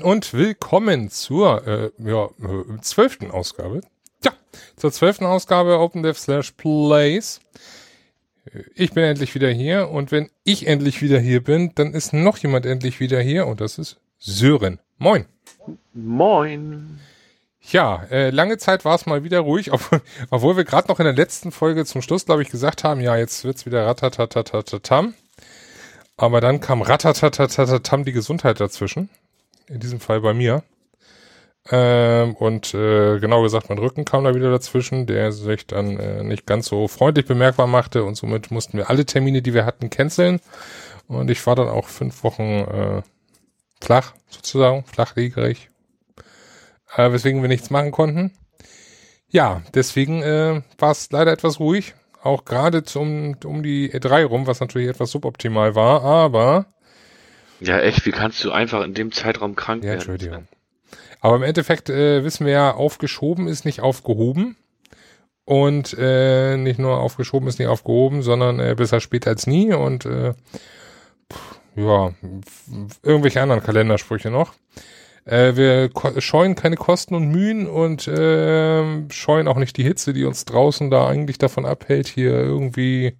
Moin, und willkommen zur äh, ja, äh, zwölften Ausgabe. Ja, zur zwölften Ausgabe OpenDev slash Plays. Ich bin endlich wieder hier und wenn ich endlich wieder hier bin, dann ist noch jemand endlich wieder hier und das ist Sören. Moin. Moin. Ja, äh, lange Zeit war es mal wieder ruhig, obwohl, obwohl wir gerade noch in der letzten Folge zum Schluss, glaube ich, gesagt haben, ja, jetzt wird's wieder ratatatatam. Aber dann kam ratatatatam die Gesundheit dazwischen. In diesem Fall bei mir. Ähm, und äh, genau gesagt, mein Rücken kam da wieder dazwischen, der sich dann äh, nicht ganz so freundlich bemerkbar machte und somit mussten wir alle Termine, die wir hatten, canceln. Und ich war dann auch fünf Wochen äh, flach, sozusagen, flachliegerig, äh, weswegen wir nichts machen konnten. Ja, deswegen äh, war es leider etwas ruhig, auch gerade um die E3 rum, was natürlich etwas suboptimal war, aber ja echt, wie kannst du einfach in dem Zeitraum krank ja, werden? Entschuldigung. Aber im Endeffekt äh, wissen wir ja, aufgeschoben ist nicht aufgehoben. Und äh, nicht nur aufgeschoben ist nicht aufgehoben, sondern äh, besser spät als nie. Und äh, pff, ja, irgendwelche anderen Kalendersprüche noch. Äh, wir scheuen keine Kosten und Mühen und äh, scheuen auch nicht die Hitze, die uns draußen da eigentlich davon abhält, hier irgendwie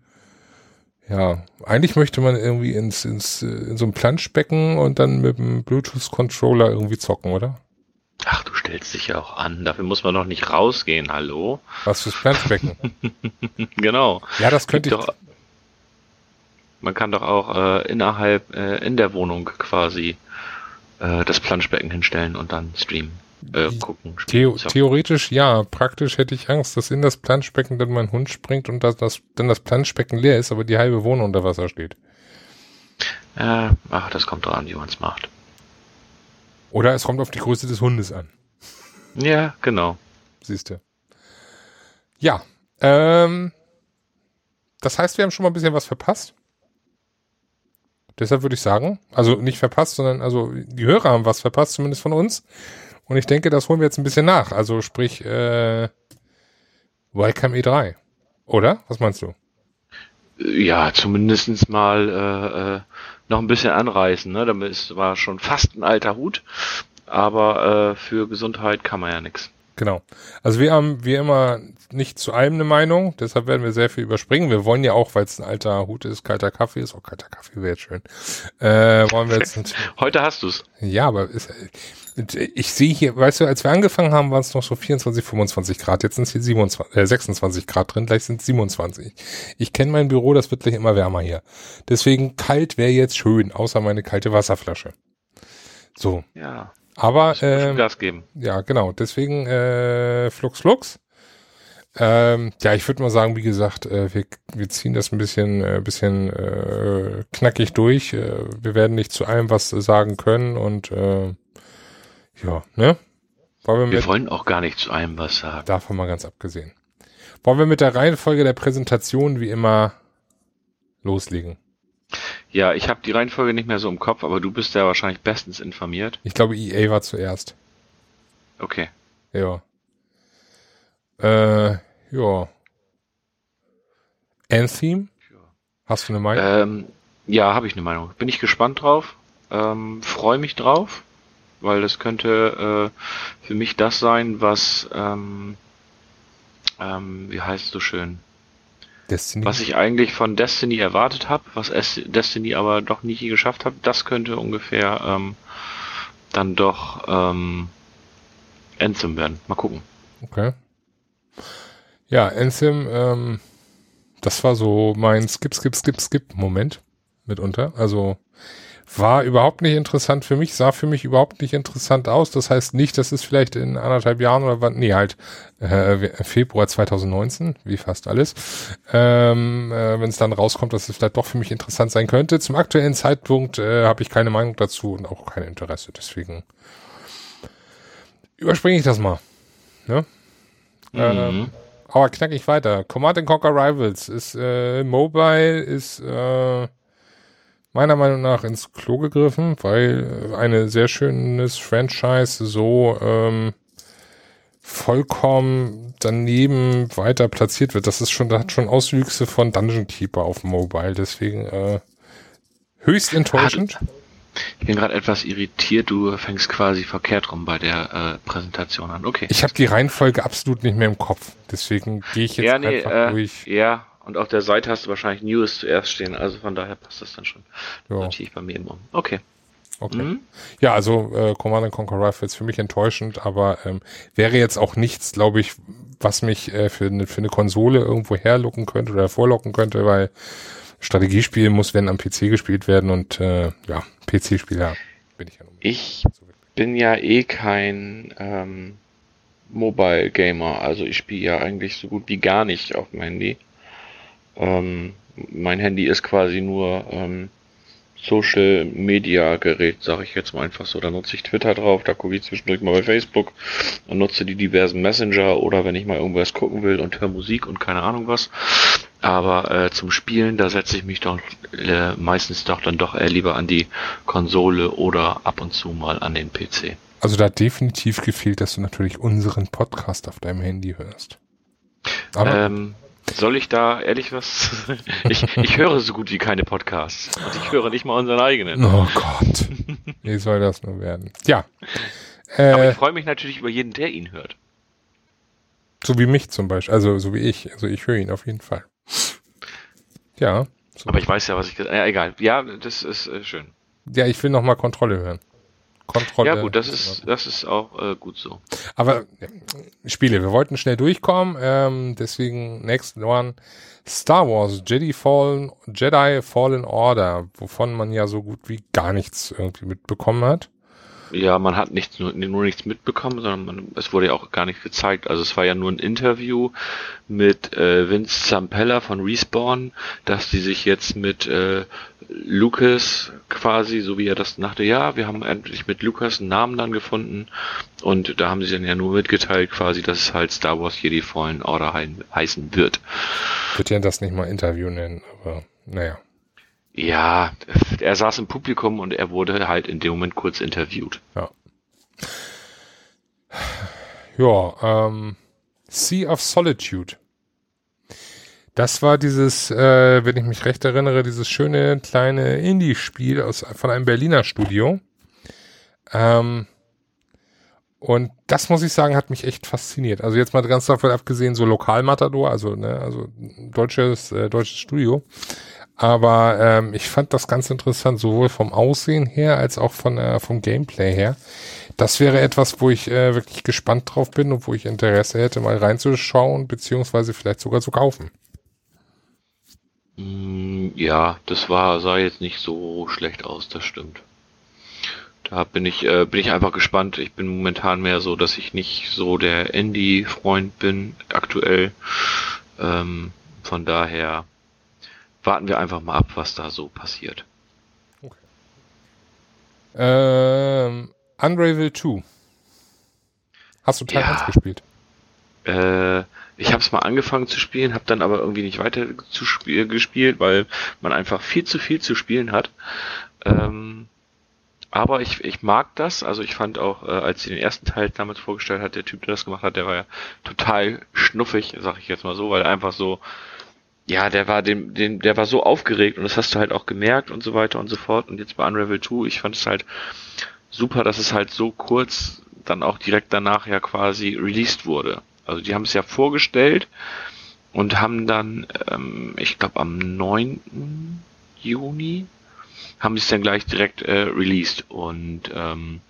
ja, eigentlich möchte man irgendwie ins, ins, in so ein Planschbecken und dann mit dem Bluetooth-Controller irgendwie zocken, oder? Ach, du stellst dich ja auch an. Dafür muss man doch nicht rausgehen, hallo? Was fürs Planschbecken? genau. Ja, das könnte ich. Doch, man kann doch auch äh, innerhalb, äh, in der Wohnung quasi äh, das Planschbecken hinstellen und dann streamen. Äh, gucken. Theo theoretisch ja, praktisch hätte ich Angst, dass in das Planschbecken dann mein Hund springt und dass das, dann das Planschbecken leer ist, aber die halbe Wohnung unter Wasser steht. Ja, ach, das kommt dran, wie man es macht. Oder es kommt auf die Größe des Hundes an. Ja, genau. Siehst du. Ja, ähm, das heißt, wir haben schon mal ein bisschen was verpasst. Deshalb würde ich sagen, also nicht verpasst, sondern also die Hörer haben was verpasst, zumindest von uns. Und ich denke, das holen wir jetzt ein bisschen nach. Also sprich, äh, Welcome E3. Oder? Was meinst du? Ja, zumindestens mal äh, äh, noch ein bisschen anreißen. Ne? Damit ist, war schon fast ein alter Hut, aber äh, für Gesundheit kann man ja nix. Genau. Also wir haben wie immer nicht zu allem eine Meinung, deshalb werden wir sehr viel überspringen. Wir wollen ja auch, weil es ein alter Hut ist, kalter Kaffee ist. Oh, kalter Kaffee wäre jetzt schön. Äh, wollen wir jetzt Heute hast du's. Ja, aber ist, ich sehe hier, weißt du, als wir angefangen haben, waren es noch so 24, 25 Grad. Jetzt sind es hier 27, äh, 26 Grad drin, gleich sind es 27. Ich kenne mein Büro, das wird gleich immer wärmer hier. Deswegen kalt wäre jetzt schön, außer meine kalte Wasserflasche. So. Ja. Aber äh, Gas geben. Ja, genau. Deswegen äh, Flux Flux. Ähm, ja, ich würde mal sagen, wie gesagt, äh, wir, wir ziehen das ein bisschen, äh, bisschen äh, knackig durch. Äh, wir werden nicht zu allem was sagen können und äh, ja, ne? Wollen wir, wir wollen auch gar nicht zu allem was sagen. Davon mal ganz abgesehen. Wollen wir mit der Reihenfolge der Präsentation wie immer loslegen? Ja, ich habe die Reihenfolge nicht mehr so im Kopf, aber du bist ja wahrscheinlich bestens informiert. Ich glaube, EA war zuerst. Okay. Ja. Äh, ja. Anthem? Hast du eine Meinung? Ähm, ja, habe ich eine Meinung. Bin ich gespannt drauf. Ähm, Freue mich drauf, weil das könnte äh, für mich das sein, was, ähm, ähm, wie heißt es so schön? Destiny. Was ich eigentlich von Destiny erwartet habe, was Destiny aber doch nicht geschafft hat, das könnte ungefähr ähm, dann doch ähm, Anthem werden. Mal gucken. Okay. Ja, Anthem, ähm, das war so mein Skip, Skip, Skip, Skip Moment mitunter. Also war überhaupt nicht interessant für mich, sah für mich überhaupt nicht interessant aus. Das heißt nicht, dass es vielleicht in anderthalb Jahren oder wann, nee, halt äh, Februar 2019, wie fast alles, ähm, äh, wenn es dann rauskommt, dass es vielleicht doch für mich interessant sein könnte. Zum aktuellen Zeitpunkt äh, habe ich keine Meinung dazu und auch kein Interesse. Deswegen überspringe ich das mal. Ne? Mhm. Ähm, aber knackig weiter. Command Conquer Rivals ist äh, mobile, ist äh, meiner Meinung nach ins Klo gegriffen, weil eine sehr schönes Franchise so ähm, vollkommen daneben weiter platziert wird. Das ist schon, das hat schon Auswüchse von Dungeon Keeper auf Mobile, deswegen äh, höchst enttäuschend. Ich bin gerade etwas irritiert, du fängst quasi verkehrt rum bei der äh, Präsentation an. Okay. Ich habe die Reihenfolge absolut nicht mehr im Kopf. Deswegen gehe ich jetzt ja, nee, einfach äh, durch. Ja, und auf der Seite hast du wahrscheinlich News zuerst stehen, also von daher passt das dann schon. Das Ja. bei mir immer. Okay. Okay. Mhm. Ja, also äh, Command Conquer Rifle ist für mich enttäuschend, aber ähm, wäre jetzt auch nichts, glaube ich, was mich äh, für, eine, für eine Konsole irgendwo herlocken könnte oder hervorlocken könnte, weil Strategiespiel muss, wenn am PC gespielt werden und äh, ja, PC-Spieler bin ich ja. Ich bin ja eh kein ähm, Mobile Gamer, also ich spiele ja eigentlich so gut wie gar nicht auf dem Handy. Ähm, mein Handy ist quasi nur ähm, Social Media Gerät, sage ich jetzt mal einfach so. Da nutze ich Twitter drauf, da gucke ich zwischendurch mal bei Facebook und nutze die diversen Messenger oder wenn ich mal irgendwas gucken will und höre Musik und keine Ahnung was. Aber äh, zum Spielen, da setze ich mich doch äh, meistens doch dann doch eher lieber an die Konsole oder ab und zu mal an den PC. Also da hat definitiv gefehlt, dass du natürlich unseren Podcast auf deinem Handy hörst. Aber Ähm, soll ich da ehrlich was? ich, ich höre so gut wie keine Podcasts. Und ich höre nicht mal unseren eigenen. oh Gott, wie soll das nur werden? Ja, Aber äh, ich freue mich natürlich über jeden, der ihn hört. so wie mich zum Beispiel, also so wie ich, also ich höre ihn auf jeden Fall. Ja, so. Aber ich weiß ja, was ich. Ja, egal. Ja, das ist äh, schön. ja, ich will noch mal Kontrolle hören. Kontrolle. Ja, gut, das ist, das ist auch äh, gut so. Aber ja, Spiele, wir wollten schnell durchkommen, ähm, deswegen next one Star Wars Jedi Fallen Jedi Fallen Order, wovon man ja so gut wie gar nichts irgendwie mitbekommen hat. Ja, man hat nichts, nur, nur nichts mitbekommen, sondern man, es wurde ja auch gar nicht gezeigt. Also es war ja nur ein Interview mit äh, Vince Zampella von Respawn, dass die sich jetzt mit äh, Lucas quasi, so wie er das dachte, ja, wir haben endlich mit Lucas einen Namen dann gefunden und da haben sie dann ja nur mitgeteilt quasi, dass es halt Star Wars Jedi Fallen Order heißen wird. Wird ja das nicht mal Interview nennen, aber naja. Ja, er saß im Publikum und er wurde halt in dem Moment kurz interviewt. Ja, ähm, Sea of Solitude. Das war dieses, äh, wenn ich mich recht erinnere, dieses schöne kleine Indie-Spiel aus von einem Berliner Studio. Ähm, und das muss ich sagen, hat mich echt fasziniert. Also jetzt mal ganz davon abgesehen, so Lokalmatador, also ne, also deutsches äh, deutsches Studio. Aber ähm, ich fand das ganz interessant, sowohl vom Aussehen her als auch von äh, vom Gameplay her. Das wäre etwas, wo ich äh, wirklich gespannt drauf bin und wo ich Interesse hätte, mal reinzuschauen, beziehungsweise vielleicht sogar zu kaufen. Mm, Ja, das war, sah jetzt nicht so schlecht aus, das stimmt. Da bin ich, äh, bin ich einfach gespannt. Ich bin momentan mehr so, dass ich nicht so der Indie-Freund bin aktuell. Ähm, von daher warten wir einfach mal ab, was da so passiert. Ähm, Unravel 2. Hast du Teil Ja. 1 gespielt? Äh, ich habe es mal angefangen zu spielen, habe dann aber irgendwie nicht weiter zu spiel gespielt, weil man einfach viel zu viel zu spielen hat. Ähm, aber ich, ich mag das. Also ich fand auch, äh, als sie den ersten Teil damals vorgestellt hat, der Typ, der das gemacht hat, der war ja total schnuffig, sag ich jetzt mal so, weil er einfach so, ja, der war dem, dem, der war so aufgeregt und das hast du halt auch gemerkt und so weiter und so fort. Und jetzt bei Unravel 2, ich fand es halt super, dass es halt so kurz dann auch direkt danach ja quasi released wurde. Also die haben es ja vorgestellt und haben dann, ähm, ich glaube am 9. Juni haben sie es dann gleich direkt äh, released und ähm,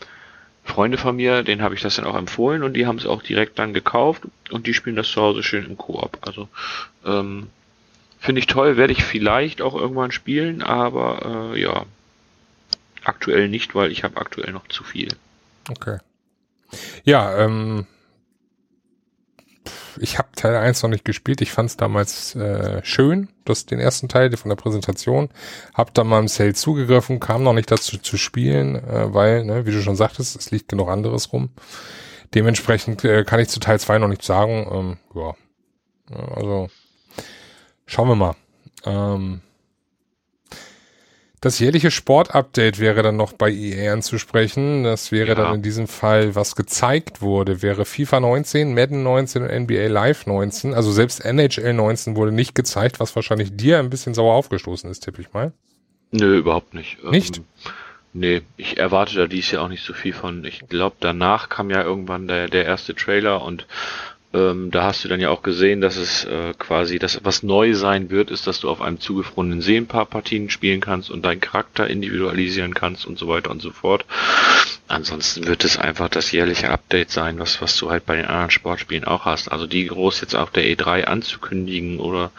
Freunde von mir, denen habe ich das dann auch empfohlen und die haben es auch direkt dann gekauft und die spielen das zu Hause schön im Koop. Also ähm, finde ich toll, werde ich vielleicht auch irgendwann spielen, aber äh, ja, aktuell nicht, weil ich habe aktuell noch zu viel. Okay. Ja, ähm, ich habe Teil 1 noch nicht gespielt. Ich fand es damals äh, schön, das den ersten Teil von der Präsentation. Hab dann mal im Sale zugegriffen, kam noch nicht dazu zu spielen, äh, weil, ne, wie du schon sagtest, es liegt genug anderes rum. Dementsprechend äh, kann ich zu Teil 2 noch nichts sagen. Ähm, ja, also schauen wir mal. Ähm, das jährliche Sportupdate wäre dann noch bei EA anzusprechen. Das wäre Ja. dann in diesem Fall, was gezeigt wurde, wäre FIFA 19, Madden 19 und NBA Live 19. Also selbst NHL 19 wurde nicht gezeigt, was wahrscheinlich dir ein bisschen sauer aufgestoßen ist, tippe ich mal. Nö, überhaupt nicht. Nicht? Ähm, Nee, ich erwarte da dies Jahr auch nicht so viel von. Ich glaube, danach kam ja irgendwann der, der erste Trailer und ähm, da hast du dann ja auch gesehen, dass es äh, quasi, dass was neu sein wird, ist, dass du auf einem zugefrorenen See ein paar Partien spielen kannst und deinen Charakter individualisieren kannst und so weiter und so fort. Ansonsten wird es einfach das jährliche Update sein, was, was du halt bei den anderen Sportspielen auch hast. Also die groß jetzt auf der E3 anzukündigen oder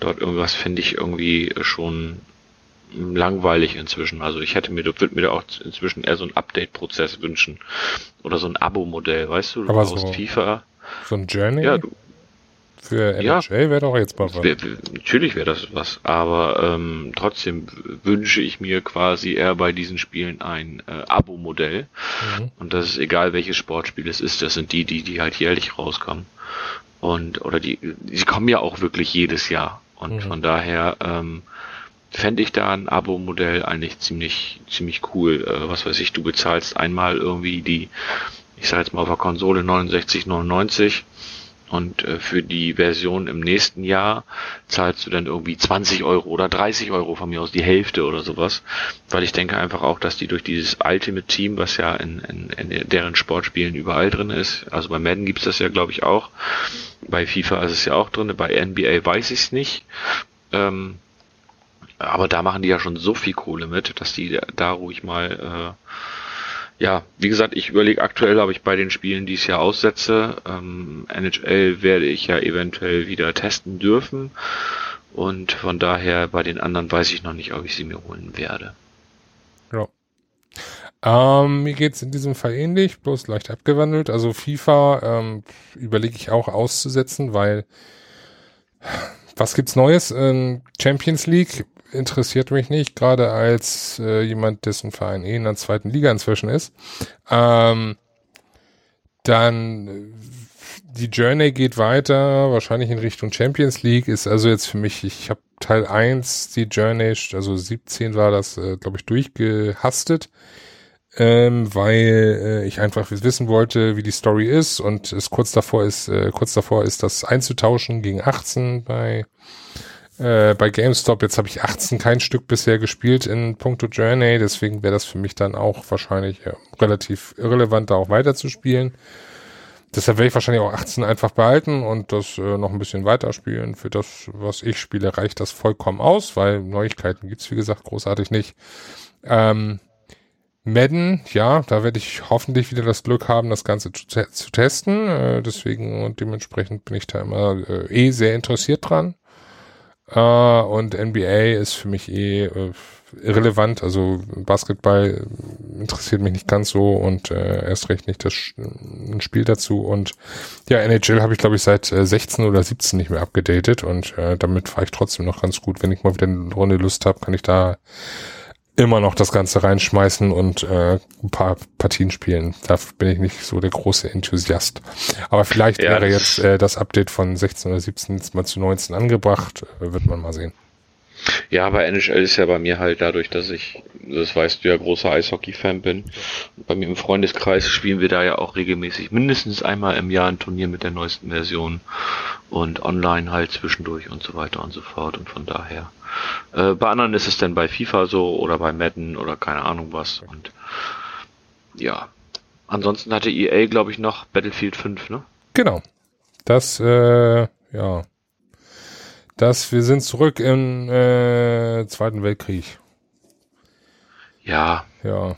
dort irgendwas finde ich irgendwie schon langweilig inzwischen. Also ich hätte mir, würde mir da auch inzwischen eher so einen Update-Prozess wünschen. Oder so ein Abo-Modell, weißt du? Du Aber brauchst so- FIFA. So ein Journey Ja, du, für Ja. NHL wäre doch jetzt mal was. natürlich wäre das was, aber ähm, trotzdem wünsche ich mir quasi eher bei diesen Spielen ein äh, Abo-Modell. Mhm. Und das ist egal, welches Sportspiel es ist. Das sind die, die, die halt jährlich rauskommen. Und, oder die, die kommen ja auch wirklich jedes Jahr. Und Mhm. von daher, ähm, fände ich da ein Abo-Modell eigentlich ziemlich, ziemlich cool. Äh, was weiß ich, du bezahlst einmal irgendwie die, ich sag jetzt mal auf der Konsole 69,99 und äh, für die Version im nächsten Jahr zahlst du dann irgendwie 20 Euro oder 30 Euro von mir aus, die Hälfte oder sowas. Weil ich denke einfach auch, dass die durch dieses Ultimate Team, was ja in, in, in deren Sportspielen überall drin ist, also bei Madden gibt's das ja glaube ich auch, bei FIFA ist es ja auch drin, bei NBA weiß ich es nicht. Ähm, aber da machen die ja schon so viel Kohle mit, dass die da ruhig mal, äh, ja, wie gesagt, ich überlege aktuell, ob ich bei den Spielen, die ich ja aussetze, ähm, NHL werde ich ja eventuell wieder testen dürfen. Und von daher bei den anderen weiß ich noch nicht, ob ich sie mir holen werde. Ja. Ähm, mir geht's in diesem Fall ähnlich, bloß leicht abgewandelt. Also FIFA ähm, überlege ich auch auszusetzen, weil was gibt's Neues? Ähm, Champions League interessiert mich nicht, gerade als äh, jemand, dessen Verein eh in der zweiten Liga inzwischen ist. Ähm, dann äh, die Journey geht weiter, wahrscheinlich in Richtung Champions League, ist also jetzt für mich, ich habe Teil 1, die Journey, also 17 war das, äh, glaube ich, durchgehastet, ähm, weil äh, ich einfach wissen wollte, wie die Story ist und es kurz davor ist, äh, kurz davor ist, das einzutauschen gegen 18 bei äh, bei GameStop. Jetzt habe ich 18 kein Stück bisher gespielt in puncto Journey, deswegen wäre das für mich dann auch wahrscheinlich äh, relativ irrelevant, da auch weiterzuspielen. Deshalb werde ich wahrscheinlich auch 18 einfach behalten und das äh, noch ein bisschen weiterspielen. Für das, was ich spiele, reicht das vollkommen aus, weil Neuigkeiten gibt's wie gesagt, großartig nicht. Ähm, Madden, ja, da werde ich hoffentlich wieder das Glück haben, das Ganze zu, zu testen. Äh, deswegen und dementsprechend bin ich da immer äh, eh sehr interessiert dran. Äh, und NBA ist für mich eh äh, irrelevant. Also Basketball interessiert mich nicht ganz so und äh, erst recht nicht das ein Spiel dazu. Und ja, NHL habe ich glaube ich seit äh, 16 oder 17 nicht mehr abgedatet und äh, damit fahre ich trotzdem noch ganz gut. Wenn ich mal wieder eine Runde Lust habe, kann ich da immer noch das Ganze reinschmeißen und äh, ein paar Partien spielen. Da bin ich nicht so der große Enthusiast. Aber vielleicht Ja, wäre jetzt äh, das Update von 16 oder 17 jetzt mal zu 19 angebracht. Äh, wird man mal sehen. Ja, aber NHL ist ja bei mir halt dadurch, dass ich, das weißt du ja, großer Eishockey-Fan bin. Bei mir im Freundeskreis spielen wir da ja auch regelmäßig mindestens einmal im Jahr ein Turnier mit der neuesten Version und online halt zwischendurch und so weiter und so fort und von daher. Äh, bei anderen ist es dann bei FIFA so oder bei Madden oder keine Ahnung was und ja. Ansonsten hatte EA, glaube ich, noch Battlefield 5, ne? Genau. Das, äh, ja. Das, wir sind zurück im äh, Zweiten Weltkrieg. Ja, Ja.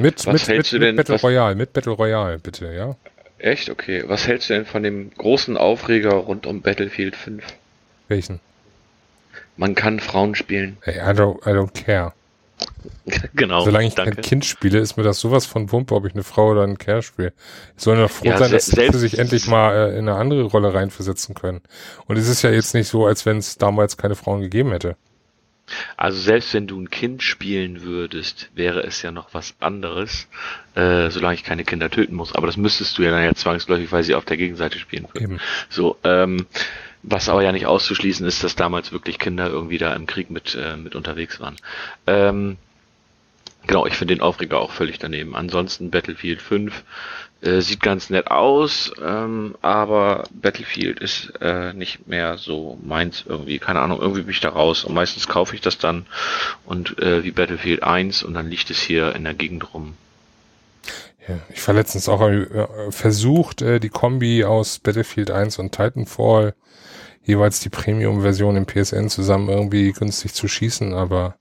Mit, Was mit, mit, hältst du mit denn- Battle was- Royale, mit Battle Royale, bitte, ja. echt? Okay. Was hältst du denn von dem großen Aufreger rund um Battlefield 5? Welchen? Man kann Frauen spielen. Hey, I don't, I don't care. genau. Solange ich danke. kein Kind spiele, ist mir das sowas von Wumpe, ob ich eine Frau oder einen Kerl spiele. Ich soll nur froh Ja, sein, se- dass sie sich endlich mal äh, in eine andere Rolle reinversetzen können. Und es ist ja jetzt nicht so, als wenn es damals keine Frauen gegeben hätte. Also selbst wenn du ein Kind spielen würdest, wäre es ja noch was anderes, äh, solange ich keine Kinder töten muss. Aber das müsstest du ja dann ja zwangsläufig, weil sie auf der Gegenseite spielen würden. Eben. So, ähm, was aber ja nicht auszuschließen ist, dass damals wirklich Kinder irgendwie da im Krieg mit, äh, mit unterwegs waren. Ähm, Genau, ich finde den Aufreger auch völlig daneben. Ansonsten Battlefield 5 äh, sieht ganz nett aus, ähm, aber Battlefield ist äh, nicht mehr so meins irgendwie. Keine Ahnung, irgendwie bin ich da raus. Und meistens kaufe ich das dann und äh, wie Battlefield 1 und dann liegt es hier in der Gegend rum. Ja, ich war letztens auch äh, versucht, äh, die Kombi aus Battlefield 1 und Titanfall jeweils die Premium-Version im PSN zusammen irgendwie günstig zu schießen, aber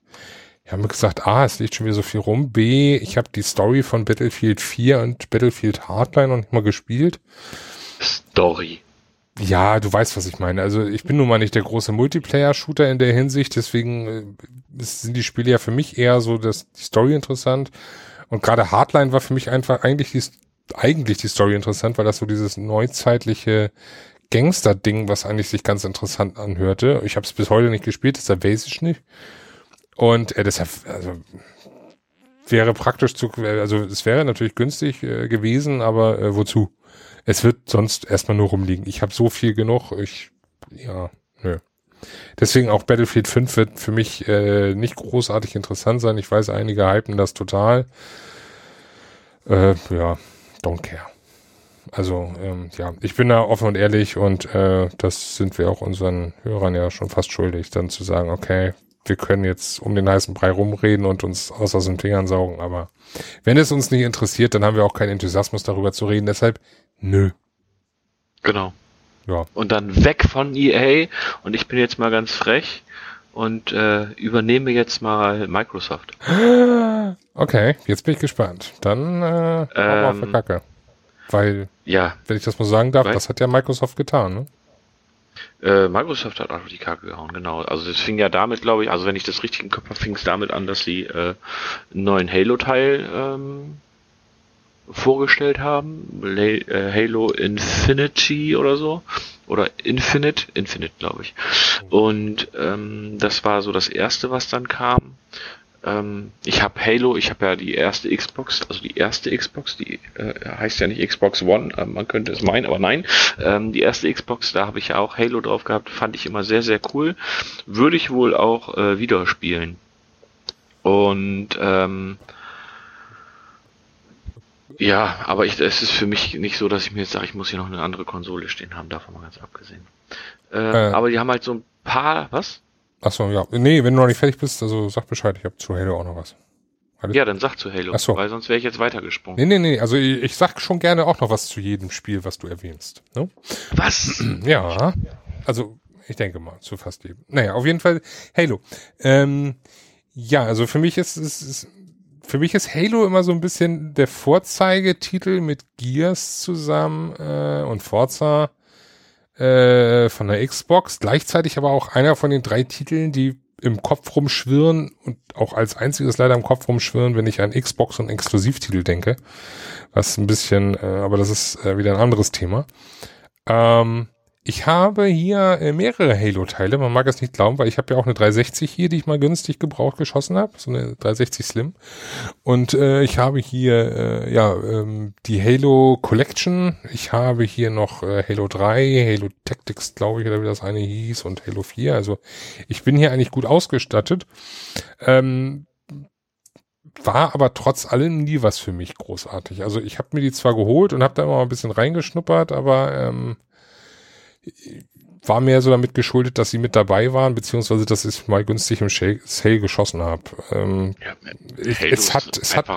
ich habe mir gesagt, A, es liegt schon wieder so viel rum. B, ich habe die Story von Battlefield 4 und Battlefield Hardline noch nicht mal gespielt. Story. Ja, du weißt, was ich meine. Also ich bin nun mal nicht der große Multiplayer-Shooter in der Hinsicht, deswegen äh, sind die Spiele ja für mich eher so, dass die Story interessant. Und gerade Hardline war für mich einfach eigentlich die, eigentlich die Story interessant, weil das so dieses neuzeitliche Gangster-Ding, was eigentlich sich ganz interessant anhörte. Ich habe es bis heute nicht gespielt, deshalb weiß ich nicht. Und äh, deshalb, also wäre praktisch zu, also es wäre natürlich günstig äh, gewesen, aber äh, wozu? Es wird sonst erstmal nur rumliegen. Ich habe so viel genug, ich, ja, nö. Deswegen auch Battlefield 5 wird für mich äh, nicht großartig interessant sein. Ich weiß, einige hypen das total. Äh, ja, don't care. Also ähm, ja, ich bin da offen und ehrlich und äh, das sind wir auch unseren Hörern ja schon fast schuldig, dann zu sagen, okay, wir können jetzt um den heißen Brei rumreden und uns aus aus den Fingern saugen, aber wenn es uns nicht interessiert, dann haben wir auch keinen Enthusiasmus darüber zu reden. Deshalb, nö. Genau. Ja. Und dann weg von EA und ich bin jetzt mal ganz frech und äh, übernehme jetzt mal Microsoft. Okay, jetzt bin ich gespannt. Dann äh, ähm, auf der Kacke. Weil, ja, wenn ich das mal sagen darf, das hat ja Microsoft getan, ne? Äh, Microsoft hat auch die Kacke gehauen, genau. Also es fing ja damit, glaube ich, also wenn ich das richtig im Kopf habe, fing es damit an, dass sie äh, einen neuen Halo-Teil ähm, vorgestellt haben. Äh, Halo Infinity oder so. Oder Infinite, Infinite, glaube ich. Und ähm, das war so das erste, was dann kam. Ähm, ich habe Halo, ich habe ja die erste Xbox, also die erste Xbox, die äh, heißt ja nicht Xbox One, man könnte es meinen, aber nein. Ähm, die erste Xbox, da habe ich ja auch Halo drauf gehabt, fand ich immer sehr, sehr cool. Würde ich wohl auch äh, wieder spielen. Und ähm, ja, aber ich, es ist für mich nicht so, dass ich mir jetzt sage, ich muss hier noch eine andere Konsole stehen haben, davon mal ganz abgesehen. Äh, äh. Aber die haben halt so ein paar, was? Achso, ja. Nee, wenn du noch nicht fertig bist, also sag Bescheid, ich habe zu Halo auch noch was. Alles? Ja, dann sag zu Halo, Ach so. weil sonst wäre ich jetzt weitergesprungen. Nee, nee, nee, also ich, ich sag schon gerne auch noch was zu jedem Spiel, was du erwähnst. Ne? Was? Ja, also ich denke mal, zu fast jedem. Naja, auf jeden Fall Halo. Ähm, ja, also für mich ist es für mich ist Halo immer so ein bisschen der Vorzeigetitel mit Gears zusammen äh, und Forza äh, von der Xbox. Gleichzeitig aber auch einer von den drei Titeln, die im Kopf rumschwirren und auch als einziges leider im Kopf rumschwirren, wenn ich an Xbox und Exklusivtitel denke. Was ein bisschen, äh, aber das ist äh, wieder ein anderes Thema. Ähm, ich habe hier äh, mehrere Halo-Teile. Man mag es nicht glauben, weil ich habe ja auch eine 360 hier, die ich mal günstig gebraucht geschossen habe. So eine 360 Slim. Und äh, ich habe hier äh, ja ähm, die Halo Collection. Ich habe hier noch äh, Halo 3, Halo Tactics, glaube ich, oder wie das eine hieß, und Halo 4. Also ich bin hier eigentlich gut ausgestattet. Ähm, war aber trotz allem nie was für mich großartig. Also ich habe mir die zwar geholt und habe da immer mal ein bisschen reingeschnuppert, aber ähm, war mehr so damit geschuldet, dass sie mit dabei waren, beziehungsweise dass ich mal günstig im Sale geschossen habe. Ähm, ja, es hat, es hat.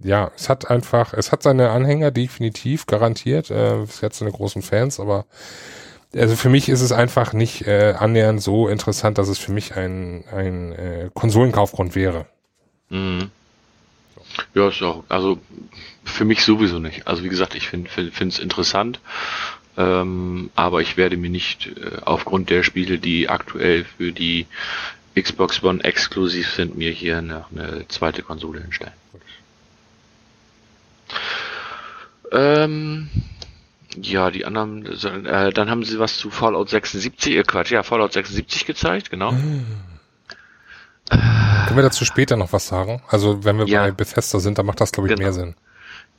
Ja, es hat einfach, es hat seine Anhänger definitiv garantiert. Äh, es hat seine großen Fans, aber also für mich ist es einfach nicht äh, annähernd so interessant, dass es für mich ein, ein äh, Konsolenkaufgrund wäre. Mhm. Ja, ist auch, also für mich sowieso nicht. Also wie gesagt, ich finde es find, interessant. Ähm, aber ich werde mir nicht äh, aufgrund der Spiele, die aktuell für die Xbox One exklusiv sind, mir hier eine, eine zweite Konsole hinstellen. Ähm, ja, die anderen, äh, dann haben sie was zu Fallout 76, äh, Quatsch, ja, Fallout 76 gezeigt, genau. Hm. Können wir dazu später noch was sagen? Also, wenn wir ja. bei Bethesda sind, dann macht das, glaube ich, genau. mehr Sinn.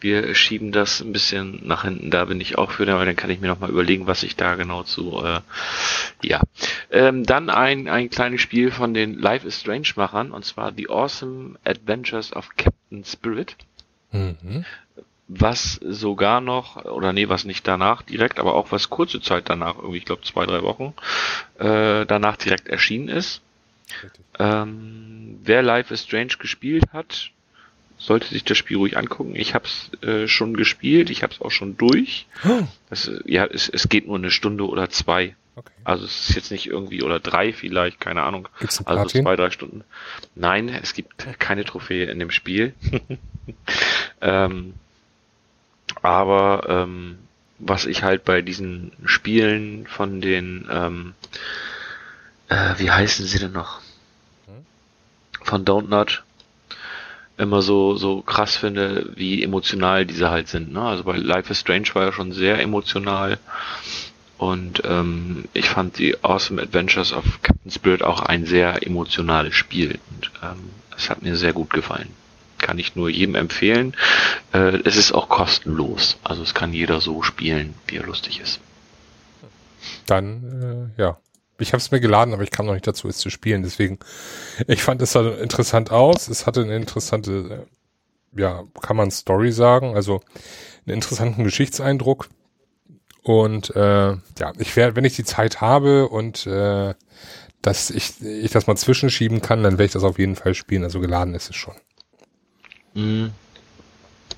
Wir schieben das ein bisschen nach hinten. Da bin ich auch für, weil dann kann ich mir noch mal überlegen, was ich da genau zu. Äh, ja, ähm, dann ein ein kleines Spiel von den Life is Strange Machern und zwar The Awesome Adventures of Captain Spirit. Mhm. Was sogar noch, oder nee, was nicht danach direkt, aber auch was kurze Zeit danach, irgendwie, ich glaube zwei, drei Wochen, äh, danach direkt erschienen ist. Ähm, wer Life is Strange gespielt hat, sollte sich das Spiel ruhig angucken. Ich habe es äh, schon gespielt, ich habe es auch schon durch. Oh. Das, äh, ja, es, es geht nur eine Stunde oder zwei. Okay. Also es ist jetzt nicht irgendwie oder drei vielleicht, keine Ahnung. Gibt's ein also zwei, drei Stunden. Nein, es gibt keine Trophäe in dem Spiel. ähm, aber ähm, was ich halt bei diesen Spielen von den, ähm, äh, wie heißen sie denn noch? Hm? Von Don't Not immer so, so krass finde, wie emotional diese halt sind. Ne? Also bei Life is Strange war ja schon sehr emotional. Und ähm, ich fand die Awesome Adventures of Captain Spirit auch ein sehr emotionales Spiel. Und ähm, es hat mir sehr gut gefallen. Kann ich nur jedem empfehlen. Äh, es ist auch kostenlos. Also es kann jeder so spielen, wie er lustig ist. Dann, äh, ja, ich habe es mir geladen, aber ich kam noch nicht dazu, es zu spielen. Deswegen, ich fand es sah interessant aus. Es hatte eine interessante, äh, ja, kann man Story sagen, also einen interessanten Geschichtseindruck. Und äh, ja, ich werde, wenn ich die Zeit habe und äh, dass ich, ich das mal zwischenschieben kann, dann werde ich das auf jeden Fall spielen. Also geladen ist es schon. Mhm.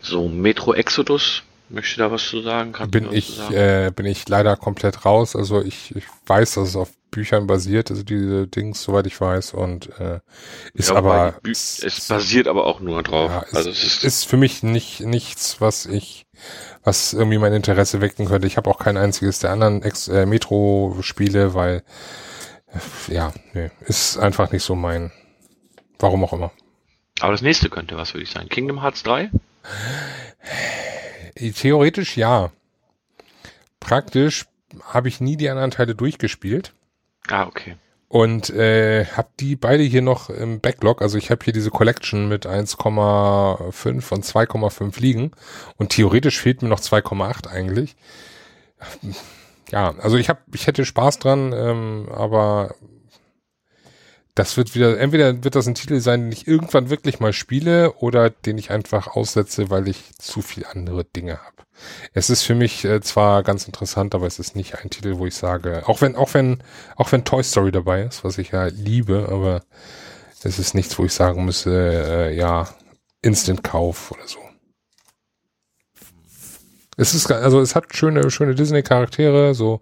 So, Metro Exodus Möchte da was zu sagen? Kann bin ich, sagen? Äh, bin ich leider komplett raus. Also ich, ich weiß, dass es auf Büchern basiert, also diese Dings, soweit ich weiß, und äh, ist ja, aber es, es, basiert aber auch nur drauf. Ja, es, also es ist, ist für mich nicht nichts, was ich, was irgendwie mein Interesse wecken könnte. Ich habe auch kein einziges der anderen Ex äh, Metro-Spiele, weil äh, ja, nee, ist einfach nicht so mein. Warum auch immer. Aber das nächste könnte was, würde ich sagen. Kingdom Hearts 3? Theoretisch ja. Praktisch habe ich nie die anderen Teile durchgespielt. Ah, okay. Und äh, habe die beide hier noch im Backlog. Also ich habe hier diese Collection mit 1,5 und 2,5 liegen. Und theoretisch fehlt mir noch 2,8 eigentlich. Ja, also ich habe, ich hätte Spaß dran, ähm, aber das wird wieder, entweder wird das ein Titel sein, den ich irgendwann wirklich mal spiele oder den ich einfach aussetze, weil ich zu viel andere Dinge habe. Es ist für mich äh, zwar ganz interessant, aber es ist nicht ein Titel, wo ich sage, auch wenn, auch wenn, auch wenn Toy Story dabei ist, was ich ja liebe, aber es ist nichts, wo ich sagen müsse, äh, ja, Instant-Kauf oder so. Es ist, also es hat schöne, schöne Disney-Charaktere, so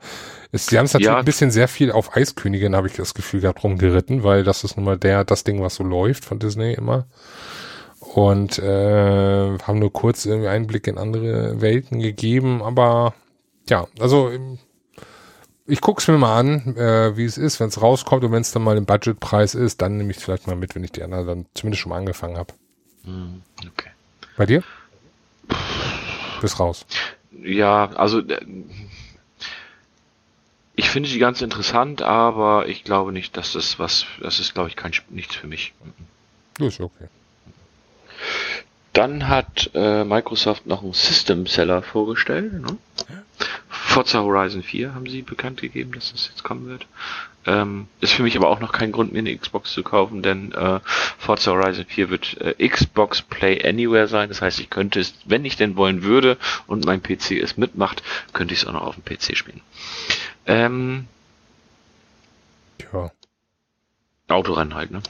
sie haben es natürlich ja. ein bisschen sehr viel auf Eiskönigin, habe ich das Gefühl gehabt, rumgeritten, weil das ist nun mal der, das Ding, was so läuft von Disney immer. Und äh, haben nur kurz irgendwie Einblick in andere Welten gegeben, aber ja, also ich guck's mir mal an, äh, wie es ist, wenn es rauskommt und wenn es dann mal im Budgetpreis ist, dann nehme ich vielleicht mal mit, wenn ich die anderen dann zumindest schon mal angefangen habe. Hm, okay. Bei dir? Bis raus. Ja, also äh, ich finde die ganz interessant, aber ich glaube nicht, dass das was, das ist glaube ich kein nichts für mich. Das ist okay. Dann hat äh, Microsoft noch einen System Seller vorgestellt. Ne? Forza Horizon 4 haben sie bekannt gegeben, dass das jetzt kommen wird. Ähm, ist für mich aber auch noch kein Grund, mir eine Xbox zu kaufen, denn äh, Forza Horizon 4 wird äh, Xbox Play Anywhere sein. Das heißt, ich könnte es, wenn ich denn wollen würde und mein PC es mitmacht, könnte ich es auch noch auf dem PC spielen. Ähm, ja. Autorennen halt, ne?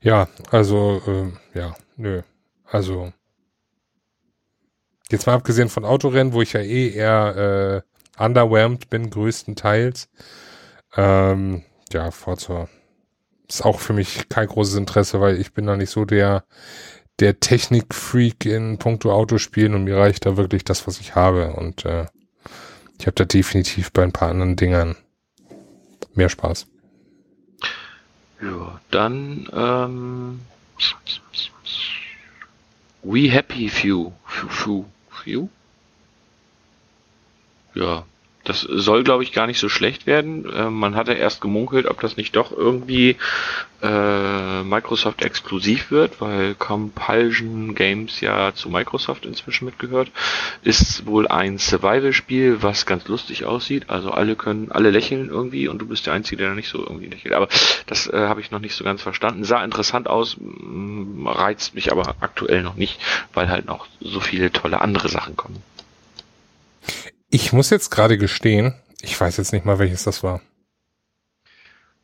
Ja, also, äh, ja, nö. Also, jetzt mal abgesehen von Autorennen, wo ich ja eh eher äh, underwhelmed bin, größtenteils. Ähm, ja, Forza ist auch für mich kein großes Interesse, weil ich bin da nicht so der, der Technik-Freak in puncto Autospielen und mir reicht da wirklich das, was ich habe. Und äh, ich habe da definitiv bei ein paar anderen Dingern mehr Spaß. Ja, dann ähm, We Happy Few. Few, Few? Ja, das soll, glaube ich, gar nicht so schlecht werden. Äh, man hatte erst gemunkelt, ob das nicht doch irgendwie äh, Microsoft exklusiv wird, weil Compulsion Games ja zu Microsoft inzwischen mitgehört. Ist wohl ein Survival-Spiel, was ganz lustig aussieht. Also alle können, alle lächeln irgendwie und du bist der Einzige, der noch nicht so irgendwie lächelt. Aber das äh, habe ich noch nicht so ganz verstanden. Sah interessant aus, reizt mich aber aktuell noch nicht, weil halt noch so viele tolle andere Sachen kommen. Ich muss jetzt gerade gestehen, ich weiß jetzt nicht mal, welches das war.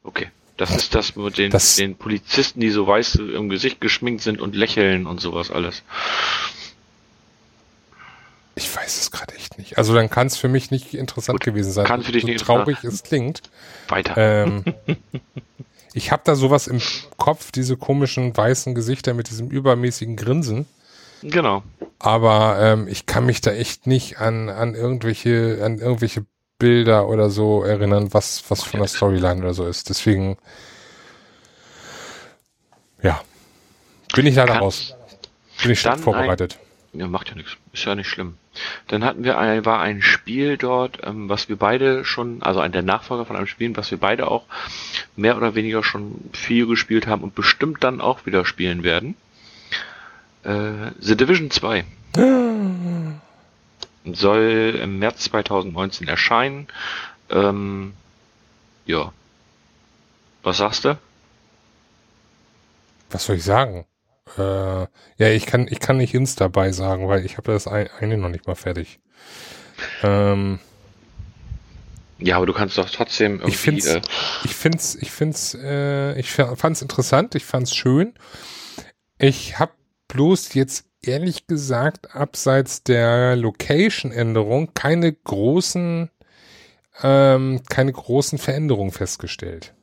Okay. Das ist das mit den, das, den Polizisten, die so weiß im Gesicht geschminkt sind und lächeln und sowas alles. Ich weiß es gerade echt nicht. Also dann kann es für mich nicht interessant Gut, gewesen sein. Kann für dich so nicht traurig es klingt. Weiter. Ähm, ich habe da sowas im Kopf, diese komischen weißen Gesichter mit diesem übermäßigen Grinsen. Genau. Aber ähm, ich kann mich da echt nicht an, an irgendwelche, an irgendwelche Bilder oder so erinnern, was, was von der Storyline oder so ist. Deswegen, ja, bin ich leider Kann, raus. Bin ich schon vorbereitet. Ein, ja, macht ja nichts. Ist ja nicht schlimm. Dann hatten wir ein, war ein Spiel dort, ähm, was wir beide schon, also ein der Nachfolger von einem Spiel, was wir beide auch mehr oder weniger schon viel gespielt haben und bestimmt dann auch wieder spielen werden. Äh, The Division 2. soll im März 2019 erscheinen. Ähm, ja. Was sagst du? Was soll ich sagen? Äh, ja, ich kann, ich kann nicht ins dabei sagen, weil ich habe das eine noch nicht mal fertig. Ähm, ja, aber du kannst doch trotzdem irgendwie. Ich find's, äh, ich find's, ich find's, äh, ich fand's interessant, ich fand's schön. Ich habe bloß jetzt ehrlich gesagt abseits der Location-Änderung keine großen, ähm, keine großen Veränderungen festgestellt.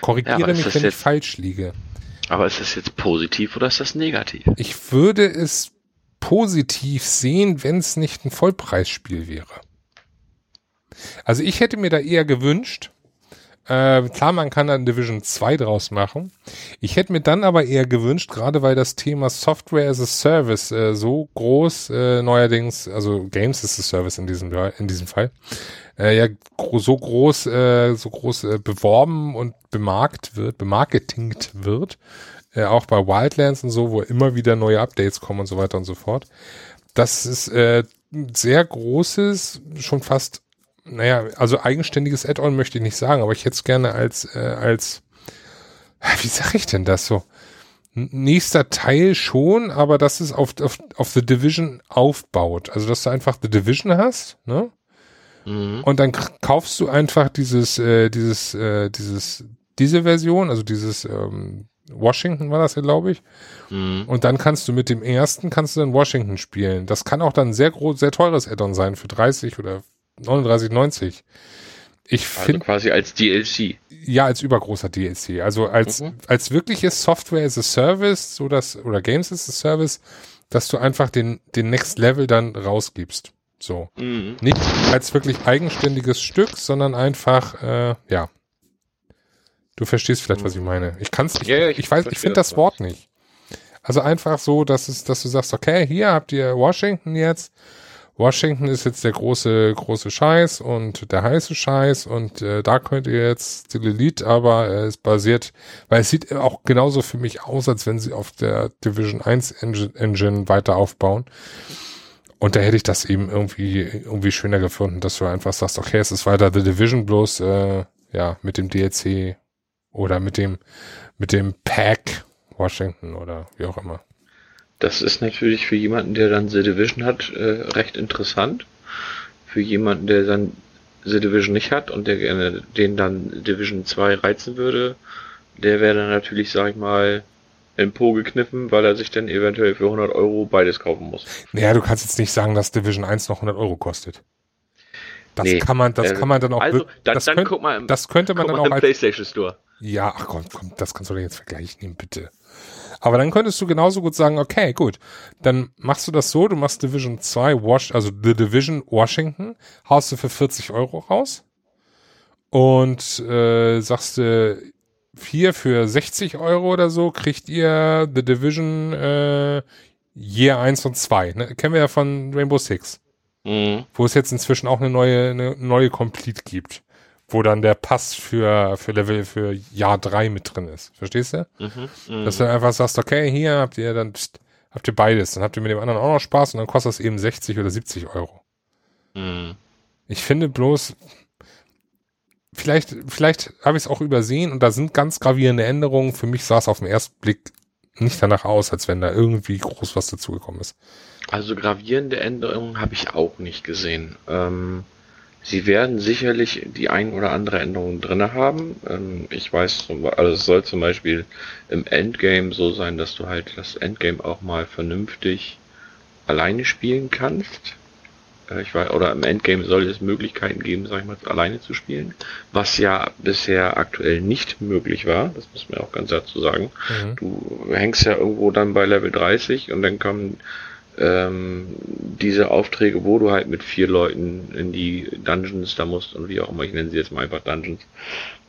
Korrigiere ja, mich, wenn ich falsch liege. Aber ist das jetzt positiv oder ist das negativ? Ich würde es positiv sehen, wenn es nicht ein Vollpreisspiel wäre. Also ich hätte mir da eher gewünscht, äh, klar, man kann dann Division 2 draus machen. Ich hätte mir dann aber eher gewünscht, gerade weil das Thema Software as a Service äh, so groß äh, neuerdings, also Games as a Service in diesem in diesem Fall, äh, ja gro so groß äh, so groß äh, beworben und bemarkt wird, bemarketingt wird, äh, auch bei Wildlands und so, wo immer wieder neue Updates kommen und so weiter und so fort. Das ist äh, sehr großes, schon fast naja, also eigenständiges Add-on möchte ich nicht sagen, aber ich hätte es gerne als, äh, als, wie sage ich denn das so? Nächster Teil schon, aber dass es auf, auf, auf The Division aufbaut. Also, dass du einfach The Division hast, ne? Mhm. Und dann kaufst du einfach dieses, äh, dieses, äh, dieses, diese Version, also dieses ähm, Washington war das ja, glaube ich. Mhm. Und dann kannst du mit dem ersten, kannst du dann Washington spielen. Das kann auch dann sehr groß, sehr teures Add-on sein für 30 oder 39,90. Ich also finde quasi als DLC. Ja, als übergroßer DLC. Also als mhm. als wirkliches Software as a Service, so dass oder Games as a Service, dass du einfach den den Next Level dann rausgibst. So. Mhm. Nicht als wirklich eigenständiges Stück, sondern einfach äh, ja. Du verstehst vielleicht, was ich meine. Ich kann's ich, ja, ja, ich, ich weiß, ich finde das Wort nicht. Also einfach so, dass es dass du sagst, okay, hier habt ihr Washington jetzt Washington ist jetzt der große, große Scheiß und der heiße Scheiß und äh, da könnt ihr jetzt Still Elite, aber äh, es basiert, weil es sieht auch genauso für mich aus, als wenn sie auf der Division 1 Engine, Engine weiter aufbauen. Und da hätte ich das eben irgendwie, irgendwie schöner gefunden, dass du einfach sagst, okay, es ist weiter The Division bloß, äh, ja, mit dem DLC oder mit dem, mit dem Pack Washington oder wie auch immer. Das ist natürlich für jemanden, der dann The Division hat, äh, recht interessant. Für jemanden, der dann The Division nicht hat und der gerne den dann Division 2 reizen würde, der wäre dann natürlich, sag ich mal, in Po gekniffen, weil er sich dann eventuell für 100 Euro beides kaufen muss. Naja, du kannst jetzt nicht sagen, dass Division 1 noch 100 Euro kostet. Das nee, kann man, das äh, kann man dann auch. Also, dann, das, dann könnt, guck mal im, das könnte man dann auch im als, PlayStation Store. Ja, ach komm, komm, das kannst du doch jetzt vergleichen, bitte. Aber dann könntest du genauso gut sagen, okay, gut, dann machst du das so, du machst Division 2 Wash, also The Division Washington, haust du für 40 Euro raus und äh, sagst du, vier für 60 Euro oder so kriegt ihr The Division äh, Year 1 und 2. Ne? Kennen wir ja von Rainbow Six. mhm. wo es jetzt inzwischen auch eine neue, eine neue Complete gibt, wo dann der Pass für, für Level, für Jahr drei mit drin ist. Verstehst du? Mhm, mh. Dass du einfach sagst, okay, hier habt ihr dann, pst, habt ihr beides, dann habt ihr mit dem anderen auch noch Spaß und dann kostet das eben 60 oder 70 Euro. Mhm. Ich finde bloß, vielleicht, vielleicht habe ich es auch übersehen und da sind ganz gravierende Änderungen. Für mich sah es auf den ersten Blick nicht danach aus, als wenn da irgendwie groß was dazugekommen ist. Also gravierende Änderungen habe ich auch nicht gesehen. Ähm, sie werden sicherlich die ein oder andere Änderung drinne haben. Ähm, ich weiß, also es soll zum Beispiel im Endgame so sein, dass du halt das Endgame auch mal vernünftig alleine spielen kannst. Äh, ich weiß, oder im Endgame soll es Möglichkeiten geben, sag ich mal, alleine zu spielen, was ja bisher aktuell nicht möglich war, das muss man auch ganz dazu sagen. Mhm. Du hängst ja irgendwo dann bei Level 30 und dann kommen ähm, diese Aufträge, wo du halt mit vier Leuten in die Dungeons da musst und wie auch immer, ich nenne sie jetzt mal einfach Dungeons,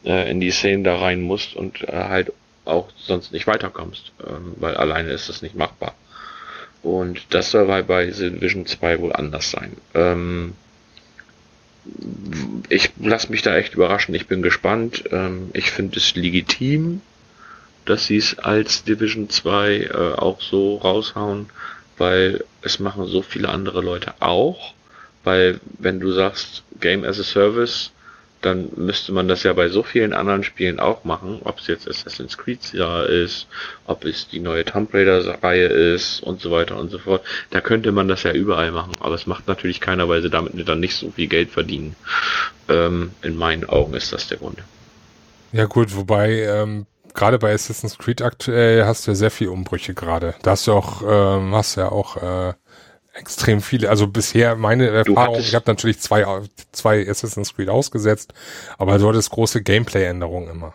äh, in die Szenen da rein musst und äh, halt auch sonst nicht weiterkommst, ähm, weil alleine ist das nicht machbar. Und das soll bei, bei Division 2 wohl anders sein. Ähm, ich lasse mich da echt überraschen. Ich bin gespannt. Ähm, ich finde es legitim, dass sie es als Division 2 äh, auch so raushauen, weil es machen so viele andere Leute auch. Weil wenn du sagst Game as a Service, dann müsste man das ja bei so vielen anderen Spielen auch machen, ob es jetzt Assassin's Creed ist, ob es die neue Tomb Raider Reihe ist und so weiter und so fort. Da könnte man das ja überall machen, aber es macht natürlich keiner, weil sie damit dann nicht so viel Geld verdienen. Ähm, in meinen Augen ist das der Grund. Ja gut, wobei ähm, gerade bei Assassin's Creed aktuell hast du ja sehr viel Umbrüche gerade. Da hast du auch, ähm, hast ja auch äh, extrem viele. Also bisher meine Erfahrung, ich habe natürlich zwei, zwei Assassin's Creed ausgesetzt, aber du hattest große Gameplay-Änderungen immer.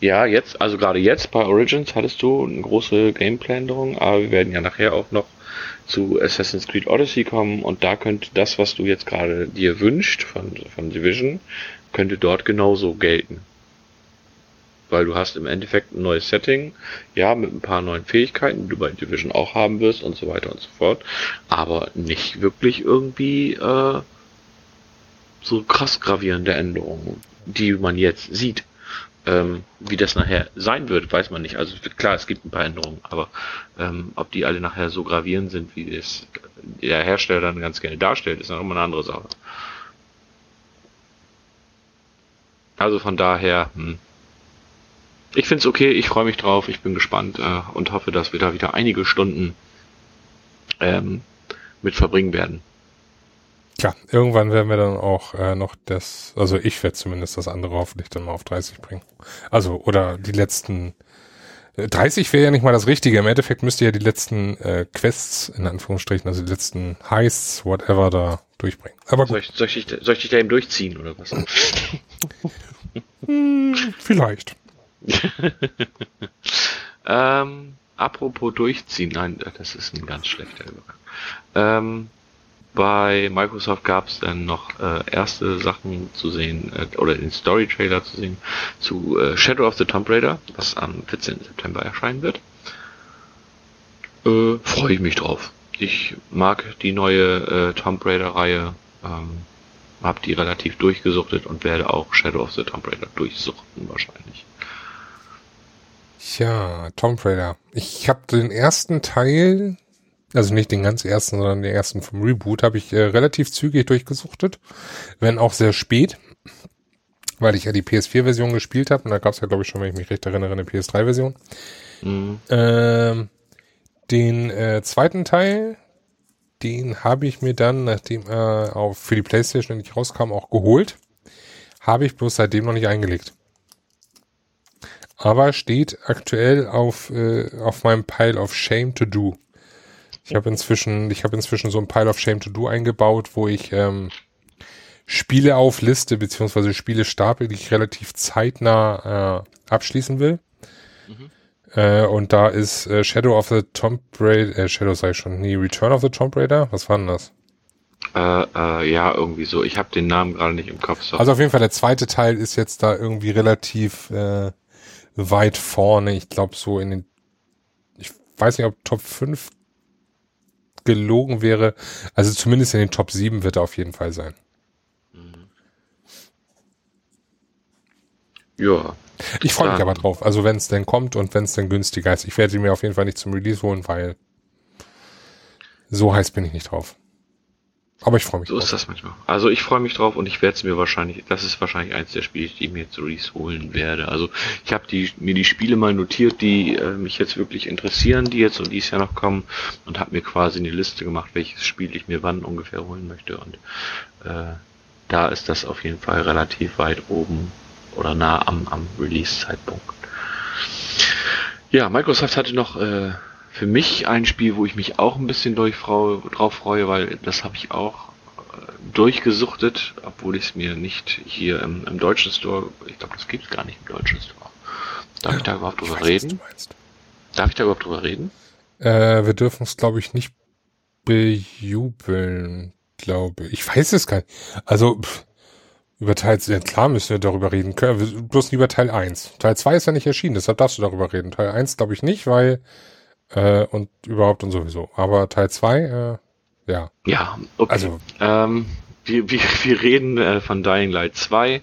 Ja, jetzt, also gerade jetzt bei Origins hattest du eine große Gameplay-Änderung, aber wir werden ja nachher auch noch zu Assassin's Creed Odyssey kommen und da könnte das, was du jetzt gerade dir wünscht von, von Division, könnte dort genauso gelten weil du hast im Endeffekt ein neues Setting, ja, mit ein paar neuen Fähigkeiten, die du bei Division auch haben wirst und so weiter und so fort, aber nicht wirklich irgendwie äh, so krass gravierende Änderungen, die man jetzt sieht. Ähm, wie das nachher sein wird, weiß man nicht. Also klar, es gibt ein paar Änderungen, aber ähm, ob die alle nachher so gravierend sind, wie es der Hersteller dann ganz gerne darstellt, ist noch immer eine andere Sache. Also von daher, hm, ich finde es okay, ich freue mich drauf, ich bin gespannt äh, und hoffe, dass wir da wieder einige Stunden ähm, mit verbringen werden. Tja, irgendwann werden wir dann auch äh, noch das, also ich werde zumindest das andere hoffentlich dann mal auf 30 bringen. Also, oder die letzten 30 äh, wäre ja nicht mal das Richtige. Im Endeffekt müsste ja die letzten äh, Quests, in Anführungsstrichen, also die letzten Heists, whatever, da durchbringen. Aber soll ich, soll, ich, soll ich dich da eben durchziehen, oder was? hm, vielleicht. ähm, apropos durchziehen, nein, das ist ein ganz schlechter Übergang. Ähm, bei Microsoft gab es dann noch äh, erste Sachen zu sehen äh, oder den Story Trailer zu sehen zu äh, Shadow of the Tomb Raider, was am 14. September erscheinen wird. Äh, Freue ich mich drauf. Ich mag die neue äh, Tomb Raider Reihe, ähm, habe die relativ durchgesuchtet und werde auch Shadow of the Tomb Raider durchsuchten wahrscheinlich. Tja, Tomb Raider. Ich habe den ersten Teil, also nicht den ganz ersten, sondern den ersten vom Reboot, habe ich äh, relativ zügig durchgesuchtet, wenn auch sehr spät, weil ich ja die PS4-Version gespielt habe und da gab es ja, glaube ich, schon, wenn ich mich recht erinnere, eine PS3-Version. Mhm. Ähm, den äh, zweiten Teil, den habe ich mir dann, nachdem er äh, auch für die PlayStation nicht rauskam, auch geholt. Habe ich bloß seitdem noch nicht eingelegt aber steht aktuell auf, äh, auf meinem Pile of Shame to Do. Ich habe inzwischen, ich habe inzwischen so ein Pile of Shame to Do eingebaut, wo ich ähm, Spiele aufliste, beziehungsweise Spiele stapel, die ich relativ zeitnah äh, abschließen will. Mhm. Äh, und da ist äh, Shadow of the Tomb Raider, äh, Shadow sei schon, nee, Return of the Tomb Raider, was war denn das? Äh, äh, ja, irgendwie so. Ich habe den Namen gerade nicht im Kopf. So. Also auf jeden Fall der zweite Teil ist jetzt da irgendwie relativ äh, weit vorne. Ich glaube so in den, ich weiß nicht, ob Top 5 gelogen wäre. Also zumindest in den Top 7 wird er auf jeden Fall sein. Ja. Ich freue mich aber drauf. Also wenn es denn kommt und wenn es denn günstiger ist. Ich werde ihn mir auf jeden Fall nicht zum Release holen, weil so heiß bin ich nicht drauf. Aber ich freue mich So drauf. ist das manchmal. Also ich freue mich drauf und ich werde es mir wahrscheinlich, das ist wahrscheinlich eins der Spiele, die ich mir zu Release holen werde. Also ich habe die, mir die Spiele mal notiert, die äh, mich jetzt wirklich interessieren, die jetzt und dies Jahr noch kommen und habe mir quasi eine Liste gemacht, welches Spiel ich mir wann ungefähr holen möchte und äh, da ist das auf jeden Fall relativ weit oben oder nah am, am Release-Zeitpunkt. Ja, Microsoft hatte noch äh, für mich ein Spiel, wo ich mich auch ein bisschen durchfrau- drauf freue, weil das habe ich auch äh, durchgesuchtet, obwohl ich es mir nicht hier im, im deutschen Store, ich glaube, das gibt es gar nicht im deutschen Store. Darf ich da überhaupt drüber weiß, was reden? du meinst. Darf ich da überhaupt drüber reden? Äh, wir dürfen es, glaube ich, nicht bejubeln, glaube ich. Ich weiß es gar nicht. Also, pff, über Teil, ja, klar müssen wir darüber reden können, bloß lieber Teil 1. Teil 2 ist ja nicht erschienen, deshalb darfst du darüber reden. Teil 1 glaube ich nicht, weil, äh, und überhaupt und sowieso. Aber Teil 2, äh, ja. Ja, okay. Also- ähm, wir, wir, wir reden äh, von Dying Light 2.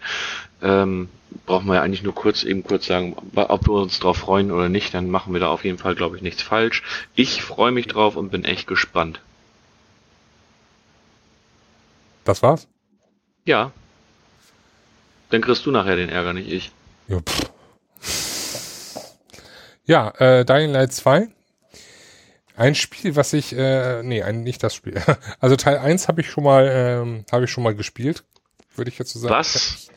Ähm, brauchen wir ja eigentlich nur kurz eben kurz sagen, ob wir uns drauf freuen oder nicht, dann machen wir da auf jeden Fall, glaube ich, nichts falsch. Ich freue mich drauf und bin echt gespannt. Das war's? Ja. Dann kriegst du nachher den Ärger, nicht ich. Ja, ja äh, Dying Light 2. Ein Spiel, was ich, äh, nee, ein, nicht das Spiel. Also Teil 1 habe ich schon mal, ähm, habe ich schon mal gespielt, würde ich jetzt so sagen. Was?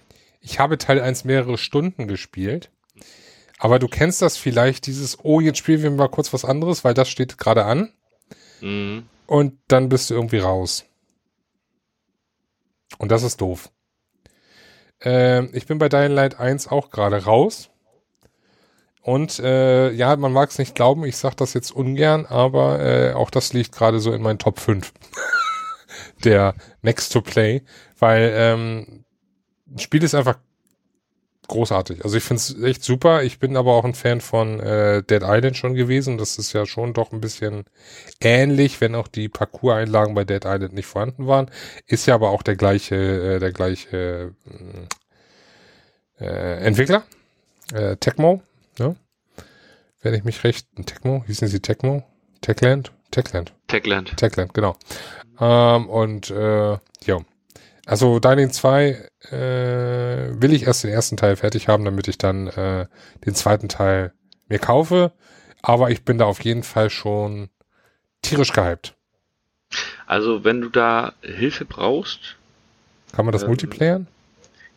Ich habe Teil 1 mehrere Stunden gespielt. Aber du kennst das vielleicht, dieses, oh, jetzt spielen wir mal kurz was anderes, weil das steht gerade an. Mhm. Und dann bist du irgendwie raus. Und das ist doof. Ähm, ich bin bei Dying Light 1 auch gerade raus. Und äh, ja, man mag es nicht glauben, ich sage das jetzt ungern, aber äh, auch das liegt gerade so in meinen Top 5 der Next to Play, weil ähm, das Spiel ist einfach großartig. Also ich finde es echt super. Ich bin aber auch ein Fan von äh, Dead Island schon gewesen. Das ist ja schon doch ein bisschen ähnlich, wenn auch die Parcours-Einlagen bei Dead Island nicht vorhanden waren. Ist ja aber auch der gleiche, äh, der gleiche äh, Entwickler, äh, Tecmo? Wenn ich mich recht, Tecmo, hießen sie Tecmo? Techland? Techland. Techland. Techland, genau. Ähm, und äh, ja. Also Dying 2 äh, will ich erst den ersten Teil fertig haben, damit ich dann äh, den zweiten Teil mir kaufe. Aber ich bin da auf jeden Fall schon tierisch gehypt. Also, wenn du da Hilfe brauchst, Kann man das Ähm, multiplayern?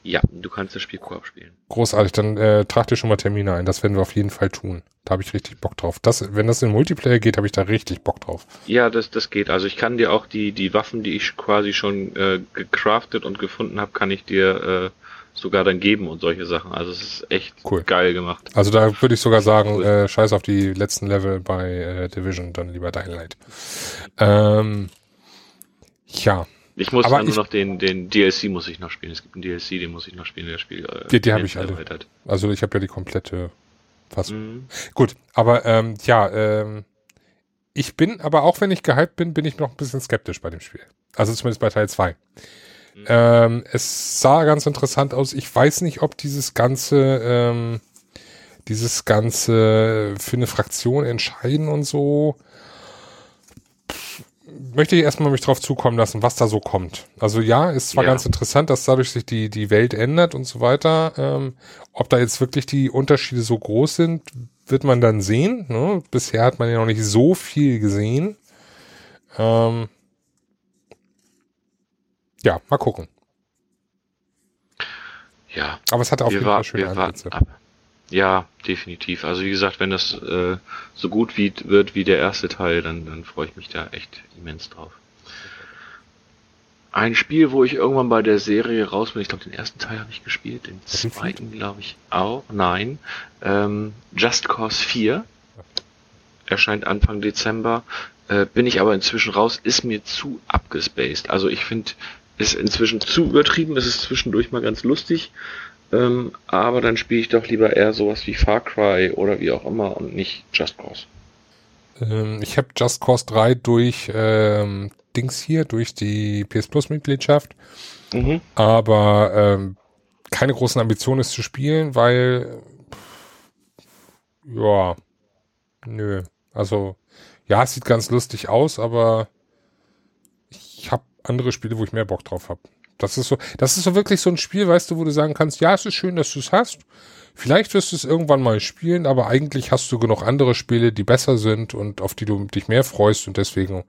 Ja, du kannst das Spiel Koop spielen. Großartig, dann äh, trag dir schon mal Termine ein. Das werden wir auf jeden Fall tun. Da habe ich richtig Bock drauf. Das, wenn das in Multiplayer geht, habe ich da richtig Bock drauf. Ja, das, das geht. Also ich kann dir auch die, die Waffen, die ich quasi schon äh, gecraftet und gefunden habe, kann ich dir äh, sogar dann geben und solche Sachen. Also es ist echt Cool. geil gemacht. Also da würde ich sogar sagen, Cool. äh, scheiß auf die letzten Level bei äh, Division, dann lieber Dying Light. Ähm, ja, Ich muss Aber dann nur ich- noch den, den DLC muss ich noch spielen. Es gibt einen DLC, den muss ich noch spielen, der Spiel. Äh, Die- die hab den ich alle. erweitert. also ich habe ja die komplette Fassung. Mhm. Gut, aber ähm, ja, ähm, ich bin, aber auch wenn ich gehypt bin, bin ich noch ein bisschen skeptisch bei dem Spiel. Also zumindest bei Teil 2. Mhm. Ähm, es sah ganz interessant aus. Ich weiß nicht, ob dieses ganze, ähm, dieses ganze für eine Fraktion entscheiden und so. Möchte ich erstmal mich drauf zukommen lassen, was da so kommt. Also ja, ist zwar Ja. ganz interessant, dass dadurch sich die, die Welt ändert und so weiter. Ähm, ob da jetzt wirklich die Unterschiede so groß sind, wird man dann sehen. Ne? Bisher hat man ja noch nicht so viel gesehen. Ähm, ja, mal gucken. Ja, Aber es hatte auf jeden Fall schöne Ansätze. ab. Ja, definitiv. Also wie gesagt, wenn das äh, so gut wie, wird wie der erste Teil, dann, dann freue ich mich da echt immens drauf. Ein Spiel, wo ich irgendwann bei der Serie raus bin, ich glaube, den ersten Teil habe ich gespielt, den zweiten glaube ich auch, nein. Ähm, Just Cause 4 erscheint Anfang Dezember, äh, bin ich aber inzwischen raus, ist mir zu abgespaced. Also ich finde, ist inzwischen zu übertrieben, es ist zwischendurch mal ganz lustig, ähm, aber dann spiele ich doch lieber eher sowas wie Far Cry oder wie auch immer und nicht Just Cause. Ähm, ich habe Just Cause 3 durch ähm, Dings hier, durch die PS Plus Mitgliedschaft. Mhm. Aber ähm, keine großen Ambitionen es zu spielen, weil ja, nö. Also ja, es sieht ganz lustig aus, aber ich habe andere Spiele, wo ich mehr Bock drauf habe. Das ist so, das ist so wirklich so ein Spiel, weißt du, wo du sagen kannst, ja, es ist schön, dass du es hast. Vielleicht wirst du es irgendwann mal spielen, aber eigentlich hast du genug andere Spiele, die besser sind und auf die du dich mehr freust und deswegen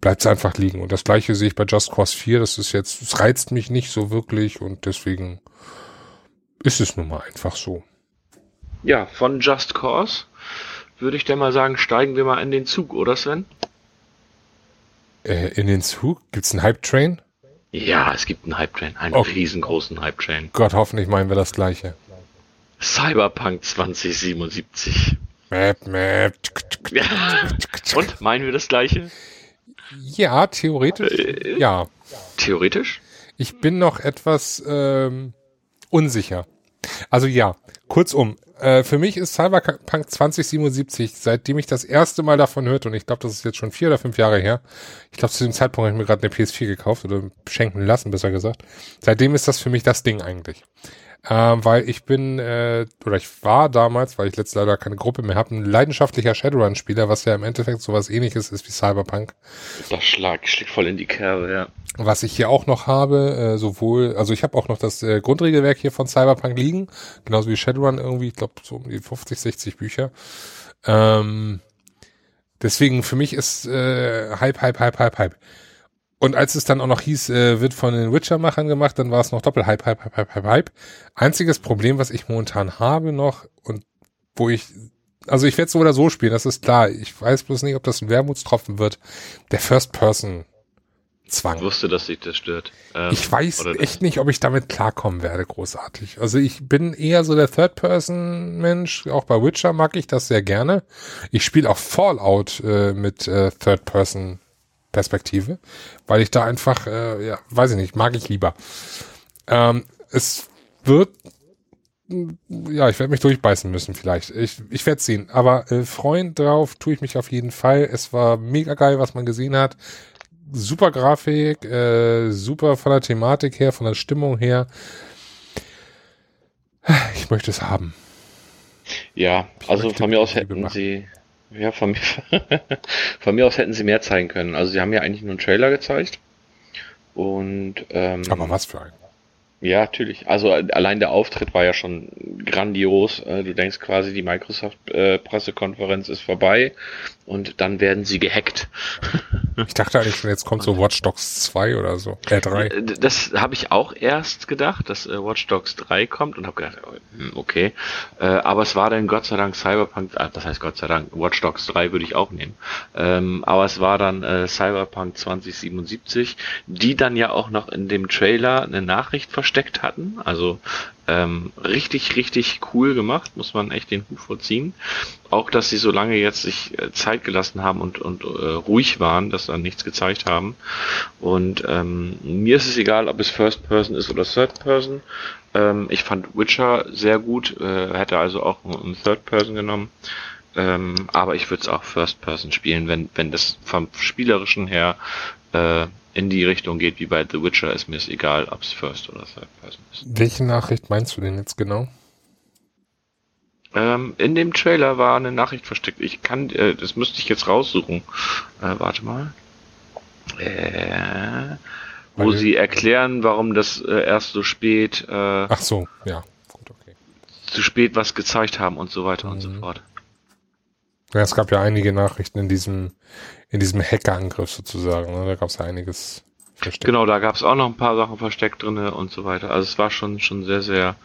bleibt es einfach liegen. Und das gleiche sehe ich bei Just Cause 4. Das ist jetzt, es reizt mich nicht so wirklich und deswegen ist es nun mal einfach so. Ja, von Just Cause würde ich dann mal sagen, steigen wir mal in den Zug, oder Sven? Äh, in den Zug? Gibt's einen Hype Train? Ja, es gibt einen Hype Train, einen oh. riesengroßen Hype Train. Gott, hoffentlich meinen wir das gleiche. Cyberpunk 2077. Map, map. Und meinen wir das gleiche? Ja, theoretisch. Äh, ja. Theoretisch? Ich bin noch etwas ähm, unsicher. Also ja, kurzum, äh, für mich ist Cyberpunk 2077, seitdem ich das erste Mal davon hörte, und ich glaube, das ist jetzt schon vier oder fünf Jahre her, ich glaube, zu dem Zeitpunkt habe ich mir gerade eine PS4 gekauft oder schenken lassen, besser gesagt. Seitdem ist das für mich das Ding eigentlich. Ähm, weil ich bin, äh, oder ich war damals, weil ich letztes leider keine Gruppe mehr habe, ein leidenschaftlicher Shadowrun-Spieler, was ja im Endeffekt sowas ähnliches ist wie Cyberpunk. Das schlag, schlägt voll in die Kerbe, ja. Was ich hier auch noch habe, äh, sowohl, also ich habe auch noch das äh, Grundregelwerk hier von Cyberpunk liegen, genauso wie Shadowrun irgendwie, ich glaube so um die 50, 60 Bücher. Ähm, deswegen für mich ist äh, Hype, Hype, Hype, Hype, Hype. Und als es dann auch noch hieß, äh, wird von den Witcher-Machern gemacht, dann war es noch doppelt Hype, Hype, Hype, Hype, Hype, Hype. Einziges Problem, was ich momentan habe noch und wo ich, also ich werde es so oder so spielen, das ist klar. Ich weiß bloß nicht, ob das ein Wermutstropfen wird. Der First-Person Zwang. Ich wusste, dass sich das stört. Ähm, ich weiß echt nicht, ob ich damit klarkommen werde, großartig. Also ich bin eher so der Third-Person-Mensch. Auch bei Witcher mag ich das sehr gerne. Ich spiele auch Fallout äh, mit äh, Third-Person Perspektive, weil ich da einfach, äh, ja, weiß ich nicht, mag ich lieber. Ähm, es wird, ja, ich werde mich durchbeißen müssen vielleicht. Ich, ich werde sehen. Aber äh, freuen drauf tue ich mich auf jeden Fall. Es war mega geil, was man gesehen hat. Super Grafik, äh, super von der Thematik her, von der Stimmung her. Ich möchte es haben. Ja, ich also von mir aus hätten sie ja, von mir, von mir aus hätten sie mehr zeigen können. Also sie haben ja eigentlich nur einen Trailer gezeigt. Und ähm, aber was für ein? Ja, natürlich. Also allein der Auftritt war ja schon grandios. Äh, du denkst quasi, die Microsoft-Pressekonferenz ist vorbei und dann werden sie gehackt. Ich dachte eigentlich schon, jetzt kommt so Watch Dogs 2 oder so. Äh, 3. Äh, das habe ich auch erst gedacht, dass äh, Watch Dogs 3 kommt und habe gedacht, oh, hm, okay. Äh, aber es war dann Gott sei Dank Cyberpunk, äh, das heißt Gott sei Dank, Watch Dogs 3 würde ich auch nehmen. Ähm, aber es war dann äh, Cyberpunk 2077, die dann ja auch noch in dem Trailer eine Nachricht versteckt hatten. Also ähm, richtig, richtig cool gemacht, muss man echt den Hut vorziehen. Auch, dass sie so lange jetzt sich äh, Zeit gelassen haben und, und äh, ruhig waren, dass dann nichts gezeigt haben. Und ähm, mir ist es egal, ob es First Person ist oder Third Person. Ähm, ich fand Witcher sehr gut, äh, hätte also auch einen Third Person genommen. Ähm, aber ich würde es auch First Person spielen, wenn, wenn das vom Spielerischen her äh, in die Richtung geht wie bei The Witcher, ist mir es egal, ob es First oder Third Person ist. Welche Nachricht meinst du denn jetzt genau? Ähm, in dem Trailer war eine Nachricht versteckt. Ich kann, äh, das müsste ich jetzt raussuchen. Äh, warte mal. Äh, wo Weil sie erklären, warum das äh, erst so spät. Äh, Ach so, ja, gut, okay. Zu spät was gezeigt haben und so weiter mhm. und so mhm. fort. Ja, es gab ja einige Nachrichten in diesem in diesem Hackerangriff sozusagen. Ne? Da gab es ja einiges versteckt. Genau, da gab es auch noch ein paar Sachen versteckt drinne und so weiter. Also es war schon schon sehr sehr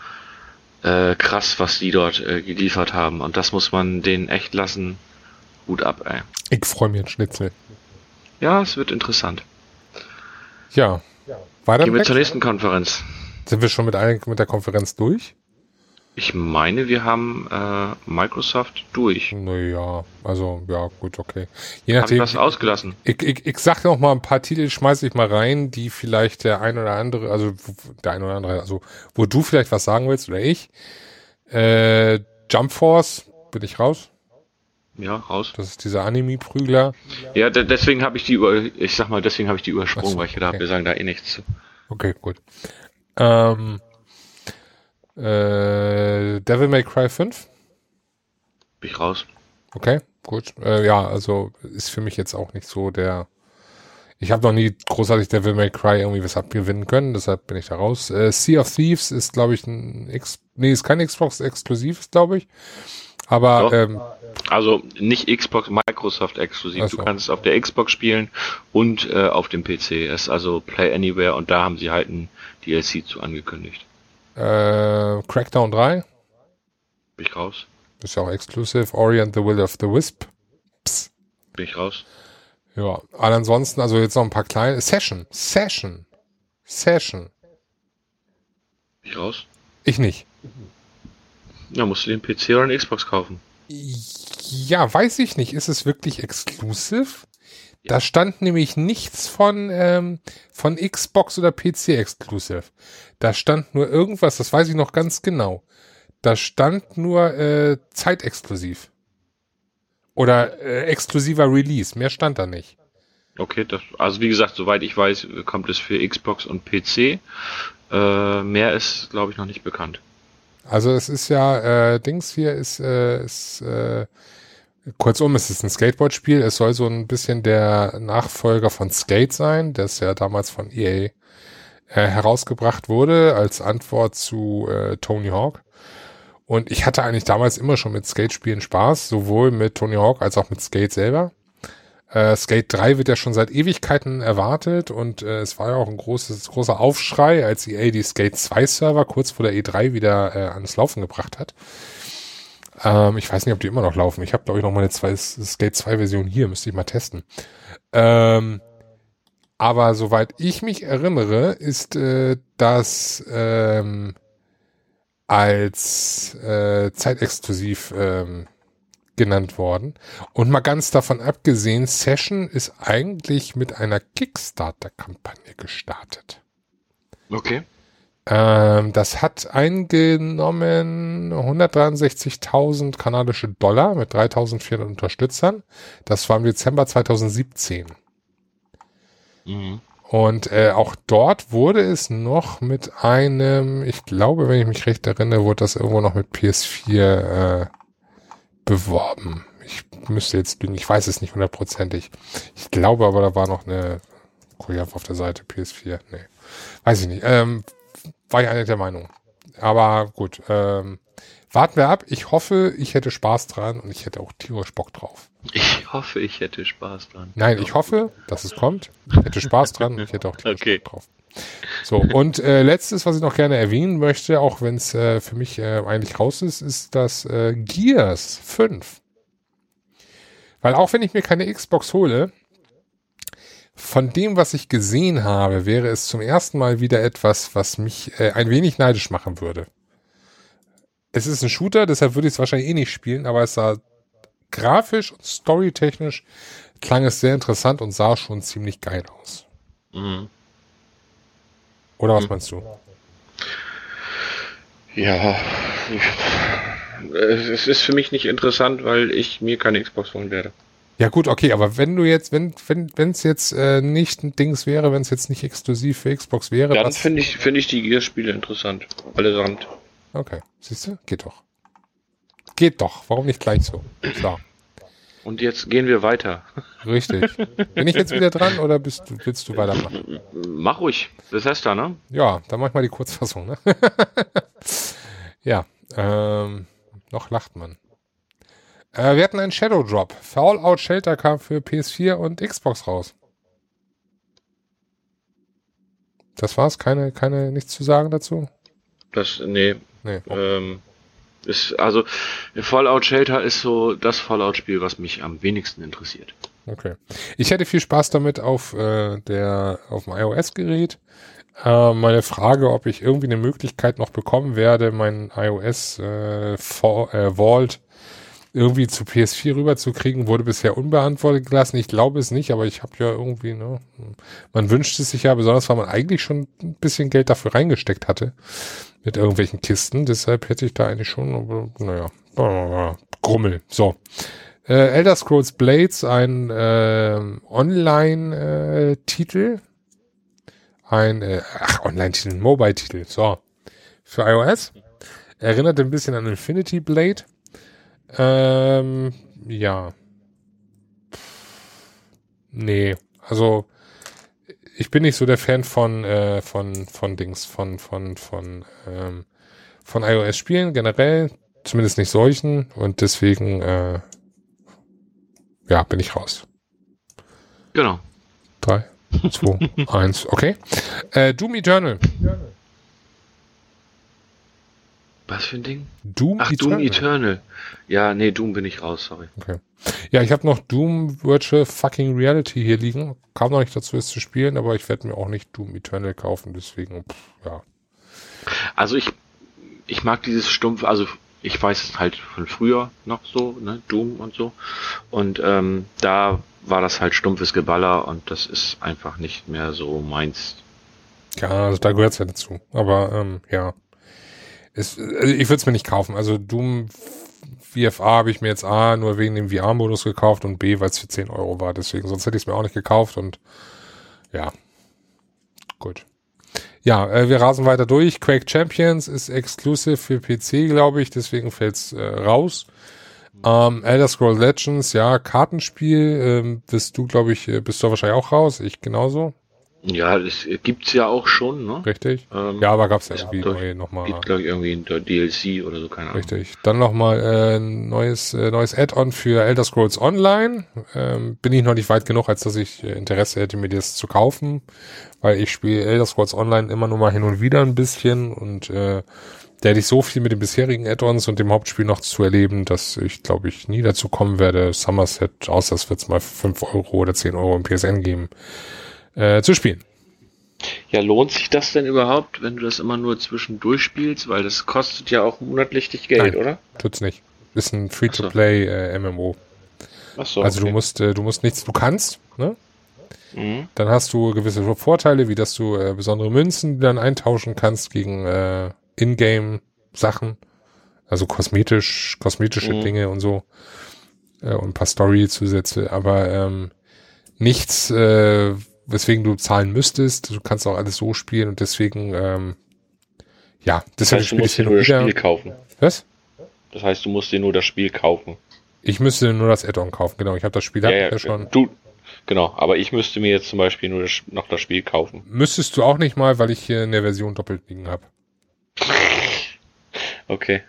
äh, krass, was die dort äh, geliefert haben. Und das muss man denen echt lassen. Gut ab, ey. Ich freue mich ein Schnitzel. Ja, es wird interessant. Ja. Weiter Gehen wir zur nächsten Konferenz. Sind wir schon mit, mit der Konferenz durch? Ich meine, wir haben äh, Microsoft durch. Naja, also ja, gut, okay. Je nachdem. Hab ich was ausgelassen. Ich, ich, ich sag noch mal ein paar Titel, schmeiße ich mal rein, die vielleicht der ein oder andere, also der ein oder andere, also wo du vielleicht was sagen willst oder ich. Äh, Jump Force, bin ich raus? Ja, raus. Das ist dieser Anime-Prügler. Ja, de deswegen habe ich die über, ich sag mal, deswegen habe ich die übersprungen, so, weil ich gedacht okay. wir sagen da eh nichts zu. Okay, gut. Ähm, äh, Devil May Cry 5. Bin ich raus. Okay, gut. Äh, ja, also ist für mich jetzt auch nicht so der. Ich habe noch nie großartig Devil May Cry irgendwie was abgewinnen können, deshalb bin ich da raus. Äh, sea of Thieves ist, glaube ich, ein X nee, ist kein Xbox exklusiv, glaube ich. Aber ähm, Also nicht Xbox, Microsoft exklusiv. Du kannst es auf der Xbox spielen und äh, auf dem PC. Es ist also Play Anywhere und da haben sie halt ein DLC zu angekündigt. Äh, Crackdown 3 Bin ich raus? ist ja auch exklusiv. Ori and the Will of the Wisp. Psst. Bin ich raus? Ja, aber ansonsten, also jetzt noch ein paar kleine. Session. Session. Session. Bin ich raus? Ich nicht. Ja, musst du den PC oder eine Xbox kaufen. Ja, weiß ich nicht. Ist es wirklich exklusiv? Da stand nämlich nichts von, ähm, von Xbox oder PC exklusiv. Da stand nur irgendwas, das weiß ich noch ganz genau. Da stand nur äh, zeitexklusiv. Oder äh, exklusiver Release. Mehr stand da nicht. Okay, das, also wie gesagt, soweit ich weiß, kommt es für Xbox und PC. Äh, mehr ist, glaube ich, noch nicht bekannt. Also es ist ja, äh, Dings hier ist, äh, ist äh, kurzum, es ist ein Skateboard-Spiel. Es soll so ein bisschen der Nachfolger von Skate sein, das ja damals von EA äh, herausgebracht wurde als Antwort zu äh, Tony Hawk. Und ich hatte eigentlich damals immer schon mit Skate-Spielen Spaß, sowohl mit Tony Hawk als auch mit Skate selber. Äh, Skate 3 wird ja schon seit Ewigkeiten erwartet und äh, es war ja auch ein großes, großer Aufschrei, als EA die Skate 2 Server kurz vor der E3 wieder äh, ans Laufen gebracht hat. Ähm, ich weiß nicht, ob die immer noch laufen. Ich habe, glaube ich, noch mal eine zwei, Skate 2 Version hier, müsste ich mal testen. Ähm, aber soweit ich mich erinnere, ist äh, das ähm, als äh, zeitexklusiv ähm, genannt worden. Und mal ganz davon abgesehen, Session ist eigentlich mit einer Kickstarter-Kampagne gestartet. Okay. Ähm, das hat eingenommen 163.000 kanadische Dollar mit 3.400 Unterstützern. Das war im Dezember 2017. Mhm. Und äh, auch dort wurde es noch mit einem, ich glaube, wenn ich mich recht erinnere, wurde das irgendwo noch mit PS4 äh, beworben. Ich müsste jetzt lügen, ich weiß es nicht hundertprozentig. Ich glaube aber, da war noch eine Koyaf auf der Seite, PS4. Nee, weiß ich nicht. Ähm, war ich einer der Meinung. Aber gut, ähm, warten wir ab. Ich hoffe, ich hätte Spaß dran und ich hätte auch tierisch Bock drauf. Ich hoffe, ich hätte Spaß dran. Nein, ich hoffe, dass es kommt. Ich hätte Spaß dran und ich hätte auch tierisch Okay. Bock drauf. So, und äh, letztes, was ich noch gerne erwähnen möchte, auch wenn es äh, für mich äh, eigentlich raus ist, ist das äh, Gears 5. Weil auch wenn ich mir keine Xbox hole, von dem, was ich gesehen habe, wäre es zum ersten Mal wieder etwas, was mich äh, ein wenig neidisch machen würde. Es ist ein Shooter, deshalb würde ich es wahrscheinlich eh nicht spielen, aber es sah grafisch und storytechnisch klang es sehr interessant und sah schon ziemlich geil aus. Mhm. Oder was Hm. meinst du? Ja, es ist für mich nicht interessant, weil ich mir keine Xbox holen werde. Ja gut, okay, aber wenn du jetzt, wenn wenn wenn es jetzt äh, nicht ein Dings wäre, wenn es jetzt nicht exklusiv für Xbox wäre, Dann finde ich, finde ich die Gears-Spiele interessant. Allesamt. Okay, siehst du, geht doch. Geht doch. Warum nicht gleich so? Klar, Und jetzt gehen wir weiter. richtig. Bin ich jetzt wieder dran oder bist du, willst du weitermachen? Mach ruhig. Bethesda, ne? Ja, dann mach ich mal die Kurzfassung. Ne? ja, ähm, noch lacht man. Äh, wir hatten einen Shadow Drop. Fallout Shelter kam für PS4 und Xbox raus. Das war's? Keine, keine, nichts zu sagen dazu? Das, nee, Nee. ähm, ist, also, Fallout Shelter ist so das Fallout-Spiel, was mich am wenigsten interessiert. Okay. Ich hätte viel Spaß damit auf äh, der auf dem iOS-Gerät. Äh, meine Frage, ob ich irgendwie eine Möglichkeit noch bekommen werde, mein iOS äh, äh, Vault irgendwie zu PS4 rüberzukriegen, wurde bisher unbeantwortet gelassen. Ich glaube es nicht, aber ich habe ja irgendwie, ne, man wünscht es sich ja, besonders weil man eigentlich schon ein bisschen Geld dafür reingesteckt hatte mit irgendwelchen Kisten. Deshalb hätte ich da eigentlich schon, naja, Grummel. So. Äh, Elder Scrolls Blades, ein äh, Online-Titel. ein, äh, ach, Online-Titel, Mobile-Titel, so. Für iOS. Erinnert ein bisschen an Infinity Blade. Ähm, ja. Nee, also ich bin nicht so der Fan von äh, von von Dings von von von ähm, von iOS Spielen generell, zumindest nicht solchen und deswegen äh, ja bin ich raus. Genau. Drei, zwei, eins, okay. Äh, Doom Eternal. Was für ein Ding? Doom Ach, Doom Eternal. Ja, nee, Doom bin ich raus, sorry. Okay. Ja, ich habe noch Doom Virtual Fucking Reality hier liegen. Kam noch nicht dazu, es zu spielen, aber ich werde mir auch nicht Doom Eternal kaufen, deswegen, pff, ja. Also ich, ich mag dieses stumpf, also ich weiß es halt von früher noch so, ne, Doom und so. Und ähm, da war das halt stumpfes Geballer und das ist einfach nicht mehr so meins. Ja, also da gehört's ja dazu. Aber ähm, ja. Es, also ich würde es mir nicht kaufen. Also Doom VFA habe ich mir jetzt A nur wegen dem VR-Modus gekauft und B, weil es für 10 Euro war. Deswegen, sonst hätte ich es mir auch nicht gekauft und ja. Gut. Ja, äh, wir rasen weiter durch. Quake Champions ist exclusive für PC, glaube ich, deswegen fällt's äh, raus. Ähm, Elder Scrolls Legends, ja, Kartenspiel, ähm, bist du, glaube ich, äh, bist du wahrscheinlich auch raus, ich genauso. Ja, das gibt's ja auch schon, ne? Richtig. Ähm, ja, aber gab's ja es irgendwie gibt, neu nochmal. Gibt, glaube ich, irgendwie ein DLC oder so, keine Ahnung. Richtig. Dann nochmal äh, neues, äh, neues Add-on für Elder Scrolls Online. Ähm, bin ich noch nicht weit genug, als dass ich äh, Interesse hätte, mir das zu kaufen, weil ich spiele Elder Scrolls Online immer nur mal hin und wieder ein bisschen und äh, da hätte ich so viel mit den bisherigen Add-ons und dem Hauptspiel noch zu erleben, dass ich, glaube ich, nie dazu kommen werde, Somerset, außer es wird mal 5 Euro oder 10 Euro im PSN geben, äh, zu spielen. Ja, lohnt sich das denn überhaupt, wenn du das immer nur zwischendurch spielst? Weil das kostet ja auch monatlich dich Geld, Nein. oder? Tut's nicht. Ist ein Free-to-Play äh, MMO. Ach so, also du okay. musst, äh, du musst nichts, du kannst, ne? Mhm. Dann hast du gewisse Vorteile, wie dass du äh, besondere Münzen dann eintauschen kannst gegen äh, Ingame-Sachen, also kosmetisch, kosmetische Mhm. Dinge und so äh, und ein paar Story-Zusätze, aber ähm, nichts, äh, weswegen du zahlen müsstest. Du kannst auch alles so spielen und deswegen, ähm, ja, Das deswegen heißt, du musst dir nur das wieder. Spiel kaufen. Was? Das heißt, du musst dir nur das Spiel kaufen. Ich müsste nur das Add-on kaufen, genau. Ich habe das Spiel ja, ja, schon. Du, genau, aber ich müsste mir jetzt zum Beispiel nur das, noch das Spiel kaufen. Müsstest du auch nicht mal, weil ich hier in der Version doppelt liegen habe. Okay.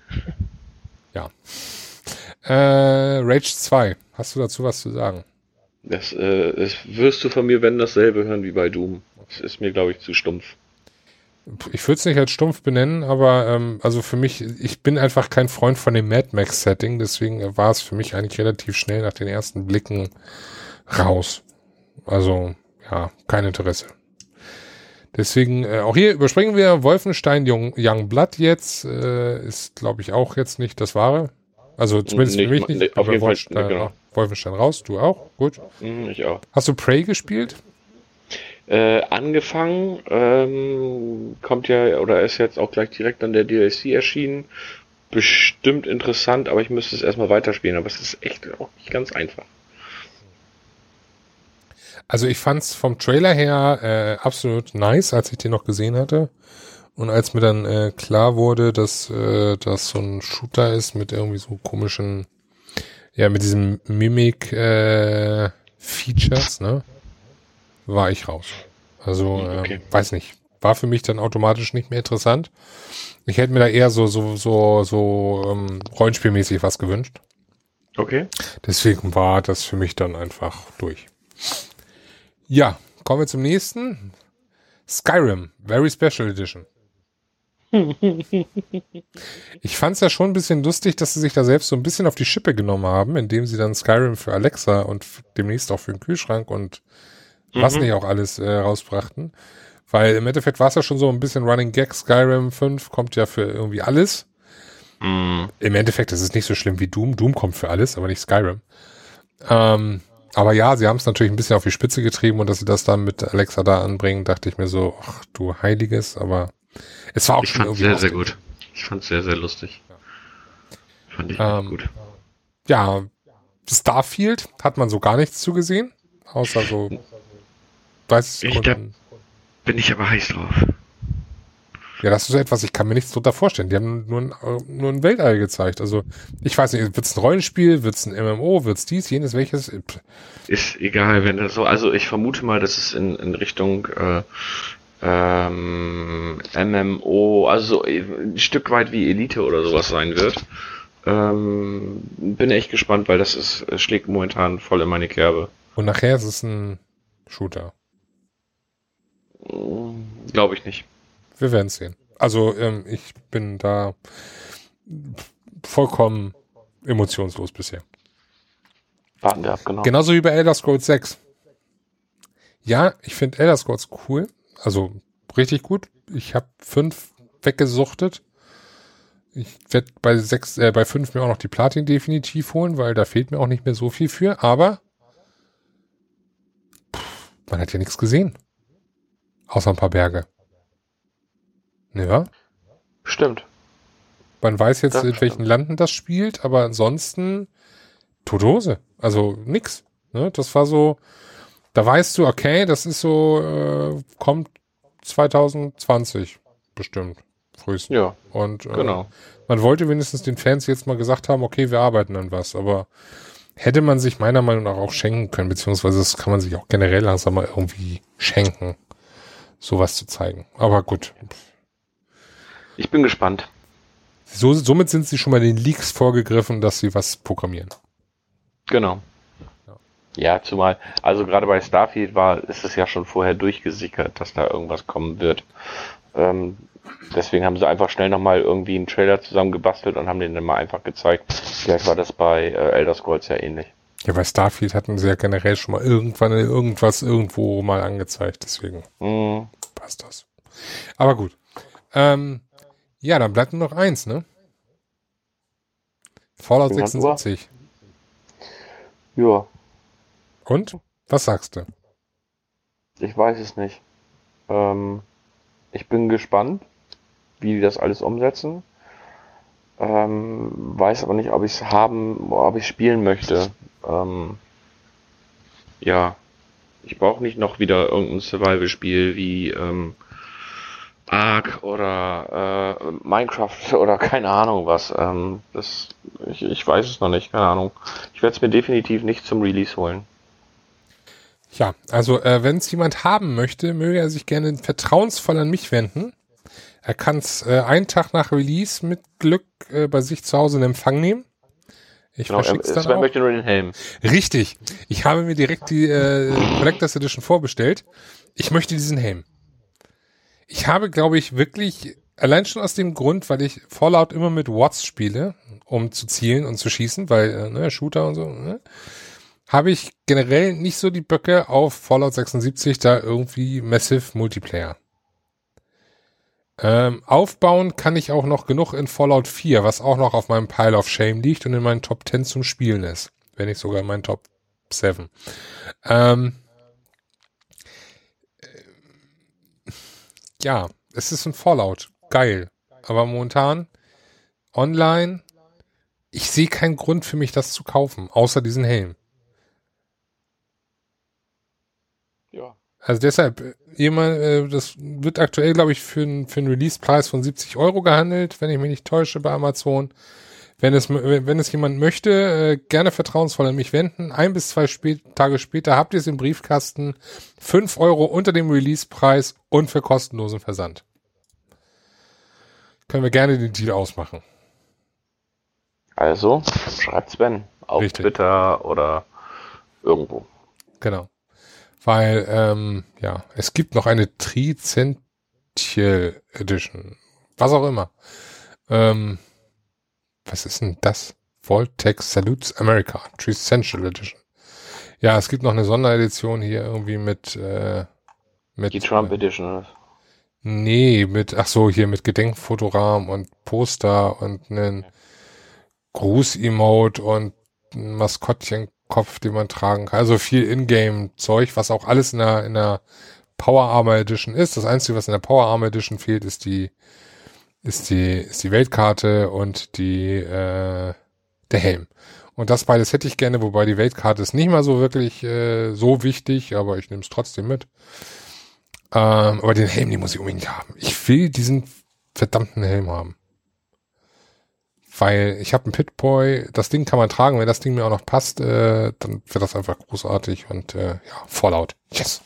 Äh, Rage 2. Hast du dazu was zu sagen? Das, äh, das wirst du von mir, wenn dasselbe hören wie bei Doom. Das ist mir, glaube ich, zu stumpf. Ich würde es nicht als stumpf benennen, aber ähm, also für mich, ich bin einfach kein Freund von dem Mad Max-Setting, deswegen war es für mich eigentlich relativ schnell nach den ersten Blicken raus. Also, ja, kein Interesse. Deswegen, äh, auch hier überspringen wir Wolfenstein Young, Young Blood jetzt, äh, ist glaube ich auch jetzt nicht das Wahre. Also zumindest Nee, für mich ich- nicht. nee, auf aber jeden Fall, nee, genau. Wolfenstein raus, du auch? Gut. Hm, ich auch. Hast du Prey gespielt? Äh, angefangen, ähm, kommt ja, oder ist jetzt auch gleich direkt an der DLC erschienen. Bestimmt interessant, aber ich müsste es erstmal weiterspielen. Aber es ist echt auch nicht ganz einfach. Also ich fand's vom Trailer her äh, absolut nice, als ich den noch gesehen hatte. Und als mir dann äh, klar wurde, dass äh, das so ein Shooter ist mit irgendwie so komischen, ja, mit diesem Mimic äh, Features, ne, war ich raus. Also ähm, Okay. weiß nicht, war für mich dann automatisch nicht mehr interessant. Ich hätte mir da eher so so so so ähm, Rollenspielmäßig was gewünscht. Okay. Deswegen war das für mich dann einfach durch. Ja, kommen wir zum nächsten. Skyrim, Very Special Edition. Ich fand es ja schon ein bisschen lustig, dass sie sich da selbst so ein bisschen auf die Schippe genommen haben, indem sie dann Skyrim für Alexa und demnächst auch für den Kühlschrank und was Mhm. nicht auch alles äh, rausbrachten. Weil im Endeffekt war es ja schon so ein bisschen Running Gag. Skyrim 5 kommt ja für irgendwie alles. Mhm. Im Endeffekt ist es nicht so schlimm wie Doom. Doom kommt für alles, aber nicht Skyrim. Ähm, aber ja, sie haben es natürlich ein bisschen auf die Spitze getrieben und dass sie das dann mit Alexa da anbringen, dachte ich mir so, ach du Heiliges, aber es war auch Ich schon fand irgendwie sehr, sehr gut. Ich fand sehr, sehr lustig. Fand ich Ähm, gut. Ja, Starfield hat man so gar nichts zugesehen, außer so 30 Ich, da Sekunden. bin ich aber heiß drauf. Ja, das ist so etwas, ich kann mir nichts drunter vorstellen. Die haben nur ein, nur ein Weltall gezeigt. Also, ich weiß nicht, wird's ein Rollenspiel, wird's ein MMO, wird's dies, jenes, welches? Ist egal, wenn das so. Also ich vermute mal, dass es in, in Richtung äh, ähm, MMO, also so ein Stück weit wie Elite oder sowas sein wird. Ähm, bin echt gespannt, weil das ist, schlägt momentan voll in meine Kerbe. Und nachher ist es ein Shooter. Glaube ich nicht. Wir werden sehen. Also, ähm, ich bin da vollkommen emotionslos bisher. Warten wir ab, genau. Genauso wie bei Elder Scrolls 6. Ja, ich finde Elder Scrolls cool. Also richtig gut. Ich habe fünf weggesuchtet. Ich werde bei sechs, äh, bei fünf mir auch noch die Platin definitiv holen, weil da fehlt mir auch nicht mehr so viel für. Aber pff, man hat ja nichts gesehen. Außer ein paar Berge. Ja, Stimmt. man weiß jetzt, Das in welchen stimmt. Landen das spielt, aber ansonsten tote Hose. Also nix. Ne? Das war so, da weißt du, okay, das ist so, äh, kommt 2020 bestimmt, frühestens. Ja, Und äh, genau. man wollte wenigstens den Fans jetzt mal gesagt haben, okay, wir arbeiten an was, aber hätte man sich meiner Meinung nach auch schenken können, beziehungsweise das kann man sich auch generell langsam mal irgendwie schenken, sowas zu zeigen. Aber gut, Ich bin gespannt. so, somit sind sie schon mal den Leaks vorgegriffen, dass sie was programmieren. Genau. Ja, zumal, also gerade bei Starfield war, ist es ja schon vorher durchgesickert, dass da irgendwas kommen wird. Ähm, deswegen haben sie einfach schnell nochmal irgendwie einen Trailer zusammengebastelt und haben den dann mal einfach gezeigt. Vielleicht war das bei äh, Elder Scrolls ja ähnlich. Ja, bei Starfield hatten sie ja generell schon mal irgendwann irgendwas irgendwo mal angezeigt, deswegen Mhm. passt das. Aber gut. Ähm, ja, dann bleibt nur noch eins, ne? Fallout Bin grad 76. Ja, Und? Was sagst du? ich weiß es nicht. Ähm, ich bin gespannt, wie die das alles umsetzen. Ähm, weiß aber nicht, ob ich es haben, ob ich spielen möchte. Ähm, ja, ich brauche nicht noch wieder irgendein Survival-Spiel wie ähm, Ark oder äh, Minecraft oder keine Ahnung was. Ähm, das, ich, ich weiß es noch nicht, keine Ahnung. Ich werde es mir definitiv nicht zum Release holen. Ja, also äh, wenn es jemand haben möchte, möge er sich gerne vertrauensvoll an mich wenden. Er kann es äh, einen Tag nach Release mit Glück äh, bei sich zu Hause in Empfang nehmen. Ich Genau, verschick's ähm, dann Sven auch. möchte nur den Helm. Richtig. Ich habe mir direkt die äh, Collectors Edition vorbestellt. Ich möchte diesen Helm. Ich habe, glaube ich, wirklich, allein schon aus dem Grund, weil ich Fallout immer mit Watts spiele, um zu zielen und zu schießen, weil, äh, ne, Shooter und so, ne, habe ich generell nicht so die Böcke auf Fallout 76 da irgendwie Massive Multiplayer. Ähm, aufbauen kann ich auch noch genug in Fallout 4, was auch noch auf meinem Pile of Shame liegt und in meinen Top 10 zum Spielen ist. Wenn nicht sogar in meinen Top 7. Ähm, äh, ja, es ist ein Fallout. Geil. Aber momentan online, ich sehe keinen Grund für mich, das zu kaufen, außer diesen Helm. Ja. Also deshalb, äh, jemand, äh, das wird aktuell, glaube ich, für, einen- für einen Release-Preis von 70 Euro gehandelt, wenn ich mich nicht täusche bei Amazon. Wenn es, wenn es jemand möchte, äh, gerne vertrauensvoll an mich wenden. Ein bis zwei spät, Tage später habt ihr es im Briefkasten. Fünf Euro unter dem Release-Preis und für kostenlosen Versand. Können wir gerne den Deal ausmachen. Also, schreibt Sven auf Richtig. Twitter oder irgendwo. Genau. Weil, ähm, ja, es gibt noch eine Tricential Edition. Was auch immer. Ähm, was ist denn das? Voltex Salutes America. Tricential Edition. Ja, es gibt noch eine Sonderedition hier irgendwie mit, äh, mit. Die Trump Edition. Nee, mit, ach so, hier mit Gedenkfotorahmen und Poster und einen Gruß-Emote und ein Maskottchenkopf, den man tragen kann. Also viel Ingame-Zeug, was auch alles in der, in der Power Armor Edition ist. Das Einzige, was in der Power Armor Edition fehlt, ist die, ist die, ist die Weltkarte und die, äh, der Helm. Und das beides hätte ich gerne, wobei die Weltkarte ist nicht mal so wirklich äh, so wichtig, aber ich nehme es trotzdem mit. Ähm, aber den Helm, den muss ich unbedingt haben. Ich will diesen verdammten Helm haben. Weil ich habe einen Pitboy, das Ding kann man tragen, wenn das Ding mir auch noch passt, äh, dann wird das einfach großartig und äh, ja, Fallout. Yes.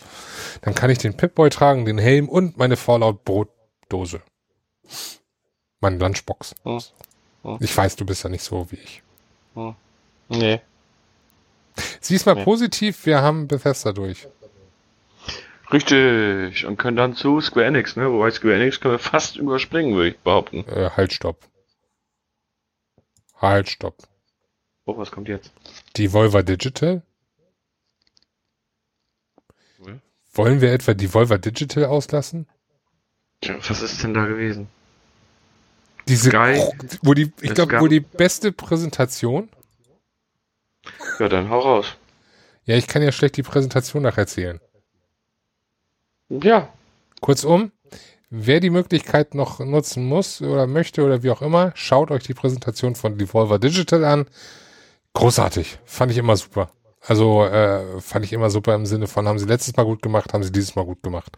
Dann kann ich den Pitboy tragen, den Helm und meine Fallout Brotdose. Meine Lunchbox. Hm. Hm. Ich weiß, du bist ja nicht so wie ich. Hm. Nee. Siehst mal nee. positiv, wir haben Bethesda durch. Richtig, und können dann zu Square Enix, ne? Wobei Square Enix können wir fast überspringen, würde ich behaupten. Äh, halt, stopp. Halt, stopp. Oh, was kommt jetzt? Devolver Digital? Hm? Wollen wir etwa Devolver Digital auslassen? Tja, was ist denn da gewesen? Diese, Sky, wo die, ich glaube, wo die beste Präsentation ja, dann hau raus. Ja, ich kann ja schlecht die Präsentation nach erzählen. Ja. Kurzum, wer die Möglichkeit noch nutzen muss oder möchte oder wie auch immer, schaut euch die Präsentation von Devolver Digital an. Großartig. Fand ich immer super. Also äh, fand ich immer super im Sinne von, haben sie letztes Mal gut gemacht, haben sie dieses Mal gut gemacht.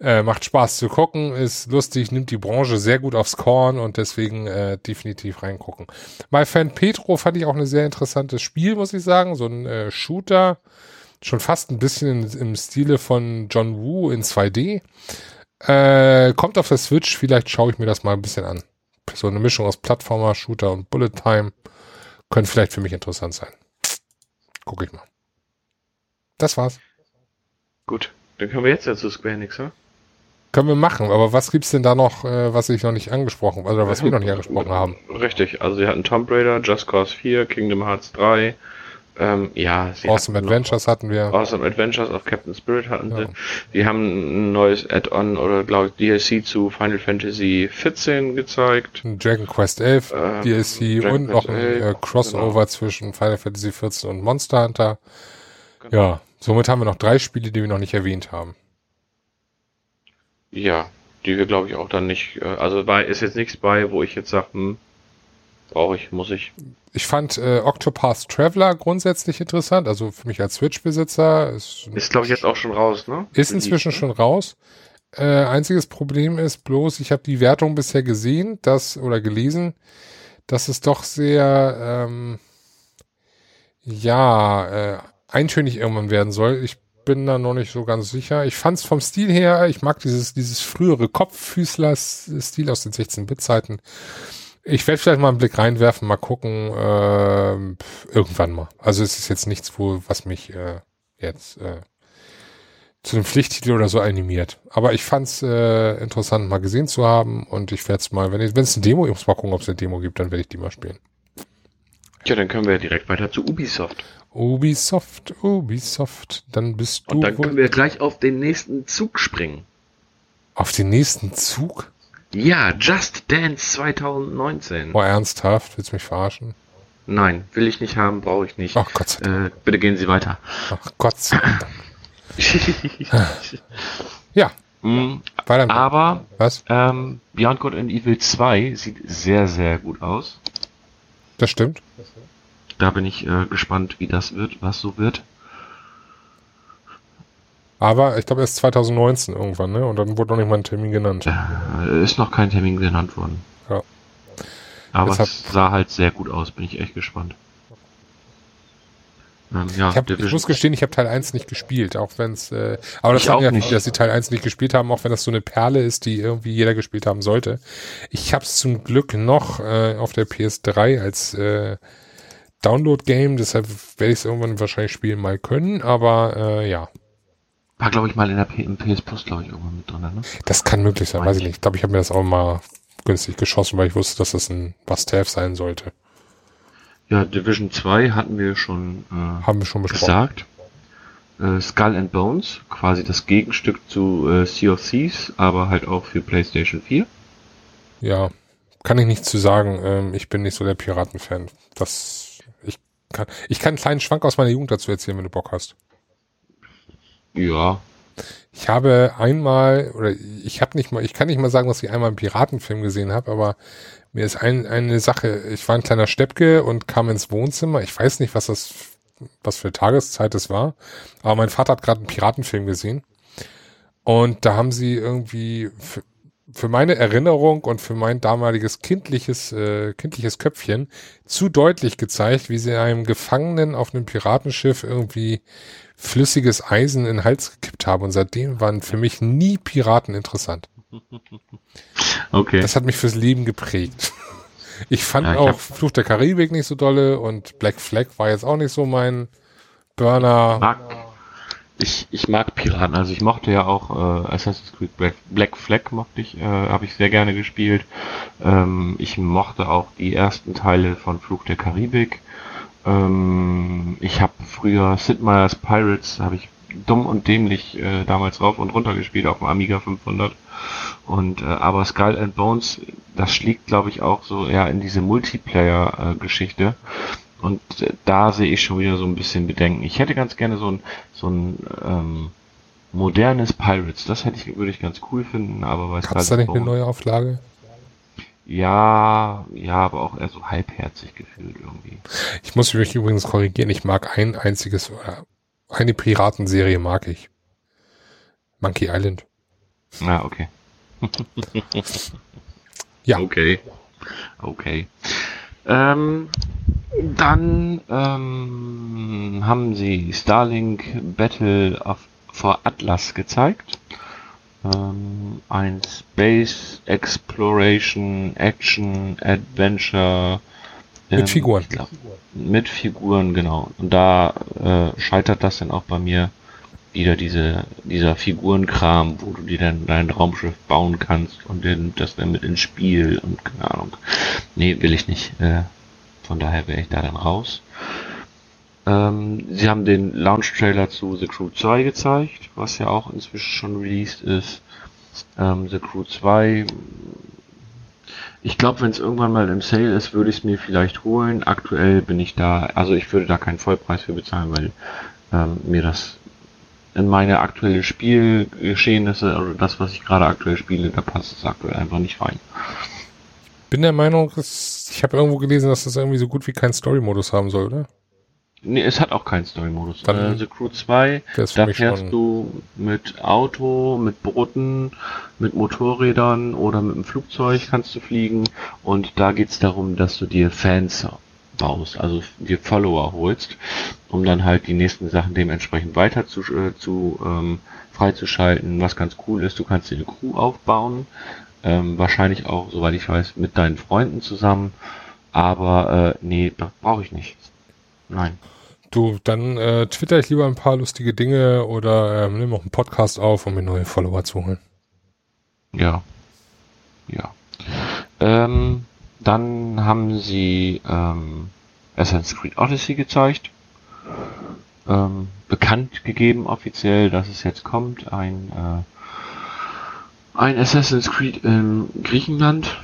Äh, macht Spaß zu gucken, ist lustig, nimmt die Branche sehr gut aufs Korn und deswegen äh, definitiv reingucken. Bei Fan Petro fand ich auch ein sehr interessantes Spiel, muss ich sagen. So ein äh, Shooter, schon fast ein bisschen in, im Stile von John Woo in 2D. Äh, kommt auf der Switch, vielleicht schaue ich mir das mal ein bisschen an. So eine Mischung aus Plattformer, Shooter und Bullet Time. Könnte vielleicht für mich interessant sein. Guck ich mal. Das war's. Gut, dann können wir jetzt ja zu Square Enix, ja? Können wir machen, aber was gibt's denn da noch, äh, was ich noch nicht angesprochen, oder was wir noch nicht angesprochen haben? Richtig, also sie hatten Tomb Raider, Just Cause 4, Kingdom Hearts 3, ähm, ja, sie awesome Adventures hatten wir. Awesome Adventures of Captain Spirit hatten ja. sie. Sie haben ein neues Add-on oder glaube ich DLC zu Final Fantasy 14 gezeigt. Dragon Quest 11 ähm, DLC Dragon und Quest noch ein 11, äh, Crossover genau. zwischen Final Fantasy 14 und Monster Hunter. Genau. Ja, somit haben wir noch drei Spiele, die wir noch nicht erwähnt haben. Ja, die wir glaube ich auch dann nicht, äh, also bei ist jetzt nichts bei, wo ich jetzt sage, hm, brauche ich, muss ich. Ich fand äh, Octopath Traveler grundsätzlich interessant, also für mich als Switch-Besitzer. Ist, ist glaube ich jetzt auch schon raus, ne? Ist inzwischen schon raus. Äh, einziges Problem ist bloß, ich habe die Wertung bisher gesehen, dass oder gelesen, dass es doch sehr ähm, ja äh, eintönig irgendwann werden soll. Ich bin da noch nicht so ganz sicher. Ich fand es vom Stil her, ich mag dieses, dieses frühere Kopffüßler-Stil aus den 16-Bit-Zeiten. Ich werde vielleicht mal einen Blick reinwerfen, mal gucken, äh, irgendwann mal. Also es ist jetzt nichts, wo, was mich äh, jetzt äh, zu einem Pflichttitel oder so animiert. Aber ich fand es äh, interessant, mal gesehen zu haben und ich werde es mal, wenn es eine Demo, ich muss mal gucken, ob es eine Demo gibt, dann werde ich die mal spielen. Ja, dann können wir direkt weiter zu Ubisoft. Ubisoft, Ubisoft, dann bist du. Und dann können wir gleich auf den nächsten Zug springen. Auf den nächsten Zug? Ja, Just Dance 2019. Oh, ernsthaft? Willst du mich verarschen? Nein, will ich nicht haben, brauche ich nicht. Ach Gott sei Dank. Äh, bitte gehen Sie weiter. Ach Gott sei Dank. ja. Mhm, aber Was? Ähm, Beyond Good and Evil 2 sieht sehr, sehr gut aus. Das stimmt. Da bin ich äh, gespannt, wie das wird, was so wird. Aber ich glaube erst 2019 irgendwann, ne? Und dann wurde noch nicht mal ein Termin genannt. Äh, ist noch kein Termin genannt worden. Ja. Aber Deshalb, es sah halt sehr gut aus, bin ich echt gespannt. Ähm, ja, ich, hab, ich muss gestehen, ich habe Teil 1 nicht gespielt, auch wenn es, äh, aber das sagen ja nicht, dass sie Teil 1 nicht gespielt haben, auch wenn das so eine Perle ist, die irgendwie jeder gespielt haben sollte. Ich habe es zum Glück noch äh, auf der PS3 als äh, Download-Game, deshalb werde ich es irgendwann wahrscheinlich spielen mal können, aber äh, ja. War, glaube ich, mal in der P PS Plus, glaube ich, irgendwann mit drin, ne? Das kann möglich sein, weiß ich nicht. Ich glaube, ich habe mir das auch mal günstig geschossen, weil ich wusste, dass das ein Must-Have sein sollte. Ja, Division 2 hatten wir schon, äh, Haben wir schon besprochen. gesagt. Äh, Skull and Bones, quasi das Gegenstück zu äh, Sea of Thieves, aber halt auch für PlayStation 4. Ja, kann ich nichts zu sagen. Ähm, ich bin nicht so der Piraten-Fan. Das kann, ich kann einen kleinen Schwank aus meiner Jugend dazu erzählen, wenn du Bock hast. Ja. Ich habe einmal, oder ich habe nicht mal, ich kann nicht mal sagen, dass ich einmal einen Piratenfilm gesehen habe, aber mir ist ein, eine Sache, ich war ein kleiner Steppke und kam ins Wohnzimmer. Ich weiß nicht, was das, was für Tageszeit es war, aber mein Vater hat gerade einen Piratenfilm gesehen. Und da haben sie irgendwie für, meine Erinnerung und für mein damaliges kindliches, äh, kindliches Köpfchen zu deutlich gezeigt, wie sie einem Gefangenen auf einem Piratenschiff irgendwie flüssiges Eisen in den Hals gekippt haben. Und seitdem waren für mich nie Piraten interessant. Okay. Das hat mich fürs Leben geprägt. Ich fand ja, ich auch Fluch der Karibik nicht so dolle und Black Flag war jetzt auch nicht so mein Burner. Mag, ich, ich mag Piraten, also ich mochte ja auch äh, Assassin's Creed Black, Black Flag mochte ich, äh, habe ich sehr gerne gespielt. Ähm, ich mochte auch die ersten Teile von Fluch der Karibik. Ähm, ich habe früher Sid Meier's Pirates, habe ich dumm und dämlich äh, damals rauf und runter gespielt auf dem Amiga 500. Und äh, aber Skull and Bones, das schlägt glaube ich auch so eher in diese Multiplayer-Geschichte. Und äh, da sehe ich schon wieder so ein bisschen Bedenken. Ich hätte ganz gerne so ein so ein ähm, modernes Pirates. Das hätte ich würde ich ganz cool finden. Aber bei Skull da nicht eine neue Auflage? Ja, ja, aber auch eher so halbherzig gefühlt irgendwie. Ich muss mich übrigens korrigieren. Ich mag ein einziges eine Piratenserie mag ich. Monkey Island. Ah, okay. ja. Okay. Okay. Ähm, dann ähm, haben sie Starlink Battle of, for Atlas gezeigt. Ähm, ein Space Exploration Action Adventure. Ähm, mit Figuren. Glaub, mit Figuren, genau. Und da äh, scheitert das dann auch bei mir wieder diese, dieser Figurenkram, wo du dir dann dein Raumschiff bauen kannst und dann das dann mit ins Spiel und keine Ahnung. Nee, will ich nicht. Äh, von daher wäre ich da dann raus. Ähm, sie haben den Launch-Trailer zu The Crew 2 gezeigt, was ja auch inzwischen schon released ist. Ähm, The Crew 2 ich glaube, wenn es irgendwann mal im Sale ist, würde ich es mir vielleicht holen. Aktuell bin ich da, also ich würde da keinen Vollpreis für bezahlen, weil ähm, mir das in meine aktuelle Spielgeschehnisse, also das, was ich gerade aktuell spiele, da passt es aktuell einfach nicht rein. Bin der Meinung, ich habe irgendwo gelesen, dass das irgendwie so gut wie keinen Story-Modus haben soll, oder? Nee, es hat auch keinen Story-Modus. Äh, The Crew 2, da fährst du mit Auto, mit Booten, mit Motorrädern oder mit einem Flugzeug kannst du fliegen und da geht's darum, dass du dir Fans baust, also dir Follower holst, um dann halt die nächsten Sachen dementsprechend weiter zu, äh, zu ähm, freizuschalten. Was ganz cool ist, du kannst dir eine Crew aufbauen, ähm, wahrscheinlich auch, soweit ich weiß, mit deinen Freunden zusammen, aber äh, nee, das brauche ich nicht. Nein. Du, dann äh, twitter ich lieber ein paar lustige Dinge oder ähm, nimm auch einen Podcast auf, um mir neue Follower zu holen. Ja. Ja. Ähm, dann haben sie ähm, Assassin's Creed Odyssey gezeigt. Ähm, bekannt gegeben offiziell, dass es jetzt kommt. Ein, äh, ein Assassin's Creed in Griechenland.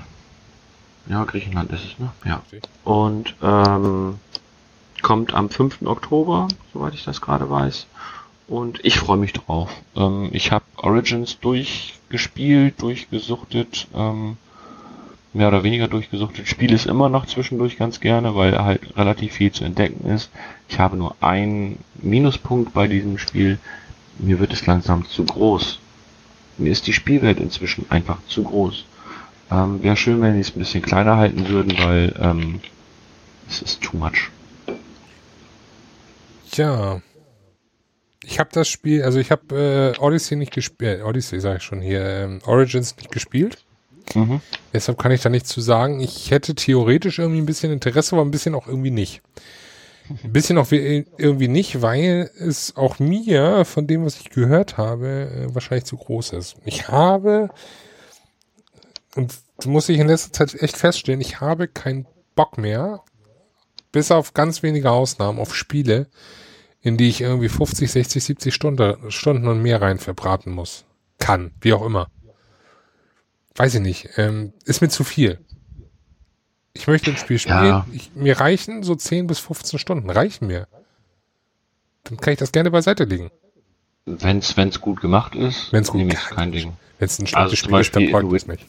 Ja, Griechenland ist es, ne? Ja. Und ähm, kommt am 5. Oktober, soweit ich das gerade weiß. Und ich freue mich drauf. Ähm, ich habe Origins durchgespielt, durchgesuchtet, ähm, mehr oder weniger durchgesuchtet. Spiele es immer noch zwischendurch ganz gerne, weil halt relativ viel zu entdecken ist. Ich habe nur einen Minuspunkt bei diesem Spiel. Mir wird es langsam zu groß. Mir ist die Spielwelt inzwischen einfach zu groß. Ähm, Wäre schön, wenn die es ein bisschen kleiner halten würden, weil ähm, es ist too much. Tja. Ich habe das Spiel, also ich habe äh, Odyssey nicht gespielt, Odyssey sage ich schon hier, ähm, Origins nicht gespielt. Mhm. Deshalb kann ich da nichts zu sagen. Ich hätte theoretisch irgendwie ein bisschen Interesse, aber ein bisschen auch irgendwie nicht. Ein bisschen auch irgendwie nicht, weil es auch mir von dem, was ich gehört habe, äh, wahrscheinlich zu groß ist. Ich habe, und muss ich in letzter Zeit echt feststellen, ich habe keinen Bock mehr, bis auf ganz wenige Ausnahmen, auf Spiele, in die ich irgendwie 50, 60, 70 Stunde, Stunden und mehr rein verbraten muss. Kann, wie auch immer. Weiß ich nicht. Ähm, ist mir zu viel. Ich möchte ein Spiel spielen. Ja. Ich, mir reichen so 10 bis 15 Stunden. Reichen mir. Dann kann ich das gerne beiseite legen. Wenn es gut gemacht ist, Wenn's gut nehme gemacht ich kein Ding. Wenn es ein Also schlechtes zum Spiel ist, dann freut mich nicht.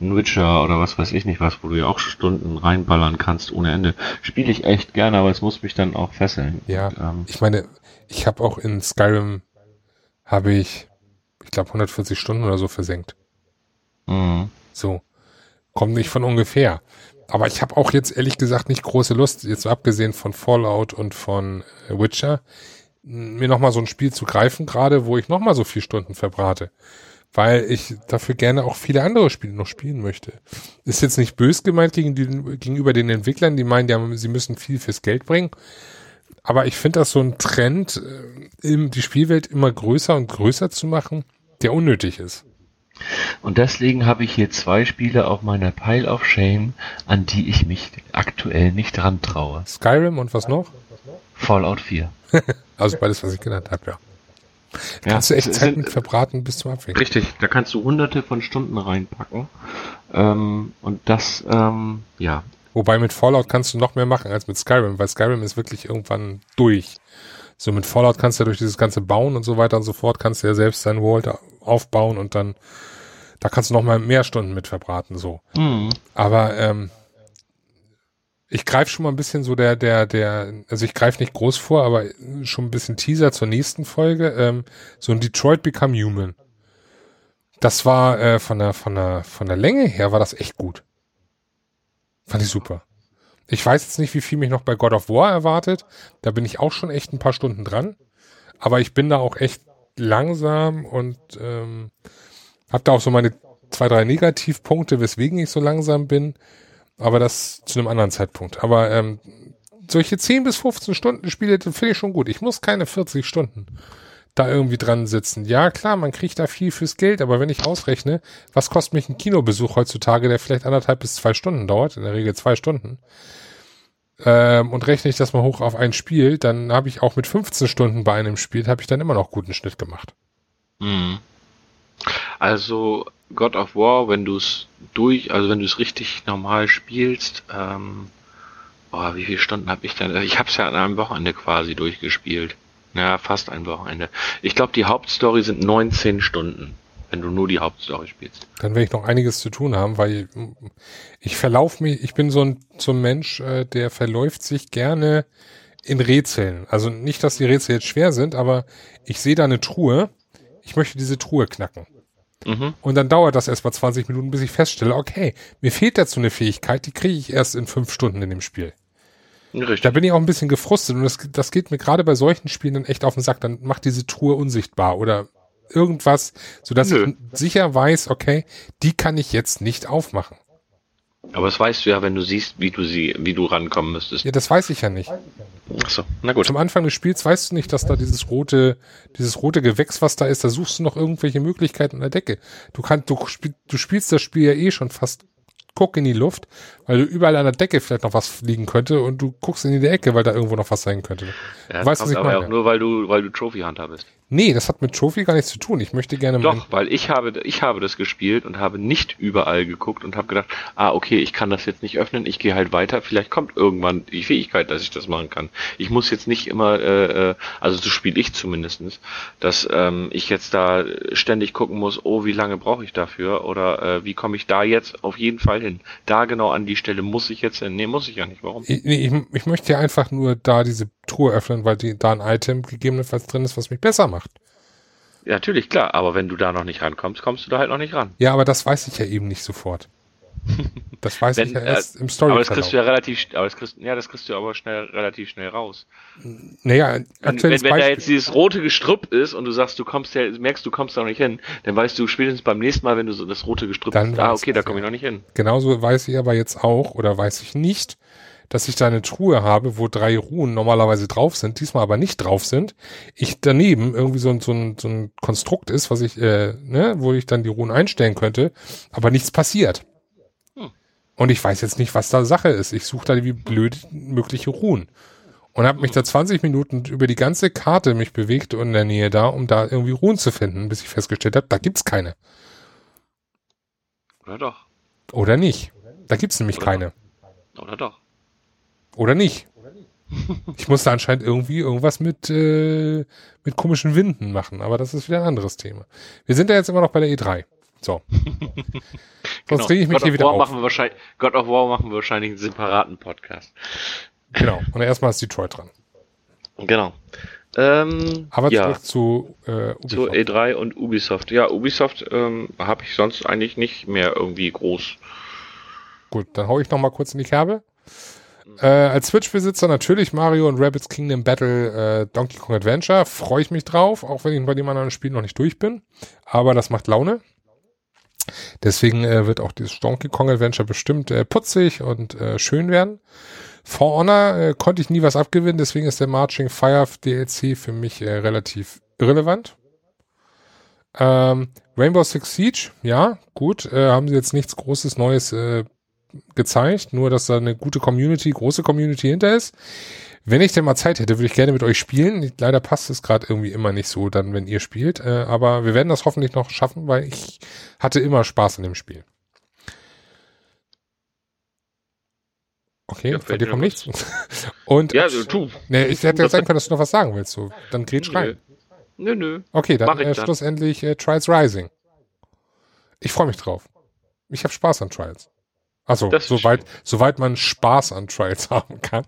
Ein Witcher oder was weiß ich nicht was, wo du ja auch Stunden reinballern kannst ohne Ende. Spiele ich echt gerne, aber es muss mich dann auch fesseln. Ja, Und, ähm, ich meine, ich habe auch in Skyrim habe ich, ich glaube 140 Stunden oder so versenkt. Mh. So. Kommt nicht von ungefähr. Aber ich habe auch jetzt ehrlich gesagt nicht große Lust, jetzt abgesehen von Fallout und von äh, Witcher, mir nochmal so ein Spiel zu greifen, gerade wo ich nochmal so vier Stunden verbrate. Weil ich dafür gerne auch viele andere Spiele noch spielen möchte. Ist jetzt nicht bös gemeint gegen die, gegenüber den Entwicklern, die meinen, ja, sie müssen viel fürs Geld bringen. Aber ich finde das so ein Trend, äh, die Spielwelt immer größer und größer zu machen, der unnötig ist. Und deswegen habe ich hier zwei Spiele auf meiner Pile of Shame, an die ich mich aktuell nicht rantraue. Skyrim und was noch? Fallout 4. Also beides, was ich genannt habe, ja. Ja, Kannst du echt Zeit mit verbraten bis zum Abwinken. Richtig, da kannst du hunderte von Stunden reinpacken. Ähm, und das, ähm, ja. Wobei mit Fallout kannst du noch mehr machen als mit Skyrim, weil Skyrim ist wirklich irgendwann durch. So mit Fallout kannst du ja durch dieses ganze Bauen und so weiter und so fort, kannst du ja selbst dein World aufbauen und dann, da kannst du noch mal mehr Stunden mit verbraten, so. Mhm. Aber ähm, ich greife schon mal ein bisschen so der, der, der, also ich greife nicht groß vor, aber schon ein bisschen Teaser zur nächsten Folge. Ähm, so ein Detroit Become Human. Das war äh, von der, von der, von der Länge her war das echt gut. Fand ich super. Ich weiß jetzt nicht, wie viel mich noch bei God of War erwartet. Da bin ich auch schon echt ein paar Stunden dran. Aber ich bin da auch echt langsam und ähm, habe da auch so meine zwei, drei Negativpunkte, weswegen ich so langsam bin. Aber das zu einem anderen Zeitpunkt. Aber ähm, solche 10 bis 15 Stunden Spiele finde ich schon gut. Ich muss keine 40 Stunden da irgendwie dran sitzen. Ja, klar, man kriegt da viel fürs Geld, aber wenn ich ausrechne, was kostet mich ein Kinobesuch heutzutage, der vielleicht anderthalb bis zwei Stunden dauert, in der Regel zwei Stunden, ähm, und rechne ich das mal hoch auf ein Spiel, dann habe ich auch mit 15 Stunden bei einem Spiel, habe ich dann immer noch guten Schnitt gemacht. Mhm. Also God of War, wenn du es durch, also wenn du es richtig normal spielst, ähm, boah, wie viele Stunden habe ich dann? Ich habe es ja an einem Wochenende quasi durchgespielt. Ja, fast ein Wochenende. Ich glaube, die Hauptstory sind 19 Stunden, wenn du nur die Hauptstory spielst. Dann werde ich noch einiges zu tun haben, weil ich, ich verlaufe mich, ich bin so ein, so ein Mensch, äh, der verläuft sich gerne in Rätseln. Also nicht, dass die Rätsel jetzt schwer sind, aber ich sehe da eine Truhe, ich möchte diese Truhe knacken. Mhm. Und dann dauert das erst mal 20 Minuten, bis ich feststelle, okay, mir fehlt dazu eine Fähigkeit, die kriege ich erst in fünf Stunden in dem Spiel. Richtig. Da bin ich auch ein bisschen gefrustet und das, das geht mir gerade bei solchen Spielen dann echt auf den Sack. Dann macht diese Truhe unsichtbar oder irgendwas, sodass Nö. ich sicher weiß, okay, die kann ich jetzt nicht aufmachen. Aber das weißt du ja, wenn du siehst, wie du sie, wie du rankommen müsstest. Ja, das weiß ich ja nicht. Achso, na gut. Zum Anfang des Spiels weißt du nicht, dass da dieses rote, dieses rote Gewächs, was da ist, da suchst du noch irgendwelche Möglichkeiten an der Decke. Du kannst, du, spiel, du spielst das Spiel ja eh schon fast guck in die Luft, weil du überall an der Decke vielleicht noch was liegen könnte und du guckst in die Ecke, weil da irgendwo noch was sein könnte. Ja, weißt, was kommt ich aber meine? auch nur, weil du, weil du Trophy Hunter bist. Nee, das hat mit Trophy gar nichts zu tun. Ich möchte gerne Doch, weil ich habe, ich habe das gespielt und habe nicht überall geguckt und habe gedacht, ah, okay, ich kann das jetzt nicht öffnen, ich gehe halt weiter, vielleicht kommt irgendwann die Fähigkeit, dass ich das machen kann. Ich muss jetzt nicht immer, äh, äh, also so spiele ich zumindestens, dass ähm, ich jetzt da ständig gucken muss, oh, wie lange brauche ich dafür oder äh, wie komme ich da jetzt auf jeden Fall hin. Da genau an die Stelle muss ich jetzt hin. Nee, muss ich ja nicht. Warum? Ich, ich, ich möchte ja einfach nur da diese Truhe öffnen, weil die, da ein Item gegebenenfalls drin ist, was mich besser macht. Ja, natürlich, klar, aber wenn du da noch nicht rankommst, kommst du da halt noch nicht ran. Ja, aber das weiß ich ja eben nicht sofort. Das weiß Wenn, ich ja äh, erst im Aber das kriegst du ja relativ, aber das kriegst, ja, das kriegst du aber schnell, relativ schnell raus. Naja, Wenn, wenn, wenn da jetzt dieses rote Gestrüpp ist und du sagst, du kommst ja, merkst, du kommst da noch nicht hin, dann weißt du spätestens beim nächsten Mal, wenn du so das rote Gestrüpp Dann siehst, ah, okay, da komme ich noch nicht hin. Genauso weiß ich aber jetzt auch, oder weiß ich nicht, dass ich da eine Truhe habe, wo drei Ruhen normalerweise drauf sind, diesmal aber nicht drauf sind. Ich daneben irgendwie so ein, so ein, so ein Konstrukt ist, was ich, äh, ne, wo ich dann die Ruhen einstellen könnte, aber nichts passiert. Und ich weiß jetzt nicht, was da Sache ist. Ich suche da wie blöd mögliche Ruhen. Und habe mich da 20 Minuten über die ganze Karte mich bewegt und in der Nähe da, um da irgendwie Ruhen zu finden, bis ich festgestellt habe, da gibt's keine. Oder doch. Oder nicht. Da gibt's nämlich Oder keine. Oder doch. Oder nicht. Ich musste anscheinend irgendwie irgendwas mit, äh, mit komischen Winden machen, aber das ist wieder ein anderes Thema. Wir sind ja jetzt immer noch bei der E3. So. Sonst rege ich mich God hier of wieder War auf. Machen wir wahrscheinlich, God of War machen wir wahrscheinlich einen separaten Podcast. Genau. Und erstmal ist Detroit dran. Genau. Ähm, Aber ja, zurück zu äh, zu Ubisoft. E3 und Ubisoft. Ja, Ubisoft ähm, habe ich sonst eigentlich nicht mehr irgendwie groß. Gut, dann hau ich noch mal kurz in die Kerbe. Äh, als Switch-Besitzer natürlich Mario und Rabbids Kingdom Battle äh, Donkey Kong Adventure. Freue ich mich drauf, auch wenn ich bei dem anderen Spiel noch nicht durch bin. Aber das macht Laune. Deswegen äh, wird auch dieses Donkey Kong Adventure bestimmt äh, putzig und äh, schön werden. For Honor äh, konnte ich nie was abgewinnen, deswegen ist der Marching Fire DLC für mich äh, relativ irrelevant. Ähm, Rainbow Six Siege, ja, gut, äh, haben sie jetzt nichts Großes Neues äh, gezeigt, nur dass da eine gute Community, große Community hinter ist. Wenn ich denn mal Zeit hätte, würde ich gerne mit euch spielen. Leider passt es gerade irgendwie immer nicht so, dann, wenn ihr spielt. Äh, aber wir werden das hoffentlich noch schaffen, weil ich hatte immer Spaß an dem Spiel. Okay, Ja, fällt dir kommt nichts. Und Ja, du, du. nee, ich hätte ja sagen können, dass du noch was sagen willst. So, dann grätsch rein. Nö, nö. Okay, dann äh, schlussendlich äh, Trials Rising. Ich freue mich drauf. Ich habe Spaß an Trials. Also, soweit, soweit man Spaß an Trials haben kann.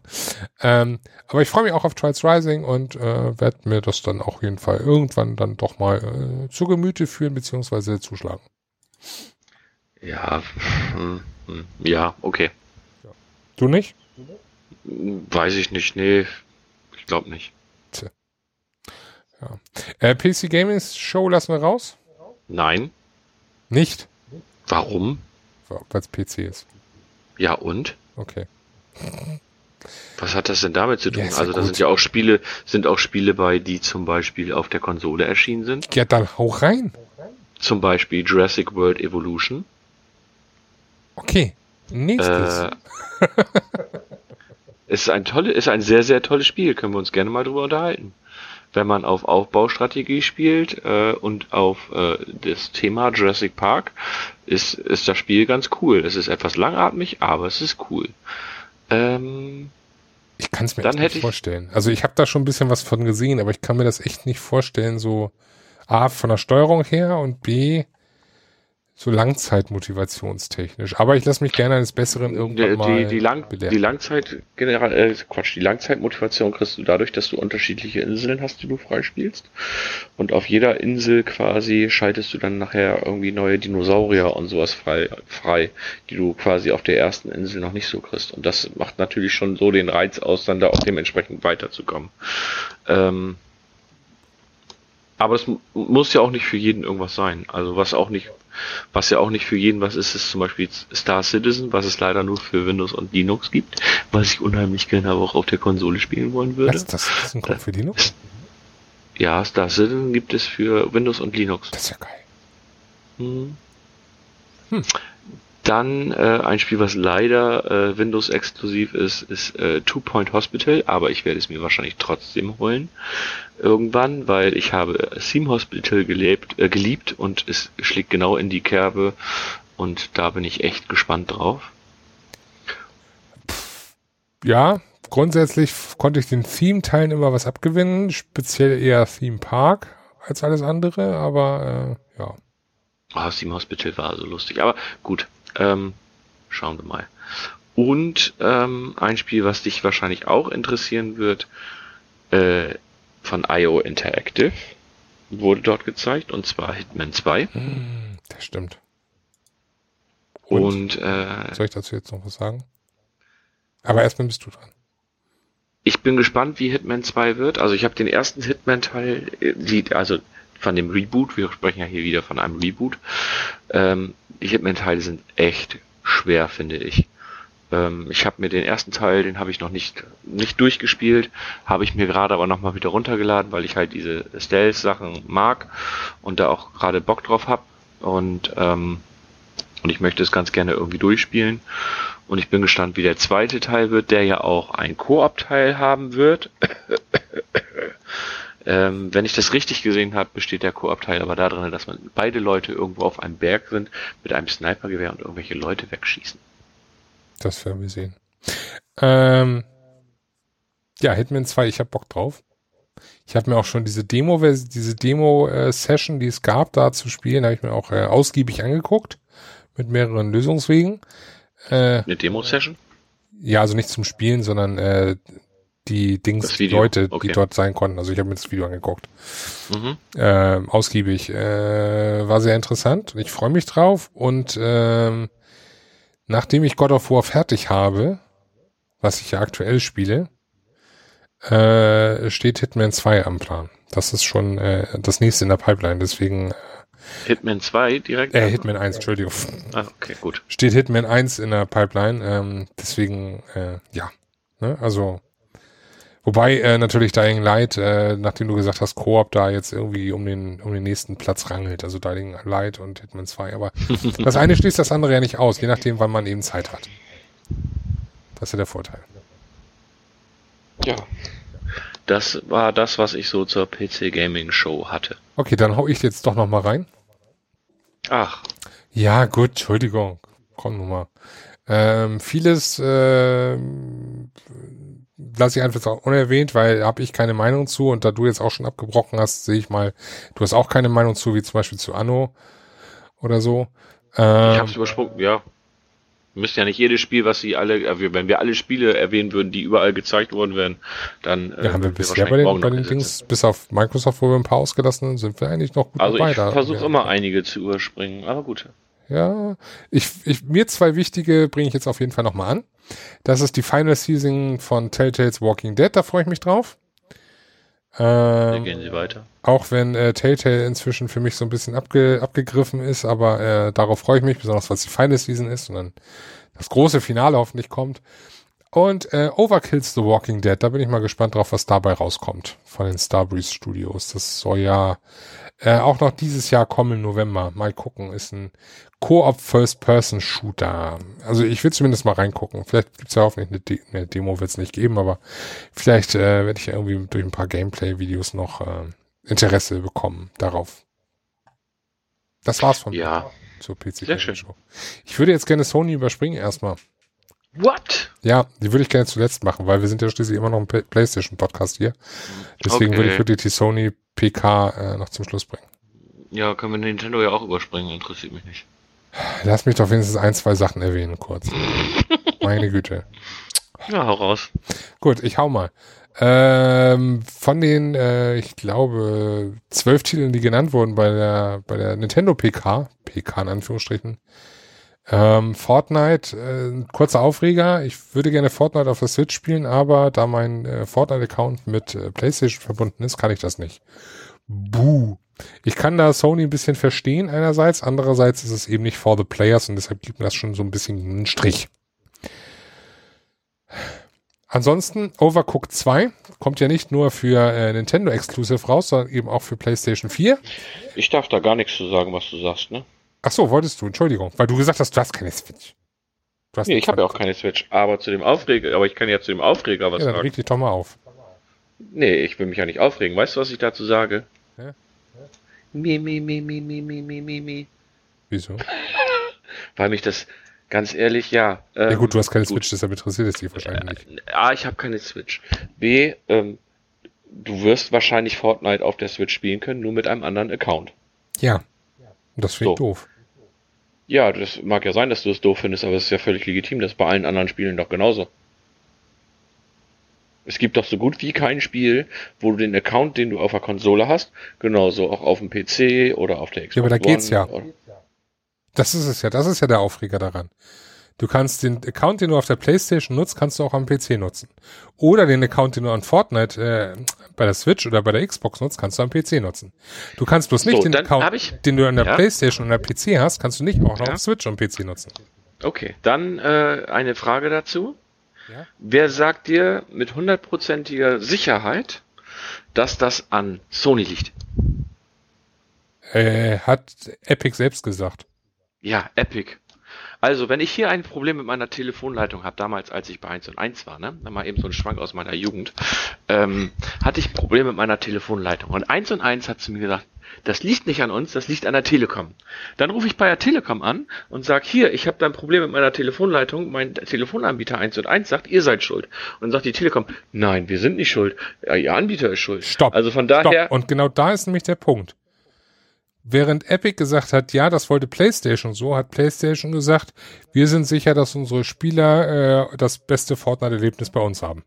Ähm, aber ich freue mich auch auf Trials Rising und äh, werde mir das dann auch jeden Fall irgendwann dann doch mal äh, zu Gemüte führen beziehungsweise zuschlagen. Ja, hm, hm, ja, okay. Du nicht? Weiß ich nicht, nee. Ich glaube nicht. Äh, PC Gaming Show lassen wir raus? Nein. Nicht, Warum? Weil es PC ist. Ja, und? Okay. Was hat das denn damit zu tun? Ja, ist ja also da sind ja auch Spiele, sind auch Spiele bei, die zum Beispiel auf der Konsole erschienen sind. Ja, dann hau rein. Zum Beispiel Jurassic World Evolution. Okay. Nächstes. Äh, ist ein tolle, ist ein sehr, sehr tolles Spiel. Können wir uns gerne mal drüber unterhalten. Wenn man auf Aufbaustrategie spielt äh, und auf äh, das Thema Jurassic Park, ist, ist das Spiel ganz cool. Es ist etwas langatmig, aber es ist cool. Ähm, Ich kann es mir nicht ich- vorstellen. Also ich habe da schon ein bisschen was von gesehen, aber ich kann mir das echt nicht vorstellen, so A, von der Steuerung her und B, so langzeitmotivationstechnisch. Aber ich lasse mich gerne eines Besseren irgendwann die, mal die, Lang, belehren. die Langzeit äh, Quatsch, die Langzeitmotivation kriegst du dadurch, dass du unterschiedliche Inseln hast, die du freispielst. Und auf jeder Insel quasi schaltest du dann nachher irgendwie neue Dinosaurier und sowas frei, frei, die du quasi auf der ersten Insel noch nicht so kriegst. Und das macht natürlich schon so den Reiz aus, dann da auch dementsprechend weiterzukommen. Ähm, aber es mu- muss ja auch nicht für jeden irgendwas sein. Also was auch nicht, was ja auch nicht für jeden was ist, ist zum Beispiel Star Citizen, was es leider nur für Windows und Linux gibt, was ich unheimlich gerne aber auch auf der Konsole spielen wollen würde. Was, das ist ein Kopf für Linux? Ja, Star Citizen gibt es für Windows und Linux. Das ist ja geil. Hm. Hm. Dann äh, ein Spiel, was leider äh, Windows exklusiv ist, ist äh, Two Point Hospital, aber ich werde es mir wahrscheinlich trotzdem holen irgendwann, weil ich habe Theme Hospital gelebt, äh, geliebt und es schlägt genau in die Kerbe und da bin ich echt gespannt drauf. Ja, grundsätzlich konnte ich den Theme-Teilen immer was abgewinnen, speziell eher Theme Park als alles andere, aber äh, ja. Ah, Theme Hospital war so lustig, aber gut, ähm, schauen wir mal. Und ähm, ein Spiel, was dich wahrscheinlich auch interessieren wird, äh, von IO Interactive wurde dort gezeigt, und zwar Hitman 2. Hm, das stimmt. Und? Und äh, Soll ich dazu jetzt noch was sagen? Aber erstmal bist du dran. ich bin gespannt, wie Hitman 2 wird. Also ich habe den ersten Hitman-Teil, äh, also von dem Reboot, wir sprechen ja hier wieder von einem Reboot. Ähm, die Hitman-Teile sind echt schwer, finde ich. Ähm, ich habe mir den ersten Teil, den habe ich noch nicht nicht durchgespielt, habe ich mir gerade aber nochmal wieder runtergeladen, weil ich halt diese Stealth-Sachen mag und da auch gerade Bock drauf habe. Und ähm, und ich möchte es ganz gerne irgendwie durchspielen. Und ich bin gespannt, wie der zweite Teil wird, der ja auch ein Koop-Teil haben wird. Ähm, wenn ich das richtig gesehen habe, besteht der Koop-Teil aber darin, dass man beide Leute irgendwo auf einem Berg sind, mit einem Snipergewehr und irgendwelche Leute wegschießen. Das werden wir sehen. Ähm, Ja, Hitman 2, ich hab Bock drauf. Ich habe mir auch schon diese Demo, diese Demo-Session, die es gab, da zu spielen, habe ich mir auch äh, ausgiebig angeguckt mit mehreren Lösungswegen. Äh, Eine Demo-Session? Ja, also nicht zum Spielen, sondern äh, die Dings, die Leute, okay. die dort sein konnten. Also ich habe mir das Video angeguckt. Mhm. Äh, ausgiebig. Äh, war sehr interessant. Ich freue mich drauf. Und äh, nachdem ich God of War fertig habe, was ich ja aktuell spiele, äh, steht Hitman 2 am Plan. Das ist schon äh, das nächste in der Pipeline. Deswegen äh, Hitman 2 direkt? Äh, Hitman 1, Entschuldigung. Ah, okay, gut. Steht Hitman 1 in der Pipeline. Ähm, deswegen, äh, ja. Ne? Also Wobei äh, natürlich Dying Light, äh, nachdem du gesagt hast, Koop da jetzt irgendwie um den um den nächsten Platz rangelt, also Dying Light und Hitman 2. Aber das eine schließt das andere ja nicht aus, je nachdem, wann man eben Zeit hat. Das ist ja der Vorteil. Ja. Das war das, was ich so zur PC Gaming Show hatte. Okay, dann hau ich jetzt doch noch mal rein. Ach. Ja, gut, Entschuldigung. Komm nun mal. Ähm, vieles äh, lasse ich einfach unerwähnt, weil habe ich keine Meinung zu und da du jetzt auch schon abgebrochen hast, sehe ich mal, du hast auch keine Meinung zu, wie zum Beispiel zu Anno oder so. Ähm, ich habe es übersprungen, ja. Wir müssen ja nicht jedes Spiel, was sie alle, äh, wenn wir alle Spiele erwähnen würden, die überall gezeigt worden wären, dann äh, ja, haben wir bisher bei den, bei den Dings, bis auf Microsoft, wo wir ein paar ausgelassen haben, sind wir eigentlich noch gut also dabei. Also ich versuche immer einige zu überspringen, aber gut. Ja, ich, ich, mir zwei wichtige bringe ich jetzt auf jeden Fall nochmal an. Das ist die Final Season von Telltales Walking Dead, da freue ich mich drauf. Ähm, gehen Sie weiter. Auch wenn äh, Telltale inzwischen für mich so ein bisschen abge, abgegriffen ist, aber äh, darauf freue ich mich, besonders was die Final Season ist und dann das große Finale hoffentlich kommt. Und äh, Overkills The Walking Dead, da bin ich mal gespannt drauf, was dabei rauskommt von den Starbreeze Studios. Das soll ja äh, auch noch dieses Jahr kommen im November. Mal gucken, ist ein Co-op First-Person-Shooter. Also ich will zumindest mal reingucken. Vielleicht gibt's ja hoffentlich eine, De eine Demo, wird es nicht geben, aber vielleicht äh, werde ich ja irgendwie durch ein paar Gameplay-Videos noch äh, Interesse bekommen darauf. Das war's von ja. mir zur PC Sehr schön. Show. Ich würde jetzt gerne Sony überspringen erstmal. What? Ja, die würde ich gerne zuletzt machen, weil wir sind ja schließlich immer noch ein PlayStation-Podcast hier. Deswegen okay. würde ich wirklich die Sony PK äh, noch zum Schluss bringen. Ja, können wir Nintendo ja auch überspringen, interessiert mich nicht. Lass mich doch wenigstens ein, zwei Sachen erwähnen, kurz. Meine Güte. Ja, hau raus. Gut, ich hau mal. Ähm, von den, äh, ich glaube, zwölf Titeln, die genannt wurden bei der, bei der Nintendo PK, PK in Anführungsstrichen, ähm, Fortnite, äh, kurzer Aufreger. Ich würde gerne Fortnite auf der Switch spielen, aber da mein äh, Fortnite-Account mit äh, PlayStation verbunden ist, kann ich das nicht. Buh. Ich kann da Sony ein bisschen verstehen einerseits, andererseits ist es eben nicht for the players und deshalb gibt mir das schon so ein bisschen einen Strich. Ansonsten, Overcooked 2 kommt ja nicht nur für äh, Nintendo Exclusive raus, sondern eben auch für PlayStation 4. Ich darf da gar nichts zu sagen, was du sagst, ne? Ach so, wolltest du, Entschuldigung, weil du gesagt hast, du hast keine Switch. Du hast nee, ich habe ja auch keine Switch, aber zu dem Aufreger, aber ich kann ja zu dem Aufreger was ja, dann sagen. reg dich doch mal auf. Nee, ich will mich ja nicht aufregen. Weißt du, was ich dazu sage? Ja? Mi, mi, mi, mi, mi, mi, mi, mi, mi. Wieso? Weil mich das, ganz ehrlich, ja. Ähm, ja gut, du hast keine gut. Switch, deshalb interessiert es dich wahrscheinlich nicht. A, ich habe keine Switch. B, ähm, du wirst wahrscheinlich Fortnite auf der Switch spielen können, nur mit einem anderen Account. Ja. Das finde ich so. doof. Ja, das mag ja sein, dass du es doof findest, aber es ist ja völlig legitim, das ist bei allen anderen Spielen doch genauso. Es gibt doch so gut wie kein Spiel, wo du den Account, den du auf der Konsole hast, genauso auch auf dem PC oder auf der Xbox. Ja, aber da geht's ja. Das ist es ja, das ist ja der Aufreger daran. Du kannst den Account, den du auf der Playstation nutzt, kannst du auch am PC nutzen. Oder den Account, den du an Fortnite äh, bei der Switch oder bei der Xbox nutzt, kannst du am PC nutzen. Du kannst bloß nicht so, den Account, ich, den du an der ja. Playstation und der PC hast, kannst du nicht auch noch ja. auf Switch und PC nutzen. Okay, dann äh, eine Frage dazu. Ja? Wer sagt dir mit hundertprozentiger Sicherheit, dass das an Sony liegt? Äh, hat Epic selbst gesagt. Ja, Epic. Also, wenn ich hier ein Problem mit meiner Telefonleitung habe, damals als ich bei 1 und 1 war, ne, mal eben so ein Schwank aus meiner Jugend, ähm, hatte ich Probleme mit meiner Telefonleitung. Und 1 und 1 hat zu mir gesagt, das liegt nicht an uns, das liegt an der Telekom. Dann rufe ich bei der Telekom an und sage, hier, ich habe da ein Problem mit meiner Telefonleitung, mein Telefonanbieter 1 und 1 sagt, ihr seid schuld. Und dann sagt die Telekom, nein, wir sind nicht schuld, ja, ihr Anbieter ist schuld. Stopp. Also von daher... Stopp. Und genau da ist nämlich der Punkt. Während Epic gesagt hat, ja, das wollte PlayStation so, hat PlayStation gesagt, wir sind sicher, dass unsere Spieler äh, das beste Fortnite-Erlebnis bei uns haben.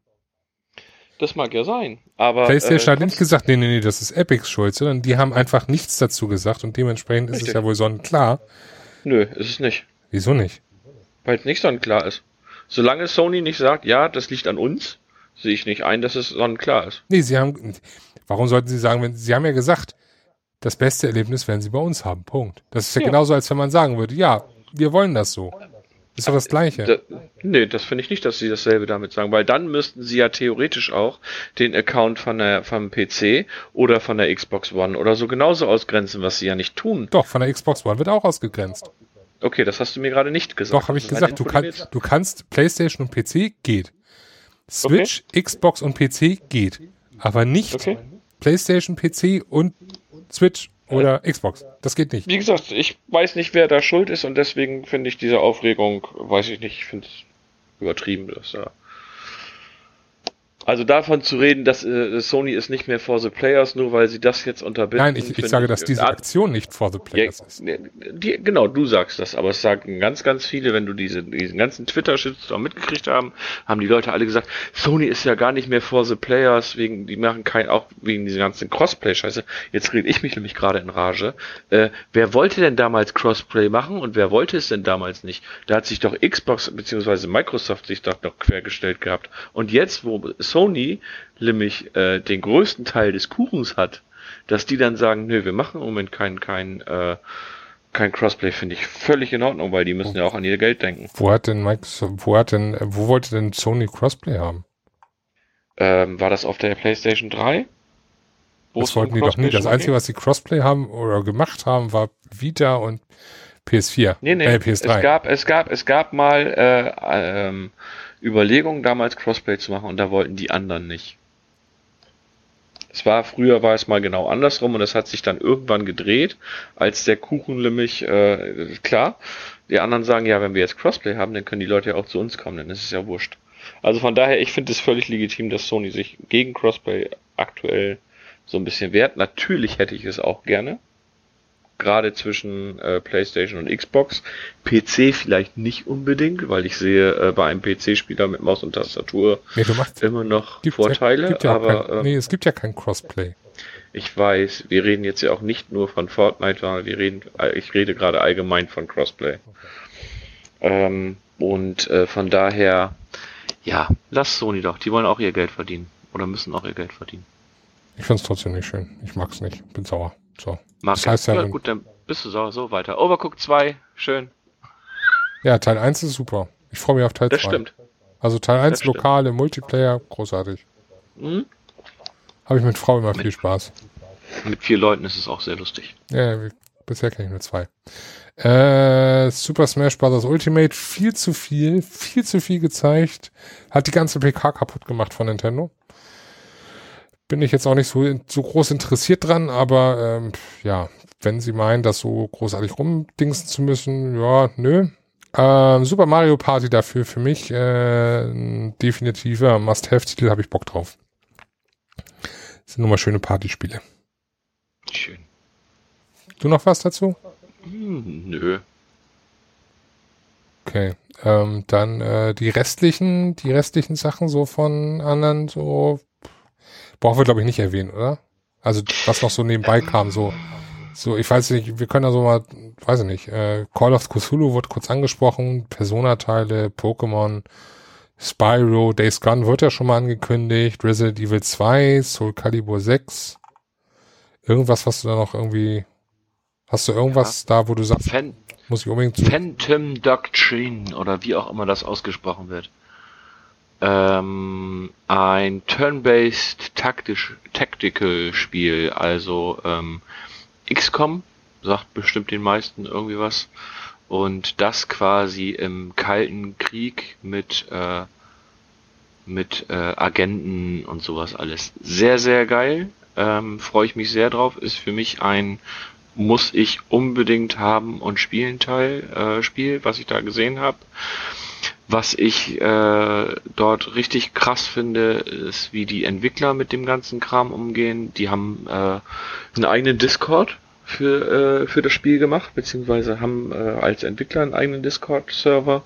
Das mag ja sein, aber... PlayStation äh, hat nicht gesagt, nee, nee, nee, das ist Epics Schuld, sondern die haben einfach nichts dazu gesagt und dementsprechend richtig. ist es ja wohl sonnenklar. Nö, ist es nicht. Wieso nicht? Weil es nicht sonnenklar ist. Solange Sony nicht sagt, ja, das liegt an uns, sehe ich nicht ein, dass es sonnenklar ist. Nee, sie haben... Warum sollten sie sagen, wenn... Sie haben ja gesagt, das beste Erlebnis werden sie bei uns haben. Punkt. Das ist ja, ja. genauso, als wenn man sagen würde, ja, wir wollen das so. Das ist doch das Gleiche. Da, nee, das finde ich nicht, dass sie dasselbe damit sagen, weil dann müssten sie ja theoretisch auch den Account von der, vom PC oder von der Xbox One oder so genauso ausgrenzen, was sie ja nicht tun. Doch, von der Xbox One wird auch ausgegrenzt. Okay, das hast du mir gerade nicht gesagt. Doch, habe ich gesagt. Du, kann, du kannst PlayStation und PC geht. Switch, okay. Xbox und PC geht. Aber nicht okay. PlayStation, PC und Switch oder Xbox. Das geht nicht. Wie gesagt, ich weiß nicht, wer da schuld ist und deswegen finde ich diese Aufregung, weiß ich nicht, ich finde es übertrieben, dass da also davon zu reden, dass äh, Sony ist nicht mehr for the players, nur weil sie das jetzt unterbinden. Nein, ich, ich sage, dass diese Aktion nicht for the players ja, ist. Die, genau, du sagst das, aber es sagen ganz, ganz viele, wenn du diese, diesen ganzen Twitter-Shitstorm mitgekriegt haben, haben die Leute alle gesagt, Sony ist ja gar nicht mehr for the players, wegen, die machen kein, auch wegen dieser ganzen Crossplay-Scheiße. Jetzt rede ich mich nämlich gerade in Rage. Äh, wer wollte denn damals Crossplay machen und wer wollte es denn damals nicht? Da hat sich doch Xbox bzw. Microsoft sich doch noch quergestellt gehabt. Und jetzt, wo Sony Sony nämlich äh, den größten Teil des Kuchens hat, dass die dann sagen, nö, wir machen im Moment kein, kein, äh, kein Crossplay, finde ich völlig in Ordnung, weil die müssen ja auch an ihr Geld denken. Wo hat denn Microsoft, wo hat denn, wo wollte denn Sony Crossplay haben? Ähm, war das auf der PlayStation 3? Wo das wollten die doch nie. Das Einzige, was sie Crossplay haben oder gemacht haben, war Vita und PS4. Nee, nee, äh, PS3. Es gab, es gab, es gab mal äh, ähm, Überlegungen, damals Crossplay zu machen und da wollten die anderen nicht. Es war, früher war es mal genau andersrum und es hat sich dann irgendwann gedreht, als der Kuchen nämlich, äh, klar, die anderen sagen, ja, wenn wir jetzt Crossplay haben, dann können die Leute ja auch zu uns kommen, dann ist es ja wurscht. Also von daher, ich finde es völlig legitim, dass Sony sich gegen Crossplay aktuell so ein bisschen wehrt. Natürlich hätte ich es auch gerne gerade zwischen äh, PlayStation und Xbox. PC vielleicht nicht unbedingt, weil ich sehe äh, bei einem PC-Spieler mit Maus und Tastatur nee, immer noch Vorteile. Ja, ja aber kein, nee, es gibt ja kein Crossplay. Ich weiß, wir reden jetzt ja auch nicht nur von Fortnite, sondern wir reden, äh, ich rede gerade allgemein von Crossplay. Okay. Ähm, und äh, von daher, ja, lass Sony doch, die wollen auch ihr Geld verdienen. Oder müssen auch ihr Geld verdienen. Ich find's trotzdem nicht schön. Ich mag's nicht. Bin sauer. So. Mag das heißt ja, ja gut, dann bist du so, so weiter. Overcooked 2, schön. Ja, Teil 1 ist super. Ich freue mich auf Teil 2. Das stimmt. Also Teil 1 lokale Multiplayer, großartig. Mhm. Habe ich mit Frau immer mit, viel Spaß. Mit vier Leuten ist es auch sehr lustig. Ja, bisher kenne ich nur zwei. Äh, Super Smash Bros. Ultimate, viel zu viel, viel zu viel gezeigt. Hat die ganze PK kaputt gemacht von Nintendo bin ich jetzt auch nicht so, so groß interessiert dran, aber ähm, ja, wenn sie meinen, das so großartig rumdingsen zu müssen, ja, nö. Ähm, Super Mario Party dafür für mich äh, ein definitiver Must-Have-Titel, habe ich Bock drauf. Das sind nur mal schöne Partyspiele. Schön. Du noch was dazu? Hm, nö. Okay, ähm, dann äh, die restlichen, die restlichen Sachen so von anderen so Brauchen wir, glaube ich, nicht erwähnen, oder? Also, was noch so nebenbei kam, so, so, ich weiß nicht, wir können da so mal, weiß ich nicht, äh, Call of Cthulhu wird kurz angesprochen, Persona-Teile, Pokémon, Spyro, Days Gone wird ja schon mal angekündigt, Resident Evil 2, Soul Calibur 6, irgendwas, was du da noch irgendwie, hast du irgendwas ja. da, wo du sagst, Fan muss ich unbedingt zu Phantom Doctrine oder wie auch immer das ausgesprochen wird ähm, ein Turn-based Tactical Spiel, also ähm, XCOM sagt bestimmt den meisten irgendwie was. Und das quasi im Kalten Krieg mit, äh, mit äh, Agenten und sowas alles. Sehr, sehr geil. Ähm, Freue ich mich sehr drauf. Ist für mich ein muss ich unbedingt haben und spielen Teil äh, Spiel, was ich da gesehen habe. Was ich äh, dort richtig krass finde, ist, wie die Entwickler mit dem ganzen Kram umgehen. Die haben äh, einen eigenen Discord für, äh, für das Spiel gemacht, beziehungsweise haben äh, als Entwickler einen eigenen Discord-Server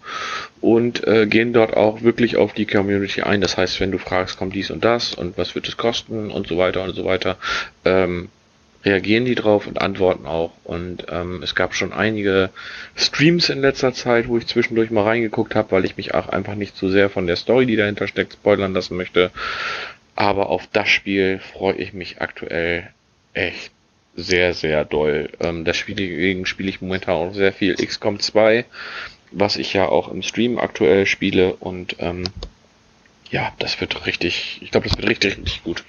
und äh, gehen dort auch wirklich auf die Community ein. Das heißt, wenn du fragst, kommt dies und das und was wird es kosten und so weiter und so weiter, ähm, reagieren die drauf und antworten auch. Und ähm, es gab schon einige Streams in letzter Zeit, wo ich zwischendurch mal reingeguckt habe, weil ich mich auch einfach nicht zu sehr von der Story, die dahinter steckt, spoilern lassen möchte. Aber auf das Spiel freue ich mich aktuell echt sehr, sehr doll. Ähm, deswegen spiele ich momentan auch sehr viel XCOM 2, was ich ja auch im Stream aktuell spiele und ähm, ja, das wird richtig, ich glaube, das wird richtig, richtig gut.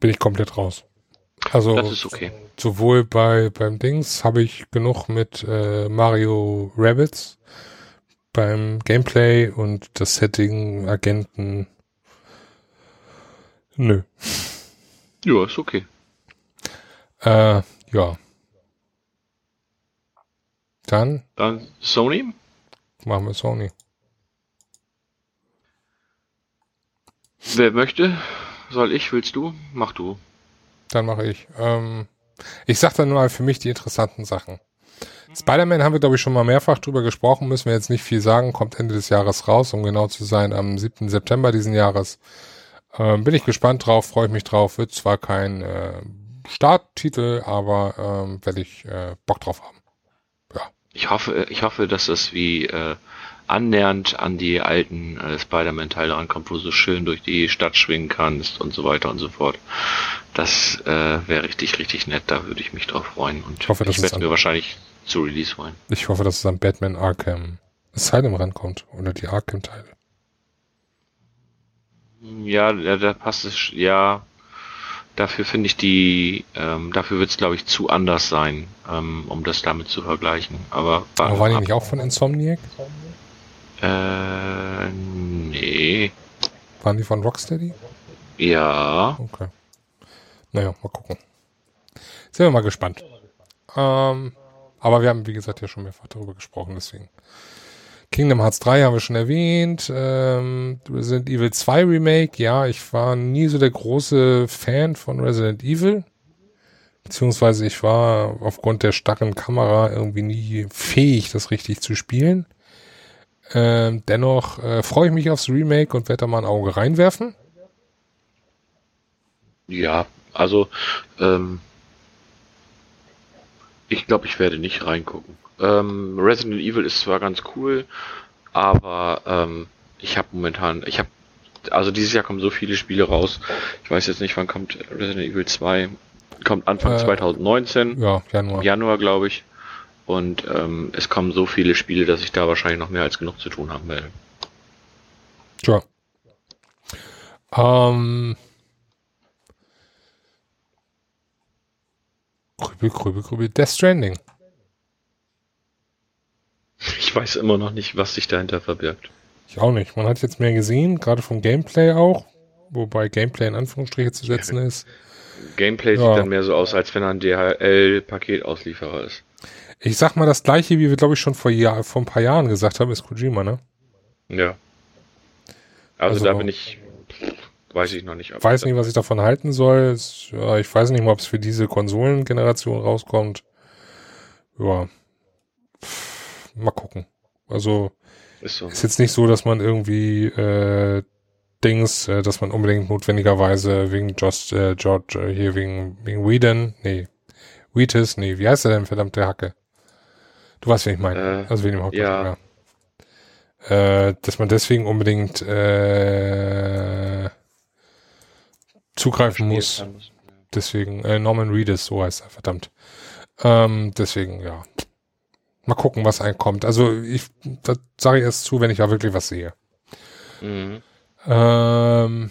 Bin ich komplett raus. Also okay. sowohl bei beim Dings habe ich genug mit äh, Mario Rabbits beim Gameplay und das Setting Agenten. Nö. Ja, ist okay. Äh, ja. Dann? Dann Sony? Machen wir Sony. Wer möchte? Soll ich? Willst du? Mach du. Dann mache ich. Ähm, ich sag dann mal für mich die interessanten Sachen. Spider-Man haben wir, glaube ich, schon mal mehrfach drüber gesprochen, müssen wir jetzt nicht viel sagen, kommt Ende des Jahres raus, um genau zu sein, am 7. September diesen Jahres. Ähm, bin ich gespannt drauf, freue ich mich drauf, wird zwar kein äh, Starttitel, aber ähm, werde ich äh, Bock drauf haben. Ja. Ich hoffe, ich hoffe, dass das wie äh, annähernd an die alten äh, Spider-Man-Teile rankommt, wo du so schön durch die Stadt schwingen kannst und so weiter und so fort. Das äh, wäre richtig, richtig nett. Da würde ich mich drauf freuen. Und ich, hoffe, ich werde mir wahrscheinlich zu Release holen. Ich hoffe, dass es an Batman Arkham Asylum rankommt oder die Arkham-Teile. Ja, da, da passt es, ja, dafür finde ich die, ähm, dafür wird es glaube ich zu anders sein, ähm, um das damit zu vergleichen. Aber, Aber waren die nicht auch von Insomniac? Äh, nee. Waren die von Rocksteady? Ja. Okay. Naja, mal gucken. Sind wir mal gespannt. Ähm, aber wir haben, wie gesagt, ja schon mehrfach darüber gesprochen, deswegen. Kingdom Hearts 3 haben wir schon erwähnt. Ähm, Resident Evil 2 Remake, ja, ich war nie so der große Fan von Resident Evil. Beziehungsweise ich war aufgrund der starren Kamera irgendwie nie fähig, das richtig zu spielen. Ähm, dennoch äh, freue ich mich aufs Remake und werde da mal ein Auge reinwerfen. Ja, also ähm, ich glaube, ich werde nicht reingucken. Ähm, Resident Evil ist zwar ganz cool, aber ähm, ich habe momentan, ich habe, also dieses Jahr kommen so viele Spiele raus. Ich weiß jetzt nicht, wann kommt Resident Evil 2. Kommt Anfang äh, 2019. Ja, Januar. Januar, glaube ich. Und ähm, es kommen so viele Spiele, dass ich da wahrscheinlich noch mehr als genug zu tun haben werde. Tja. Ähm. Grübel, grübel, grübel. Death Stranding. Ich weiß immer noch nicht, was sich dahinter verbirgt. Ich auch nicht. Man hat jetzt mehr gesehen, gerade vom Gameplay auch, wobei Gameplay in Anführungsstriche zu setzen ist. Gameplay ja. sieht dann mehr so aus, als wenn er ein DHL-Paketauslieferer ist. Ich sag mal das gleiche, wie wir, glaube ich, schon vor, Jahr, vor ein paar Jahren gesagt haben, ist Kojima, ne? Ja. Also, also da bin ich, weiß ich noch nicht. Ich weiß nicht, was ich davon halten soll. Ich weiß nicht mal, ob es für diese Konsolengeneration rauskommt. Ja. Mal gucken. Also ist, so. ist jetzt nicht so, dass man irgendwie äh, Dings, äh, dass man unbedingt notwendigerweise wegen Just, äh, George, äh, hier wegen, wegen Whedon, nee, Wheatus, nee, wie heißt er denn, verdammte Hacke? Du weißt, wen ich meine. Äh, also wen im Hauptdarsteller. Ja. Äh, dass man deswegen unbedingt äh, zugreifen muss. Deswegen, äh, Norman Reedus, so heißt er, verdammt. Ähm, deswegen, ja. Mal gucken, was einkommt. Also ich, das sage ich erst zu, wenn ich da wirklich was sehe. Mhm. Ähm,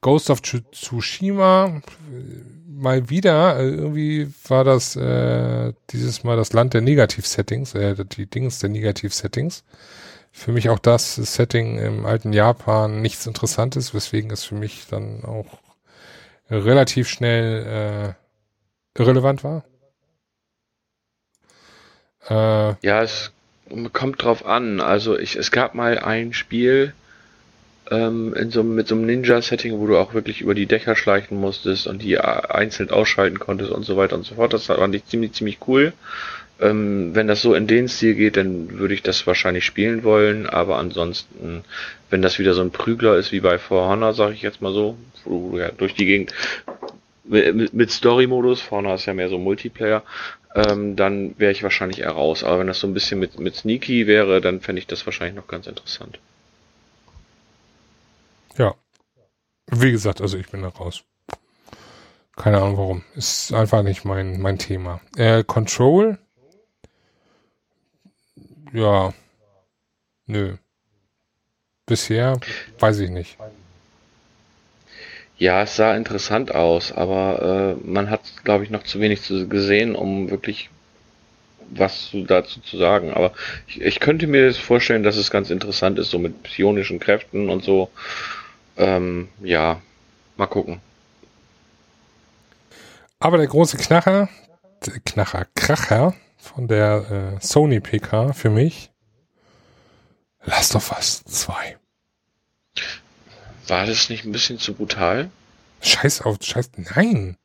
Ghost of Tsushima mal wieder, äh, irgendwie war das äh, dieses Mal das Land der Negativ-Settings, äh, die Dings der Negativ-Settings. Für mich auch das Setting im alten Japan nichts Interessantes, weswegen es für mich dann auch relativ schnell äh, irrelevant war. Äh, ja, es kommt drauf an. Also ich, es gab mal ein Spiel, ähm, in so, mit so einem Ninja-Setting, wo du auch wirklich über die Dächer schleichen musstest und die einzeln ausschalten konntest und so weiter und so fort. Das fand ich ziemlich, ziemlich cool. Ähm, wenn das so in den Stil geht, dann würde ich das wahrscheinlich spielen wollen, aber ansonsten, wenn das wieder so ein Prügler ist wie bei For Honor, sag ich jetzt mal so, wo du ja durch die Gegend mit, Story-Modus, Honor ist ja mehr so Multiplayer, ähm, dann wäre ich wahrscheinlich eher raus. Aber wenn das so ein bisschen mit, mit Sneaky wäre, dann fände ich das wahrscheinlich noch ganz interessant. Ja. Wie gesagt, also ich bin da raus. Keine Ahnung warum. Ist einfach nicht mein, mein Thema. Äh, Control? Ja. Nö. Bisher weiß ich nicht. Ja, es sah interessant aus, aber äh, man hat, glaube ich, noch zu wenig zu gesehen, um wirklich was dazu zu sagen. Aber ich, ich könnte mir das vorstellen, dass es ganz interessant ist, so mit psionischen Kräften und so. Ähm, ja, mal gucken. Aber der große Knacher, der Knacher, Kracher von der äh, Sony PK für mich, Last of Us 2. War das nicht ein bisschen zu brutal? Scheiß auf, scheiß, nein.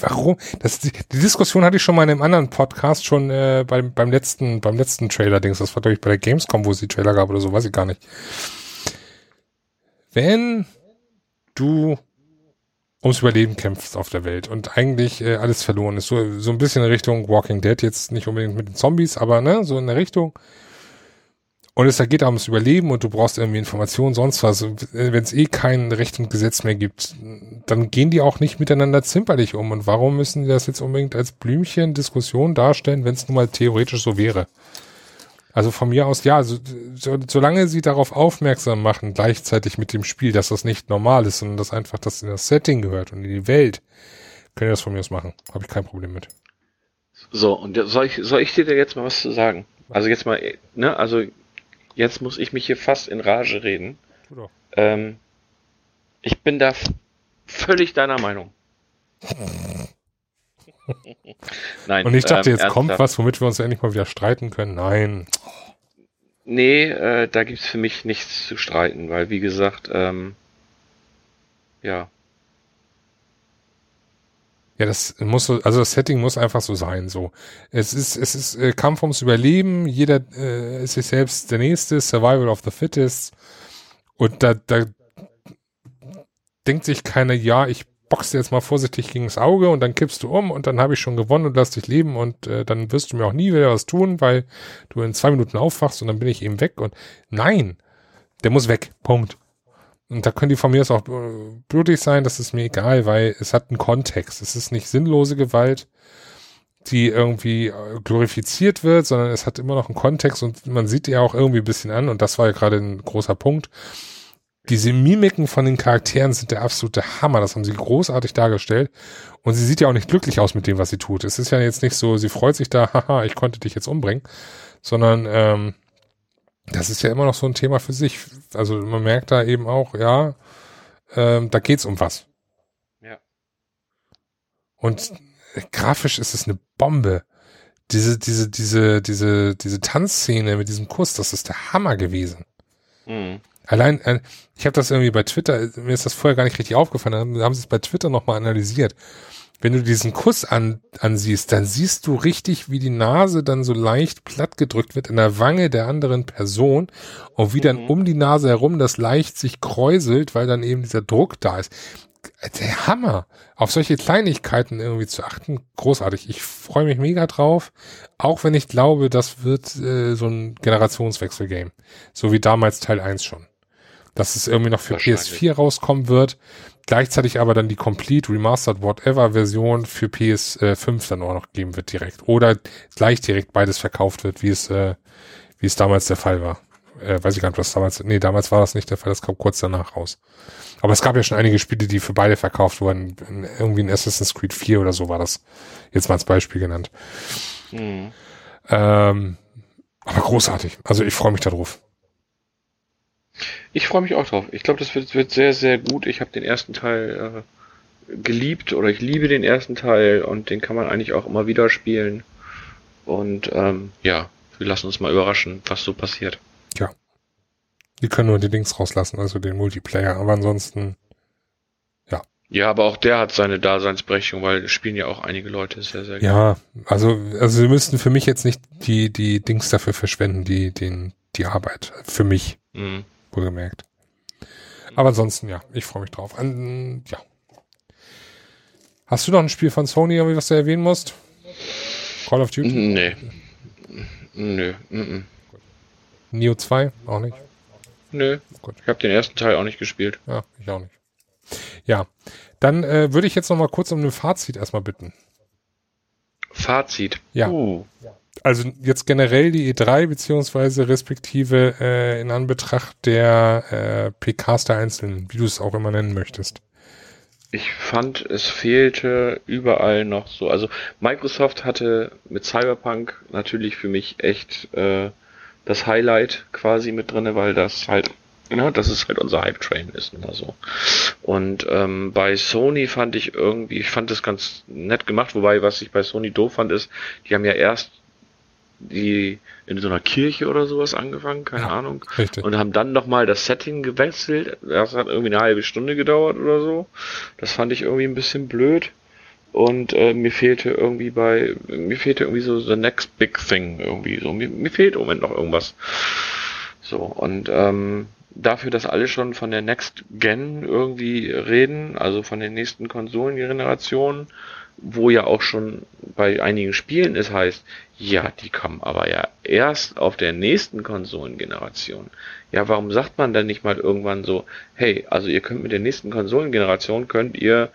Warum? Das, die, die Diskussion hatte ich schon mal in einem anderen Podcast, schon äh, beim, beim letzten, beim letzten Trailer-Dings. Das war, glaube ich, bei der Gamescom, wo es die Trailer gab oder so, weiß ich gar nicht wenn du ums Überleben kämpfst auf der Welt und eigentlich äh, alles verloren ist, so, so ein bisschen in Richtung Walking Dead, jetzt nicht unbedingt mit den Zombies, aber ne, so in der Richtung. Und es da geht ums Überleben und du brauchst irgendwie Informationen, sonst was. Wenn es eh kein Recht und Gesetz mehr gibt, dann gehen die auch nicht miteinander zimperlich um. Und warum müssen die das jetzt unbedingt als Blümchen Diskussion darstellen, wenn es nun mal theoretisch so wäre? Also von mir aus, ja, so, so, solange sie darauf aufmerksam machen, gleichzeitig mit dem Spiel, dass das nicht normal ist, sondern dass einfach das in das Setting gehört und in die Welt, können die das von mir aus machen. Habe ich kein Problem mit. So, und soll ich, soll ich dir da jetzt mal was zu sagen? Also jetzt mal, ne, also jetzt muss ich mich hier fast in Rage reden. Ähm, ich bin da völlig deiner Meinung. Nein. Und ich dachte, ähm, jetzt kommt was, womit wir uns endlich mal wieder streiten können. Nein. Nee, äh, da gibt's für mich nichts zu streiten, weil wie gesagt, ähm, ja. Ja, das muss so, also das Setting muss einfach so sein, so. Es ist, es ist äh, Kampf ums Überleben, jeder äh, ist sich selbst der Nächste, Survival of the Fittest. Und da, da denkt sich keiner, ja, ich dir jetzt mal vorsichtig gegen das Auge und dann kippst du um und dann habe ich schon gewonnen und lass dich leben und äh, dann wirst du mir auch nie wieder was tun, weil du in zwei Minuten aufwachst und dann bin ich eben weg und nein, der muss weg, Punkt. Und da können die von mir aus auch äh, blutig sein, das ist mir egal, weil es hat einen Kontext. Es ist nicht sinnlose Gewalt, die irgendwie äh, glorifiziert wird, sondern es hat immer noch einen Kontext und man sieht die ja auch irgendwie ein bisschen an und das war ja gerade ein großer Punkt diese Mimiken von den Charakteren sind der absolute Hammer. Das haben sie großartig dargestellt. Und sie sieht ja auch nicht glücklich aus mit dem, was sie tut. Es ist ja jetzt nicht so, sie freut sich da, haha, ich konnte dich jetzt umbringen, sondern ähm, das ist ja immer noch so ein Thema für sich. Also man merkt da eben auch, ja, ähm, da geht's um was. Ja. Und äh, grafisch ist es eine Bombe. Diese, diese, diese, diese, diese Tanzszene mit diesem Kuss, das ist der Hammer gewesen. Mhm. Allein, äh, ich habe das irgendwie bei Twitter, mir ist das vorher gar nicht richtig aufgefallen, dann haben sie es bei Twitter nochmal analysiert. Wenn du diesen Kuss an, ansiehst, dann siehst du richtig, wie die Nase dann so leicht platt gedrückt wird in der Wange der anderen Person und wie mhm. dann um die Nase herum das leicht sich kräuselt, weil dann eben dieser Druck da ist. Der Hammer. Auf solche Kleinigkeiten irgendwie zu achten, großartig. Ich freue mich mega drauf, auch wenn ich glaube, das wird äh, so ein Generationswechsel-Game. So wie damals Teil 1 schon dass es irgendwie noch für PS4 rauskommen wird. Gleichzeitig aber dann die Complete Remastered Whatever Version für PS5 dann auch noch geben wird direkt. Oder gleich direkt beides verkauft wird, wie es, äh, wie es damals der Fall war. Äh, weiß ich gar nicht, was damals, nee, damals war das nicht der Fall, das kam kurz danach raus. Aber es gab ja schon einige Spiele, die für beide verkauft wurden. Irgendwie in Assassin's Creed 4 oder so war das jetzt mal als Beispiel genannt. Mhm. Ähm, aber großartig. Also ich freue mich darauf. Ich freue mich auch drauf. Ich glaube, das wird, wird sehr, sehr gut. Ich habe den ersten Teil äh, geliebt oder ich liebe den ersten Teil und den kann man eigentlich auch immer wieder spielen. Und ähm, ja, wir lassen uns mal überraschen, was so passiert. Ja. Die können nur die Dings rauslassen, also den Multiplayer, aber ansonsten, ja. Ja, aber auch der hat seine Daseinsberechtigung, weil spielen ja auch einige Leute sehr, sehr gerne. Ja, also, also sie müssten für mich jetzt nicht die, die Dings dafür verschwenden, die, den, die Arbeit. Für mich. Mhm. Wohlgemerkt. Aber ansonsten, ja, ich freue mich drauf. An, ja. Hast du noch ein Spiel von Sony, was du erwähnen musst? Call of Duty? Nee. Nö. Mm Neo 2? Auch nicht? Nö. Gut. Ich habe den ersten Teil auch nicht gespielt. Ja, ich auch nicht. Ja, dann äh, würde ich jetzt noch mal kurz um ein Fazit erstmal bitten. Fazit? Ja. Uh. Also jetzt generell die E3 beziehungsweise respektive äh, in Anbetracht der äh, PKs der Einzelnen, wie du es auch immer nennen möchtest. Ich fand, es fehlte überall noch so. Also Microsoft hatte mit Cyberpunk natürlich für mich echt äh, das Highlight quasi mit drinne, weil das halt, ne, das ist halt unser Hype-Train ist oder so. Und ähm, bei Sony fand ich irgendwie, ich fand das ganz nett gemacht, wobei was ich bei Sony doof fand ist, die haben ja erst die in so einer Kirche oder sowas angefangen, keine ja, Ahnung. Richtig. Und haben dann nochmal das Setting gewechselt. Das hat irgendwie eine halbe Stunde gedauert oder so. Das fand ich irgendwie ein bisschen blöd. Und äh, mir fehlte irgendwie bei, mir fehlte irgendwie so the next big thing irgendwie so. Mir, mir fehlt im Moment noch irgendwas. So, und ähm, dafür, dass alle schon von der Next Gen irgendwie reden, also von den nächsten Konsolengenerationen, wo ja auch schon bei einigen Spielen es heißt, ja, die kommen aber ja erst auf der nächsten Konsolengeneration. Ja, warum sagt man dann nicht mal irgendwann so, hey, also ihr könnt mit der nächsten Konsolengeneration könnt ihr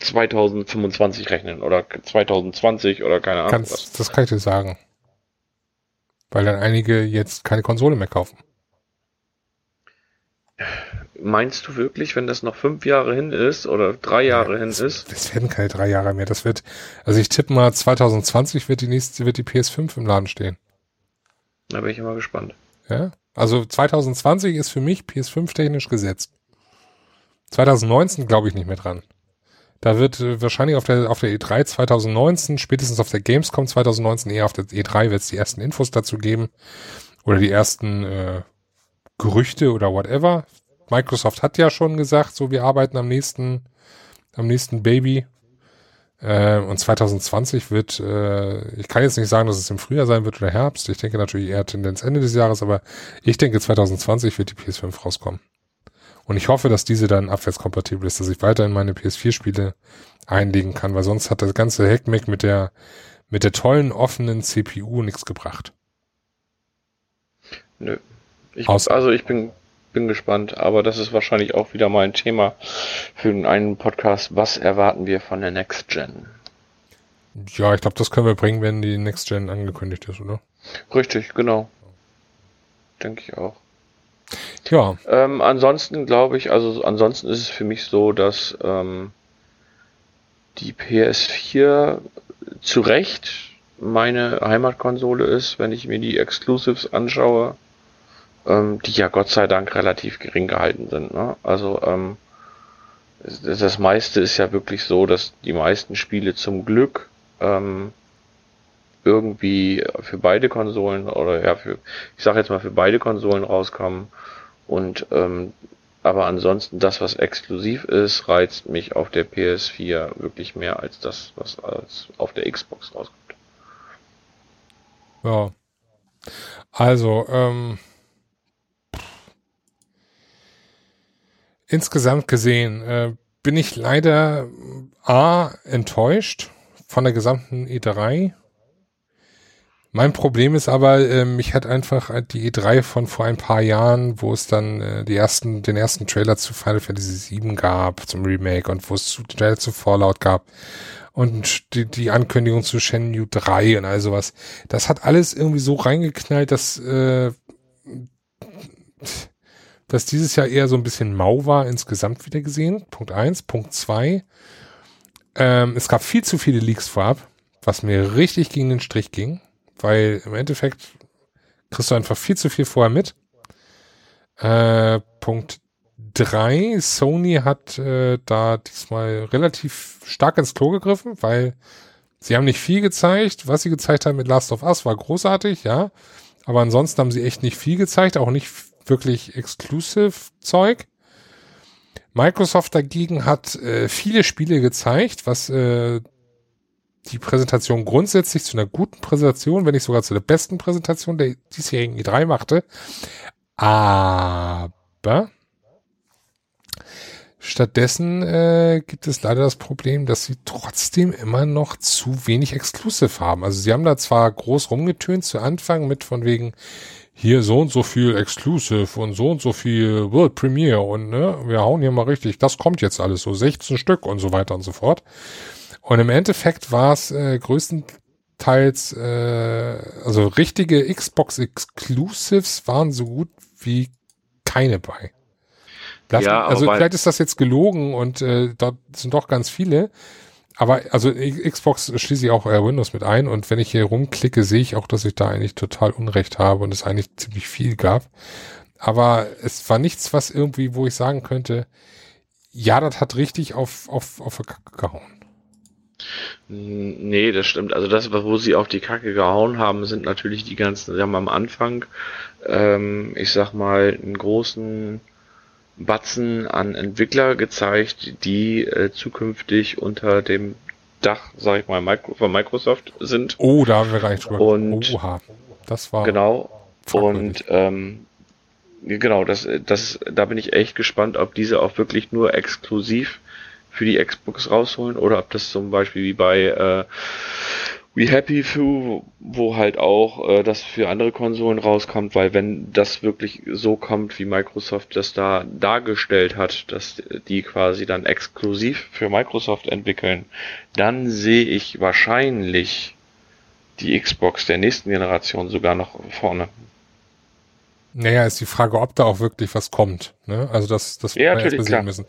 2025 rechnen oder 2020 oder keine Ahnung Kannst, was. Das kann ich dir sagen. Weil dann einige jetzt keine Konsole mehr kaufen. Meinst du wirklich, wenn das noch fünf Jahre hin ist oder drei Jahre ja, hin das, ist? Das werden keine drei Jahre mehr. Das wird, also ich tippe mal 2020 wird die nächste, wird die PS5 im Laden stehen. Da bin ich immer gespannt. Ja, also 2020 ist für mich PS5 technisch gesetzt. 2019 glaube ich nicht mehr dran. Da wird äh, wahrscheinlich auf der, auf der E3 2019, spätestens auf der Gamescom 2019, eher auf der E3 wird es die ersten Infos dazu geben. Oder die ersten äh, Gerüchte oder whatever. Microsoft hat ja schon gesagt, so wir arbeiten am nächsten, am nächsten Baby. Äh, und 2020 wird, äh, ich kann jetzt nicht sagen, dass es im Frühjahr sein wird oder Herbst. Ich denke natürlich eher Tendenz Ende des Jahres, aber ich denke 2020 wird die PS5 rauskommen. Und ich hoffe, dass diese dann abwärtskompatibel ist, dass ich weiterhin meine PS4-Spiele einlegen kann, weil sonst hat das ganze Hackmack mit der, mit der tollen offenen CPU nichts gebracht. Nö. Ich, also ich bin bin gespannt, aber das ist wahrscheinlich auch wieder mal ein Thema für einen Podcast. Was erwarten wir von der Next Gen? Ja, ich glaube, das können wir bringen, wenn die Next Gen angekündigt ist, oder? Richtig, genau. Denke ich auch. Ja. Ähm, ansonsten glaube ich, also ansonsten ist es für mich so, dass ähm, die PS4 zu Recht meine Heimatkonsole ist, wenn ich mir die Exclusives anschaue ähm, die ja Gott sei Dank relativ gering gehalten sind. Ne? Also ähm, das meiste ist ja wirklich so, dass die meisten Spiele zum Glück ähm, irgendwie für beide Konsolen oder ja für ich sage jetzt mal für beide Konsolen rauskommen und ähm, aber ansonsten das was exklusiv ist reizt mich auf der PS4 wirklich mehr als das was als auf der Xbox rauskommt. Ja. Also ähm, insgesamt gesehen äh, bin ich leider A enttäuscht von der gesamten E3. Mein Problem ist aber, äh, mich hat einfach die E3 von vor ein paar Jahren, wo es dann äh, die ersten, den ersten Trailer zu Final Fantasy VII gab, zum Remake und wo es zu, Trailer zu Fallout gab und die, die Ankündigung zu Shenmue 3 und all sowas. Das hat alles irgendwie so reingeknallt, dass äh, dass dieses Jahr eher so ein bisschen mau war insgesamt wieder gesehen. Punkt eins. Punkt zwei. Ähm, es gab viel zu viele Leaks vorab, was mir richtig gegen den Strich ging, weil im Endeffekt kriegst du einfach viel zu viel vorher mit. Äh, Punkt drei. Sony hat äh, da diesmal relativ stark ins Klo gegriffen, weil sie haben nicht viel gezeigt. Was sie gezeigt haben mit Last of Us war großartig, ja. Aber ansonsten haben sie echt nicht viel gezeigt, auch nicht wirklich Exclusive-Zeug. Microsoft dagegen hat äh, viele Spiele gezeigt, was äh, die Präsentation grundsätzlich zu einer guten Präsentation, wenn nicht sogar zu der besten Präsentation der diesjährigen E3 machte. Aber stattdessen äh, gibt es leider das Problem, dass sie trotzdem immer noch zu wenig Exclusive haben. Also sie haben da zwar groß rumgetönt zu Anfang mit von wegen, hier so und so viel Exclusive und so und so viel World Premiere und ne, wir hauen hier mal richtig, das kommt jetzt alles so 16 Stück und so weiter und so fort. Und im Endeffekt war es äh, größtenteils, äh, also richtige Xbox Exclusives waren so gut wie keine bei. Lass, ja, also vielleicht ist das jetzt gelogen und äh, dort sind doch ganz viele. Aber also Xbox schließe ich auch äh, Windows mit ein und wenn ich hier rumklicke, sehe ich auch, dass ich da eigentlich total Unrecht habe und es eigentlich ziemlich viel gab. Aber es war nichts, was irgendwie, wo ich sagen könnte, ja, das hat richtig auf, auf, auf die Kacke gehauen. Nee, das stimmt. Also das, wo sie auf die Kacke gehauen haben, sind natürlich die ganzen, sie haben am Anfang, ähm, ich sag mal, einen großen Batzen an Entwickler gezeigt, die äh, zukünftig unter dem Dach, sag ich mal, Micro von Microsoft sind. Oh, da haben wir gar nicht drüber. Und Oha, das war genau. Und ähm, genau, das, das, da bin ich echt gespannt, ob diese auch wirklich nur exklusiv für die Xbox rausholen oder ob das zum Beispiel wie bei äh, We Happy Few, wo halt auch äh, das für andere Konsolen rauskommt, weil wenn das wirklich so kommt, wie Microsoft das da dargestellt hat, dass die quasi dann exklusiv für Microsoft entwickeln, dann sehe ich wahrscheinlich die Xbox der nächsten Generation sogar noch vorne. Naja, ist die Frage, ob da auch wirklich was kommt. Ne? Also das, das ja, wir erstmal sehen müssen.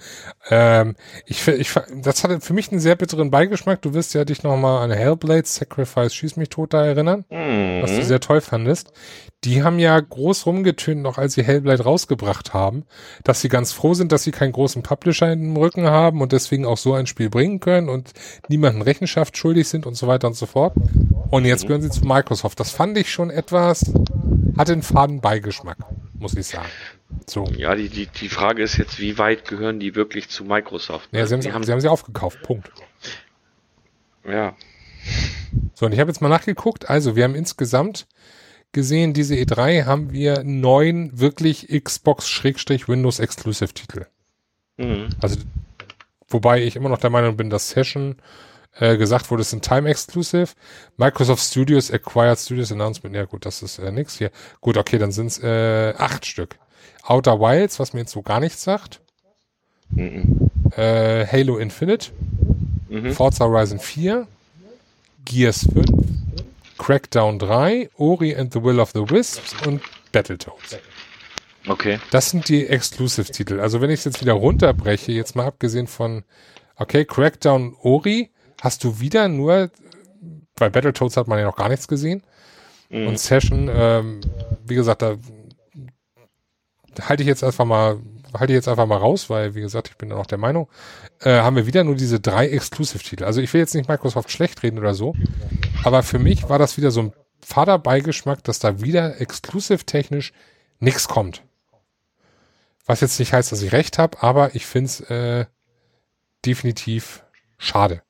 Ähm, ich, ich, das hatte für mich einen sehr bitteren Beigeschmack. Du wirst ja dich nochmal an Hellblade Sacrifice Schieß mich tot da erinnern, mhm. was du sehr toll fandest. Die haben ja groß rumgetönt, noch als sie Hellblade rausgebracht haben, dass sie ganz froh sind, dass sie keinen großen Publisher dem Rücken haben und deswegen auch so ein Spiel bringen können und niemanden Rechenschaft schuldig sind und so weiter und so fort. Und jetzt gehören sie zu Microsoft. Das fand ich schon etwas, hatte einen faden Beigeschmack, muss ich sagen. So. Ja, die, die, die Frage ist jetzt, wie weit gehören die wirklich zu Microsoft? Ja, sie haben, sie, haben, sie haben sie aufgekauft, Punkt. Ja. So, und ich habe jetzt mal nachgeguckt. Also, wir haben insgesamt gesehen, diese E3 haben wir neun wirklich Xbox-Windows Exclusive Titel. Mhm. Also, wobei ich immer noch der Meinung bin, dass Session äh, gesagt wurde, es sind Time Exclusive. Microsoft Studios Acquired Studios Announcement. Ja gut, das ist äh, nix hier. Gut, okay, dann sind es äh, acht Stück. Outer Wilds, was mir jetzt so gar nichts sagt. Mhm. Äh, Halo Infinite. Mhm. Forza Horizon 4. Gears 5. Crackdown 3, Ori and the Will of the Wisps und Battletoads. Okay. Das sind die Exclusive-Titel. Also wenn ich es jetzt wieder runterbreche, jetzt mal abgesehen von, okay, Crackdown, Ori, hast du wieder nur, bei Battletoads hat man ja noch gar nichts gesehen. Mhm. Und Session, ähm, wie gesagt, da halte ich jetzt einfach mal, halte ich jetzt einfach mal raus, weil, wie gesagt, ich bin auch der Meinung, äh, haben wir wieder nur diese drei Exclusive-Titel. Also ich will jetzt nicht Microsoft schlecht reden oder so, aber für mich war das wieder so ein Vaterbeigeschmack, dass da wieder exclusive-technisch nichts kommt. Was jetzt nicht heißt, dass ich recht habe, aber ich finde es äh, definitiv schade.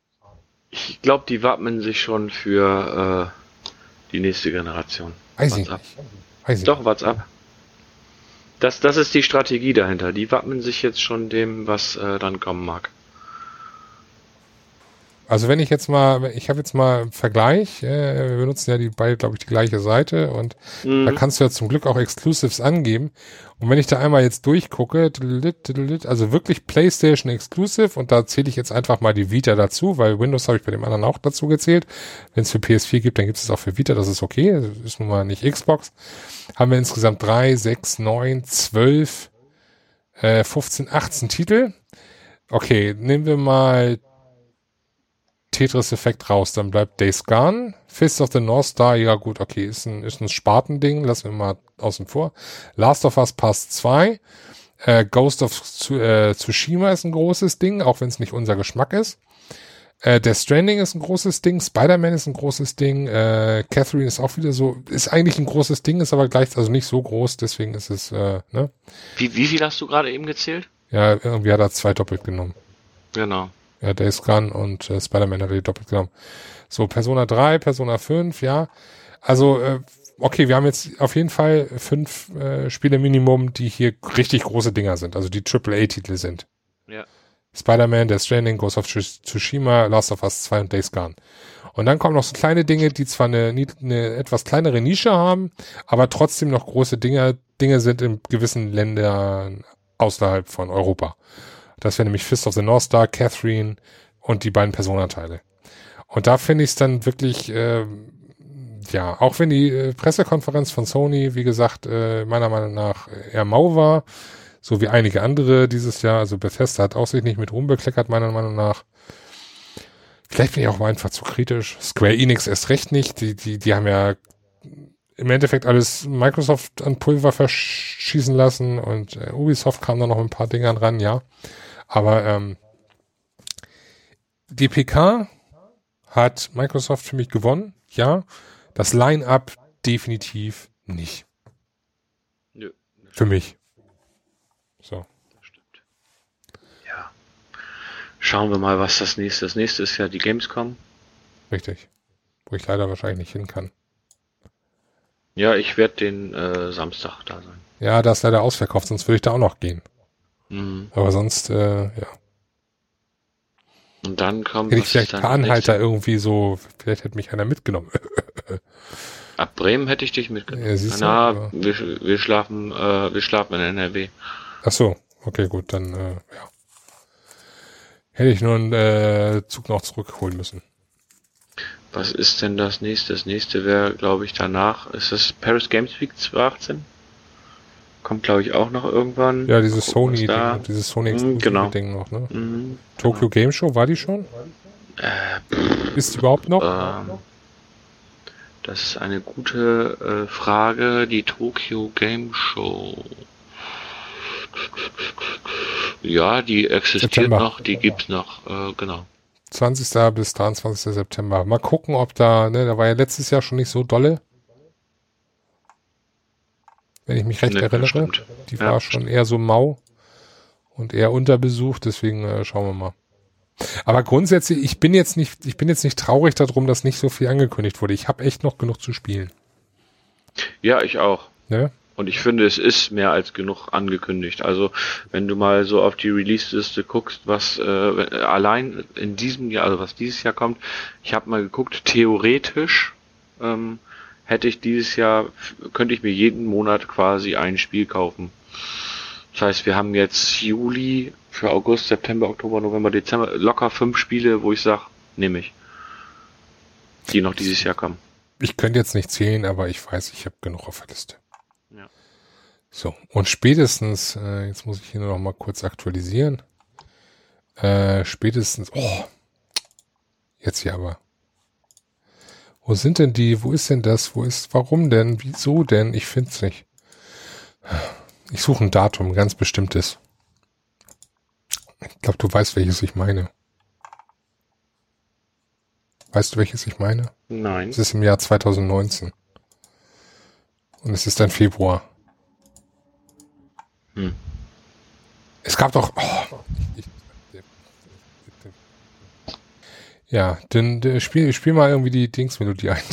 Ich glaube, die wappnen sich schon für äh, die nächste Generation. Weiß ich nicht. Doch, WhatsApp. Das, das ist die Strategie dahinter. Die wappnen sich jetzt schon dem, was äh, dann kommen mag. Also wenn ich jetzt mal, ich habe jetzt mal einen Vergleich, äh, wir benutzen ja die beide, glaube ich, die gleiche Seite und Mhm. da kannst du ja zum Glück auch Exclusives angeben. Und wenn ich da einmal jetzt durchgucke, also wirklich PlayStation Exclusive und da zähle ich jetzt einfach mal die Vita dazu, weil Windows habe ich bei dem anderen auch dazu gezählt. Wenn es für PS4 gibt, dann gibt es auch für Vita, das ist okay, das ist nun mal nicht Xbox. Haben wir insgesamt drei, sechs, neun, zwölf, äh, 15, 18 Titel. Okay, nehmen wir mal Tetris Effekt raus, dann bleibt Days Gone, Fist of the North Star, ja gut, okay, ist ein, ist ein Spartending, lassen wir mal außen vor. Last of Us Pass 2, äh, Ghost of äh, Tsushima ist ein großes Ding, auch wenn es nicht unser Geschmack ist. Äh, Death Stranding ist ein großes Ding, Spider-Man ist ein großes Ding, äh, Catherine ist auch wieder so, ist eigentlich ein großes Ding, ist aber gleich, also nicht so groß, deswegen ist es, äh, ne? Wie, wie viel hast du gerade eben gezählt? Ja, irgendwie hat er zwei doppelt genommen. Genau. Ja, Days Gone und äh, Spider-Man hat er die doppelt genommen. So, Persona 3, Persona 5, ja. Also, äh, okay, wir haben jetzt auf jeden Fall fünf äh, Spiele Minimum, die hier richtig große Dinger sind, also die AAA-Titel sind. Ja. Spider-Man, Death Stranding, Ghost of Tsush- Tsushima, Last of Us 2 und Days Gone. Und dann kommen noch so kleine Dinge, die zwar eine, eine etwas kleinere Nische haben, aber trotzdem noch große Dinge, Dinge sind in gewissen Ländern außerhalb von Europa. Das wäre nämlich Fist of the North Star, Catherine und die beiden Personateile. Und da finde ich es dann wirklich, ähm, ja, auch wenn die äh, Pressekonferenz von Sony, wie gesagt, äh, meiner Meinung nach eher mau war, so wie einige andere dieses Jahr, also Bethesda hat auch sich nicht mit Ruhm bekleckert, meiner Meinung nach. Vielleicht bin ich auch einfach zu kritisch. Square Enix erst recht nicht. Die, die, die haben ja im Endeffekt alles Microsoft an Pulver verschießen lassen und äh, Ubisoft kam da noch ein paar Dingern ran, ja. Aber ähm, die PK hat Microsoft für mich gewonnen, ja. Das Line-up definitiv nicht. Nö, Für mich. So. das stimmt. Ja. Schauen wir mal, was das nächste. Das nächste ist ja die Gamescom. Richtig. Wo ich leider wahrscheinlich nicht hin kann. Ja, ich werde den äh, Samstag da sein. Ja, da ist leider ausverkauft, sonst würde ich da auch noch gehen. Mhm. Aber sonst, äh, ja. Und dann kommt Hätte ich vielleicht nächste? irgendwie so, vielleicht hätte mich einer mitgenommen. Ab Bremen hätte ich dich mitgenommen. Ja, du, Na, aber- wir, wir schlafen, äh, wir schlafen in NRW. Ach so, okay, gut, dann, äh, ja. Hätte ich nur einen äh, Zug noch zurückholen müssen. Was ist denn das nächste? Das nächste wäre, glaube ich, danach. Ist das Paris Games Week 2018? Kommt, glaube ich, auch noch irgendwann. Ja, dieses Sony, Ding, dieses Sony Exclusive genau. Ding noch, ne? Mhm. Tokyo Game Show, war die schon? Ist die überhaupt noch? Ähm, das ist eine gute äh, Frage. Die Tokyo Game Show. Ja, die existiert September. noch, die gibt's noch, äh, genau. 20. bis 23. September. Mal gucken, ob da, ne, da war ja letztes Jahr schon nicht so dolle. Wenn ich mich recht Ne, das erinnere. Die Ja, war schon eher so mau und eher unterbesucht, deswegen äh, schauen wir mal. Aber grundsätzlich, ich bin jetzt nicht, ich bin jetzt nicht traurig darum, dass nicht so viel angekündigt wurde. Ich habe echt noch genug zu spielen. Ja, ich auch. Ne? Und ich finde, es ist mehr als genug angekündigt. Also, wenn du mal so auf die Release-Liste guckst, was äh, allein in diesem Jahr, also was dieses Jahr kommt, ich habe mal geguckt, theoretisch ähm, hätte ich dieses Jahr, könnte ich mir jeden Monat quasi ein Spiel kaufen. Das heißt, wir haben jetzt Juli für August, September, Oktober, November, Dezember, locker fünf Spiele, wo ich sage, nehme ich. Die noch dieses Jahr kommen. Ich könnte jetzt nicht zählen, aber ich weiß, ich habe genug auf der Liste. Ja. So, und spätestens, äh, jetzt muss ich hier nur noch mal kurz aktualisieren. Äh, spätestens, oh, jetzt hier aber. Wo sind denn die, wo ist denn das, wo ist, warum denn, wieso denn, ich find's nicht. Ich suche ein Datum, ein ganz bestimmtes. Ich glaube, du weißt, welches ich meine. Weißt du, welches ich meine? Nein. Es ist im Jahr 2019. Und es ist dann Februar. Hm. Es gab doch. Oh, ich, ja, dann spiel, spiel mal irgendwie die Dingsmelodie ein.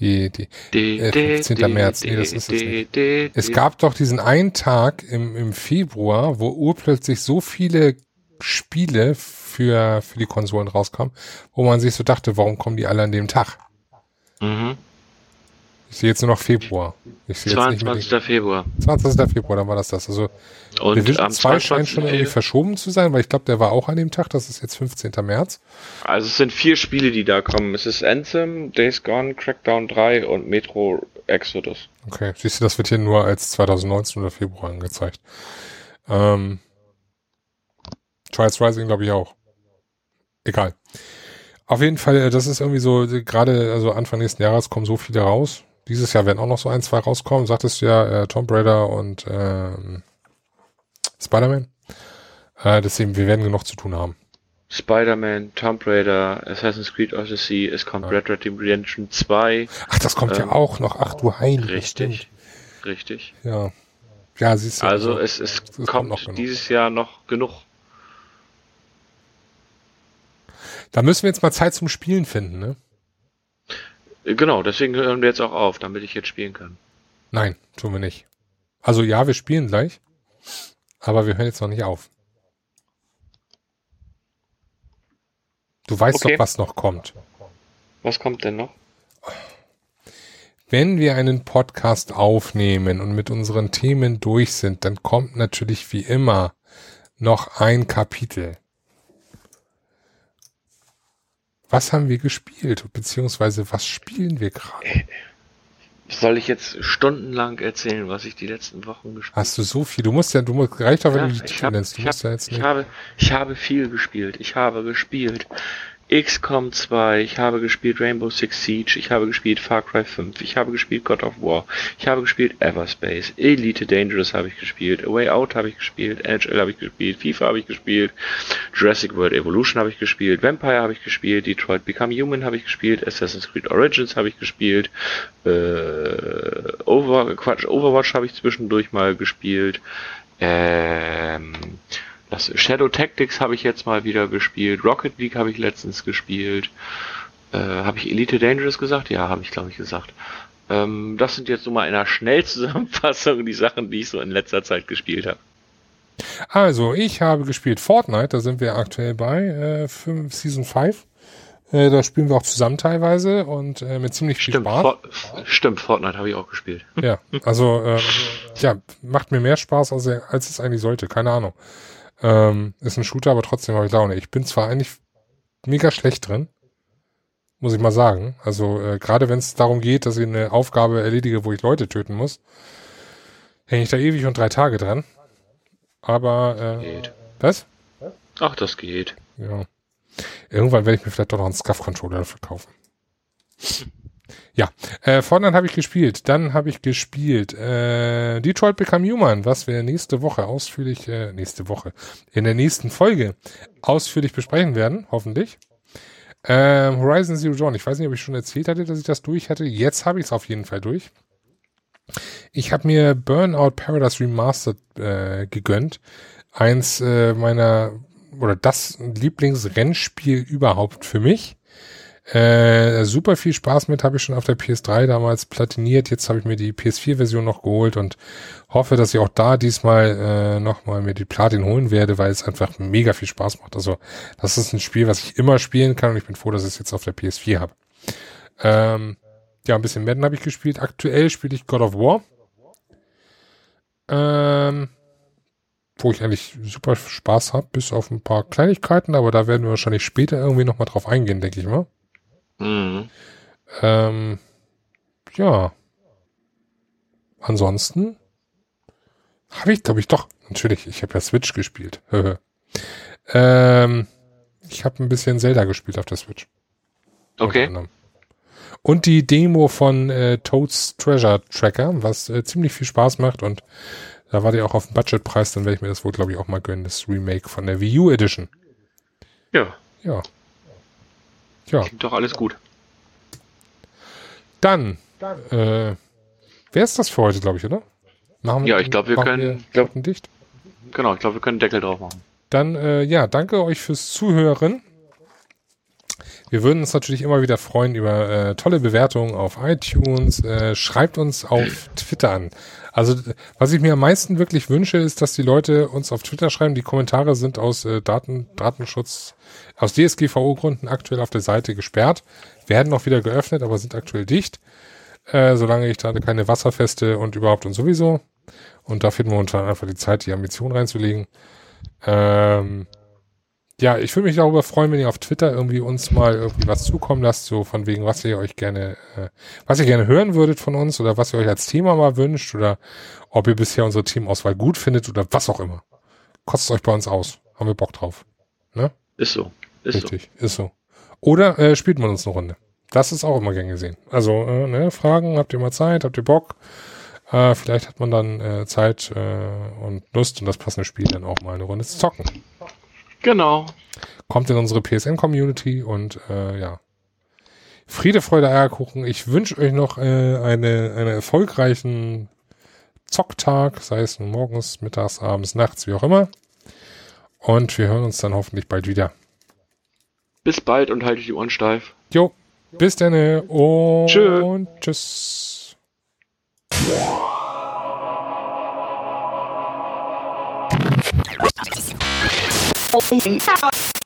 Die, die. Äh, 15. März. Nee, das ist es nicht. Es gab doch diesen einen Tag im, im Februar, wo urplötzlich so viele Spiele für, für die Konsolen rauskamen, wo man sich so dachte, warum kommen die alle an dem Tag? Mhm. Ich sehe jetzt nur noch Februar. Ich sehe jetzt nicht 22. Februar. den- 20. Februar, dann war das das. Also Und Division am 2 scheint 22. schon irgendwie verschoben zu sein, weil ich glaube, der war auch an dem Tag. Das ist jetzt 15. März. Also es sind vier Spiele, die da kommen. Es ist Anthem, Days Gone, Crackdown 3 und Metro Exodus. Okay, siehst du, das wird hier nur als 2019 oder Februar angezeigt. Ähm, Trials Rising glaube ich auch. Egal. Auf jeden Fall, äh, das ist irgendwie so, gerade also Anfang nächsten Jahres kommen so viele raus. Dieses Jahr werden auch noch so ein, zwei rauskommen. Sagtest du ja, äh, Tomb Raider und ähm, Spider-Man. Äh, deswegen, wir werden genug zu tun haben. Spider-Man, Tomb Raider, Assassin's Creed Odyssey, es kommt Red Dead Redemption 2. Ach, das kommt ja Ähm, auch noch. Ach du Heilige. Richtig. Richtig. stimmt. Ja. Ja, siehst du. Also es, es kommt kommt noch dieses Jahr noch genug. Da müssen wir jetzt mal Zeit zum Spielen finden, ne? Genau, deswegen hören wir jetzt auch auf, damit ich jetzt spielen kann. Nein, tun wir nicht. Also ja, wir spielen gleich, aber wir hören jetzt noch nicht auf. Du weißt Okay. doch, was noch kommt. Was kommt denn noch? Wenn wir einen Podcast aufnehmen und mit unseren Themen durch sind, dann kommt natürlich wie immer noch ein Kapitel. Was haben wir gespielt? Beziehungsweise was spielen wir gerade? Soll ich jetzt stundenlang erzählen, was ich die letzten Wochen gespielt Hast du so viel? Du musst ja, du musst, reicht doch, wenn Ja, du die Titel hab- nennst. Du ich musst hab- ja jetzt Ich nicht. habe, ich habe viel gespielt. Ich habe gespielt XCOM 2, ich habe gespielt Rainbow Six Siege, ich habe gespielt Far Cry 5, ich habe gespielt God of War, ich habe gespielt Everspace, Elite Dangerous habe ich gespielt, A Way Out habe ich gespielt, NHL habe ich gespielt, FIFA habe ich gespielt, Jurassic World Evolution habe ich gespielt, Vampire habe ich gespielt, Detroit Become Human habe ich gespielt, Assassin's Creed Origins habe ich gespielt, äh, Over, Overwatch habe ich zwischendurch mal gespielt, ähm, das Shadow Tactics habe ich jetzt mal wieder gespielt. Rocket League habe ich letztens gespielt. Äh, habe ich Elite Dangerous gesagt? Ja, habe ich glaube ich gesagt. Ähm, das sind jetzt so mal in einer Schnellzusammenfassung die Sachen, die ich so in letzter Zeit gespielt habe. Also, ich habe gespielt Fortnite, da sind wir aktuell bei, äh, fünf, Season 5. Äh, da spielen wir auch zusammen teilweise und äh, mit ziemlich viel Stimmt, Spaß. Fort, stimmt, Fortnite habe ich auch gespielt. Ja, also ähm, ja, macht mir mehr Spaß, als, als es eigentlich sollte. Keine Ahnung. Ähm, ist ein Shooter, aber trotzdem habe ich Laune. Ich bin zwar eigentlich mega schlecht drin, muss ich mal sagen. Also äh, gerade wenn es darum geht, dass ich eine Aufgabe erledige, wo ich Leute töten muss, hänge ich da ewig und drei Tage dran. Aber äh, Geht. was? Ach, das geht. Ja. Irgendwann werde ich mir vielleicht doch noch einen Scuff-Controller dafür kaufen. Ja, äh, Fortnite habe ich gespielt. Dann habe ich gespielt äh, Detroit Become Human, was wir nächste Woche ausführlich, äh, nächste Woche, in der nächsten Folge ausführlich besprechen werden, hoffentlich. Ähm, Horizon Zero Dawn, ich weiß nicht, ob ich schon erzählt hatte, dass ich das durch hatte. Jetzt habe ich es auf jeden Fall durch. Ich habe mir Burnout Paradise Remastered äh, gegönnt. Eins äh, meiner oder das Lieblingsrennspiel überhaupt für mich. Äh, super viel Spaß mit habe ich schon auf der PS3 damals platiniert. Jetzt habe ich mir die PS4-Version noch geholt und hoffe, dass ich auch da diesmal äh, nochmal mir die Platin holen werde, weil es einfach mega viel Spaß macht. Also das ist ein Spiel, was ich immer spielen kann und ich bin froh, dass ich es jetzt auf der PS4 habe. Ähm, ja, ein bisschen Madden habe ich gespielt. Aktuell spiele ich God of War. Ähm, wo ich eigentlich super Spaß habe, bis auf ein paar Kleinigkeiten, aber da werden wir wahrscheinlich später irgendwie nochmal drauf eingehen, denke ich mal. Mhm. Ähm, ja. Ansonsten habe ich, glaube ich, doch, natürlich, ich habe ja Switch gespielt. ähm, ich habe ein bisschen Zelda gespielt auf der Switch. Okay. Und die Demo von äh, Toads Treasure Tracker, was äh, ziemlich viel Spaß macht und da war die auch auf dem Budgetpreis, dann werde ich mir das wohl, glaube ich, auch mal gönnen, das Remake von der Wii U Edition. Ja, Ja. Ja, klingt doch alles gut. dann, äh, wer ist das für heute, glaube ich, oder? Machen Ja, ich glaub, wir können- Wir Schotten dicht. Genau, ich glaube, wir können einen Deckel drauf machen. Dann, äh, ja, danke euch fürs Zuhören. Wir würden uns natürlich immer wieder freuen über äh, tolle Bewertungen auf iTunes. Äh, schreibt uns auf Twitter an. Also was ich mir am meisten wirklich wünsche, ist, dass die Leute uns auf Twitter schreiben. Die Kommentare sind aus äh, Daten, Datenschutz, aus DSGVO-Gründen aktuell auf der Seite gesperrt, werden noch wieder geöffnet, aber sind aktuell dicht. Äh, solange ich da keine Wasserfeste und überhaupt und sowieso. Und da finden wir momentan einfach die Zeit, die Ambition reinzulegen. Ähm, ja, ich würde mich darüber freuen, wenn ihr auf Twitter irgendwie uns mal irgendwie was zukommen lasst, so von wegen, was ihr euch gerne, äh, was ihr gerne hören würdet von uns oder was ihr euch als Thema mal wünscht oder ob ihr bisher unsere Teamauswahl gut findet oder was auch immer. Kostet euch bei uns aus. Haben wir Bock drauf. Ne? Ist so. Ist Richtig, so. ist so. Oder äh, spielt man uns eine Runde. Das ist auch immer gern gesehen. Also, äh, ne, Fragen, habt ihr mal Zeit, habt ihr Bock? Äh, vielleicht hat man dann äh, Zeit äh, und Lust und das passende Spiel dann auch mal eine Runde zu zocken. Genau. Kommt in unsere PSN-Community und äh, ja. Friede, Freude, Eierkuchen. Ich wünsche euch noch äh, eine, einen erfolgreichen Zocktag, sei es nun morgens, mittags, abends, nachts, wie auch immer. Und wir hören uns dann hoffentlich bald wieder. Bis bald und halte die Ohren steif. Jo, bis dann und Tschö. tschüss. Oh,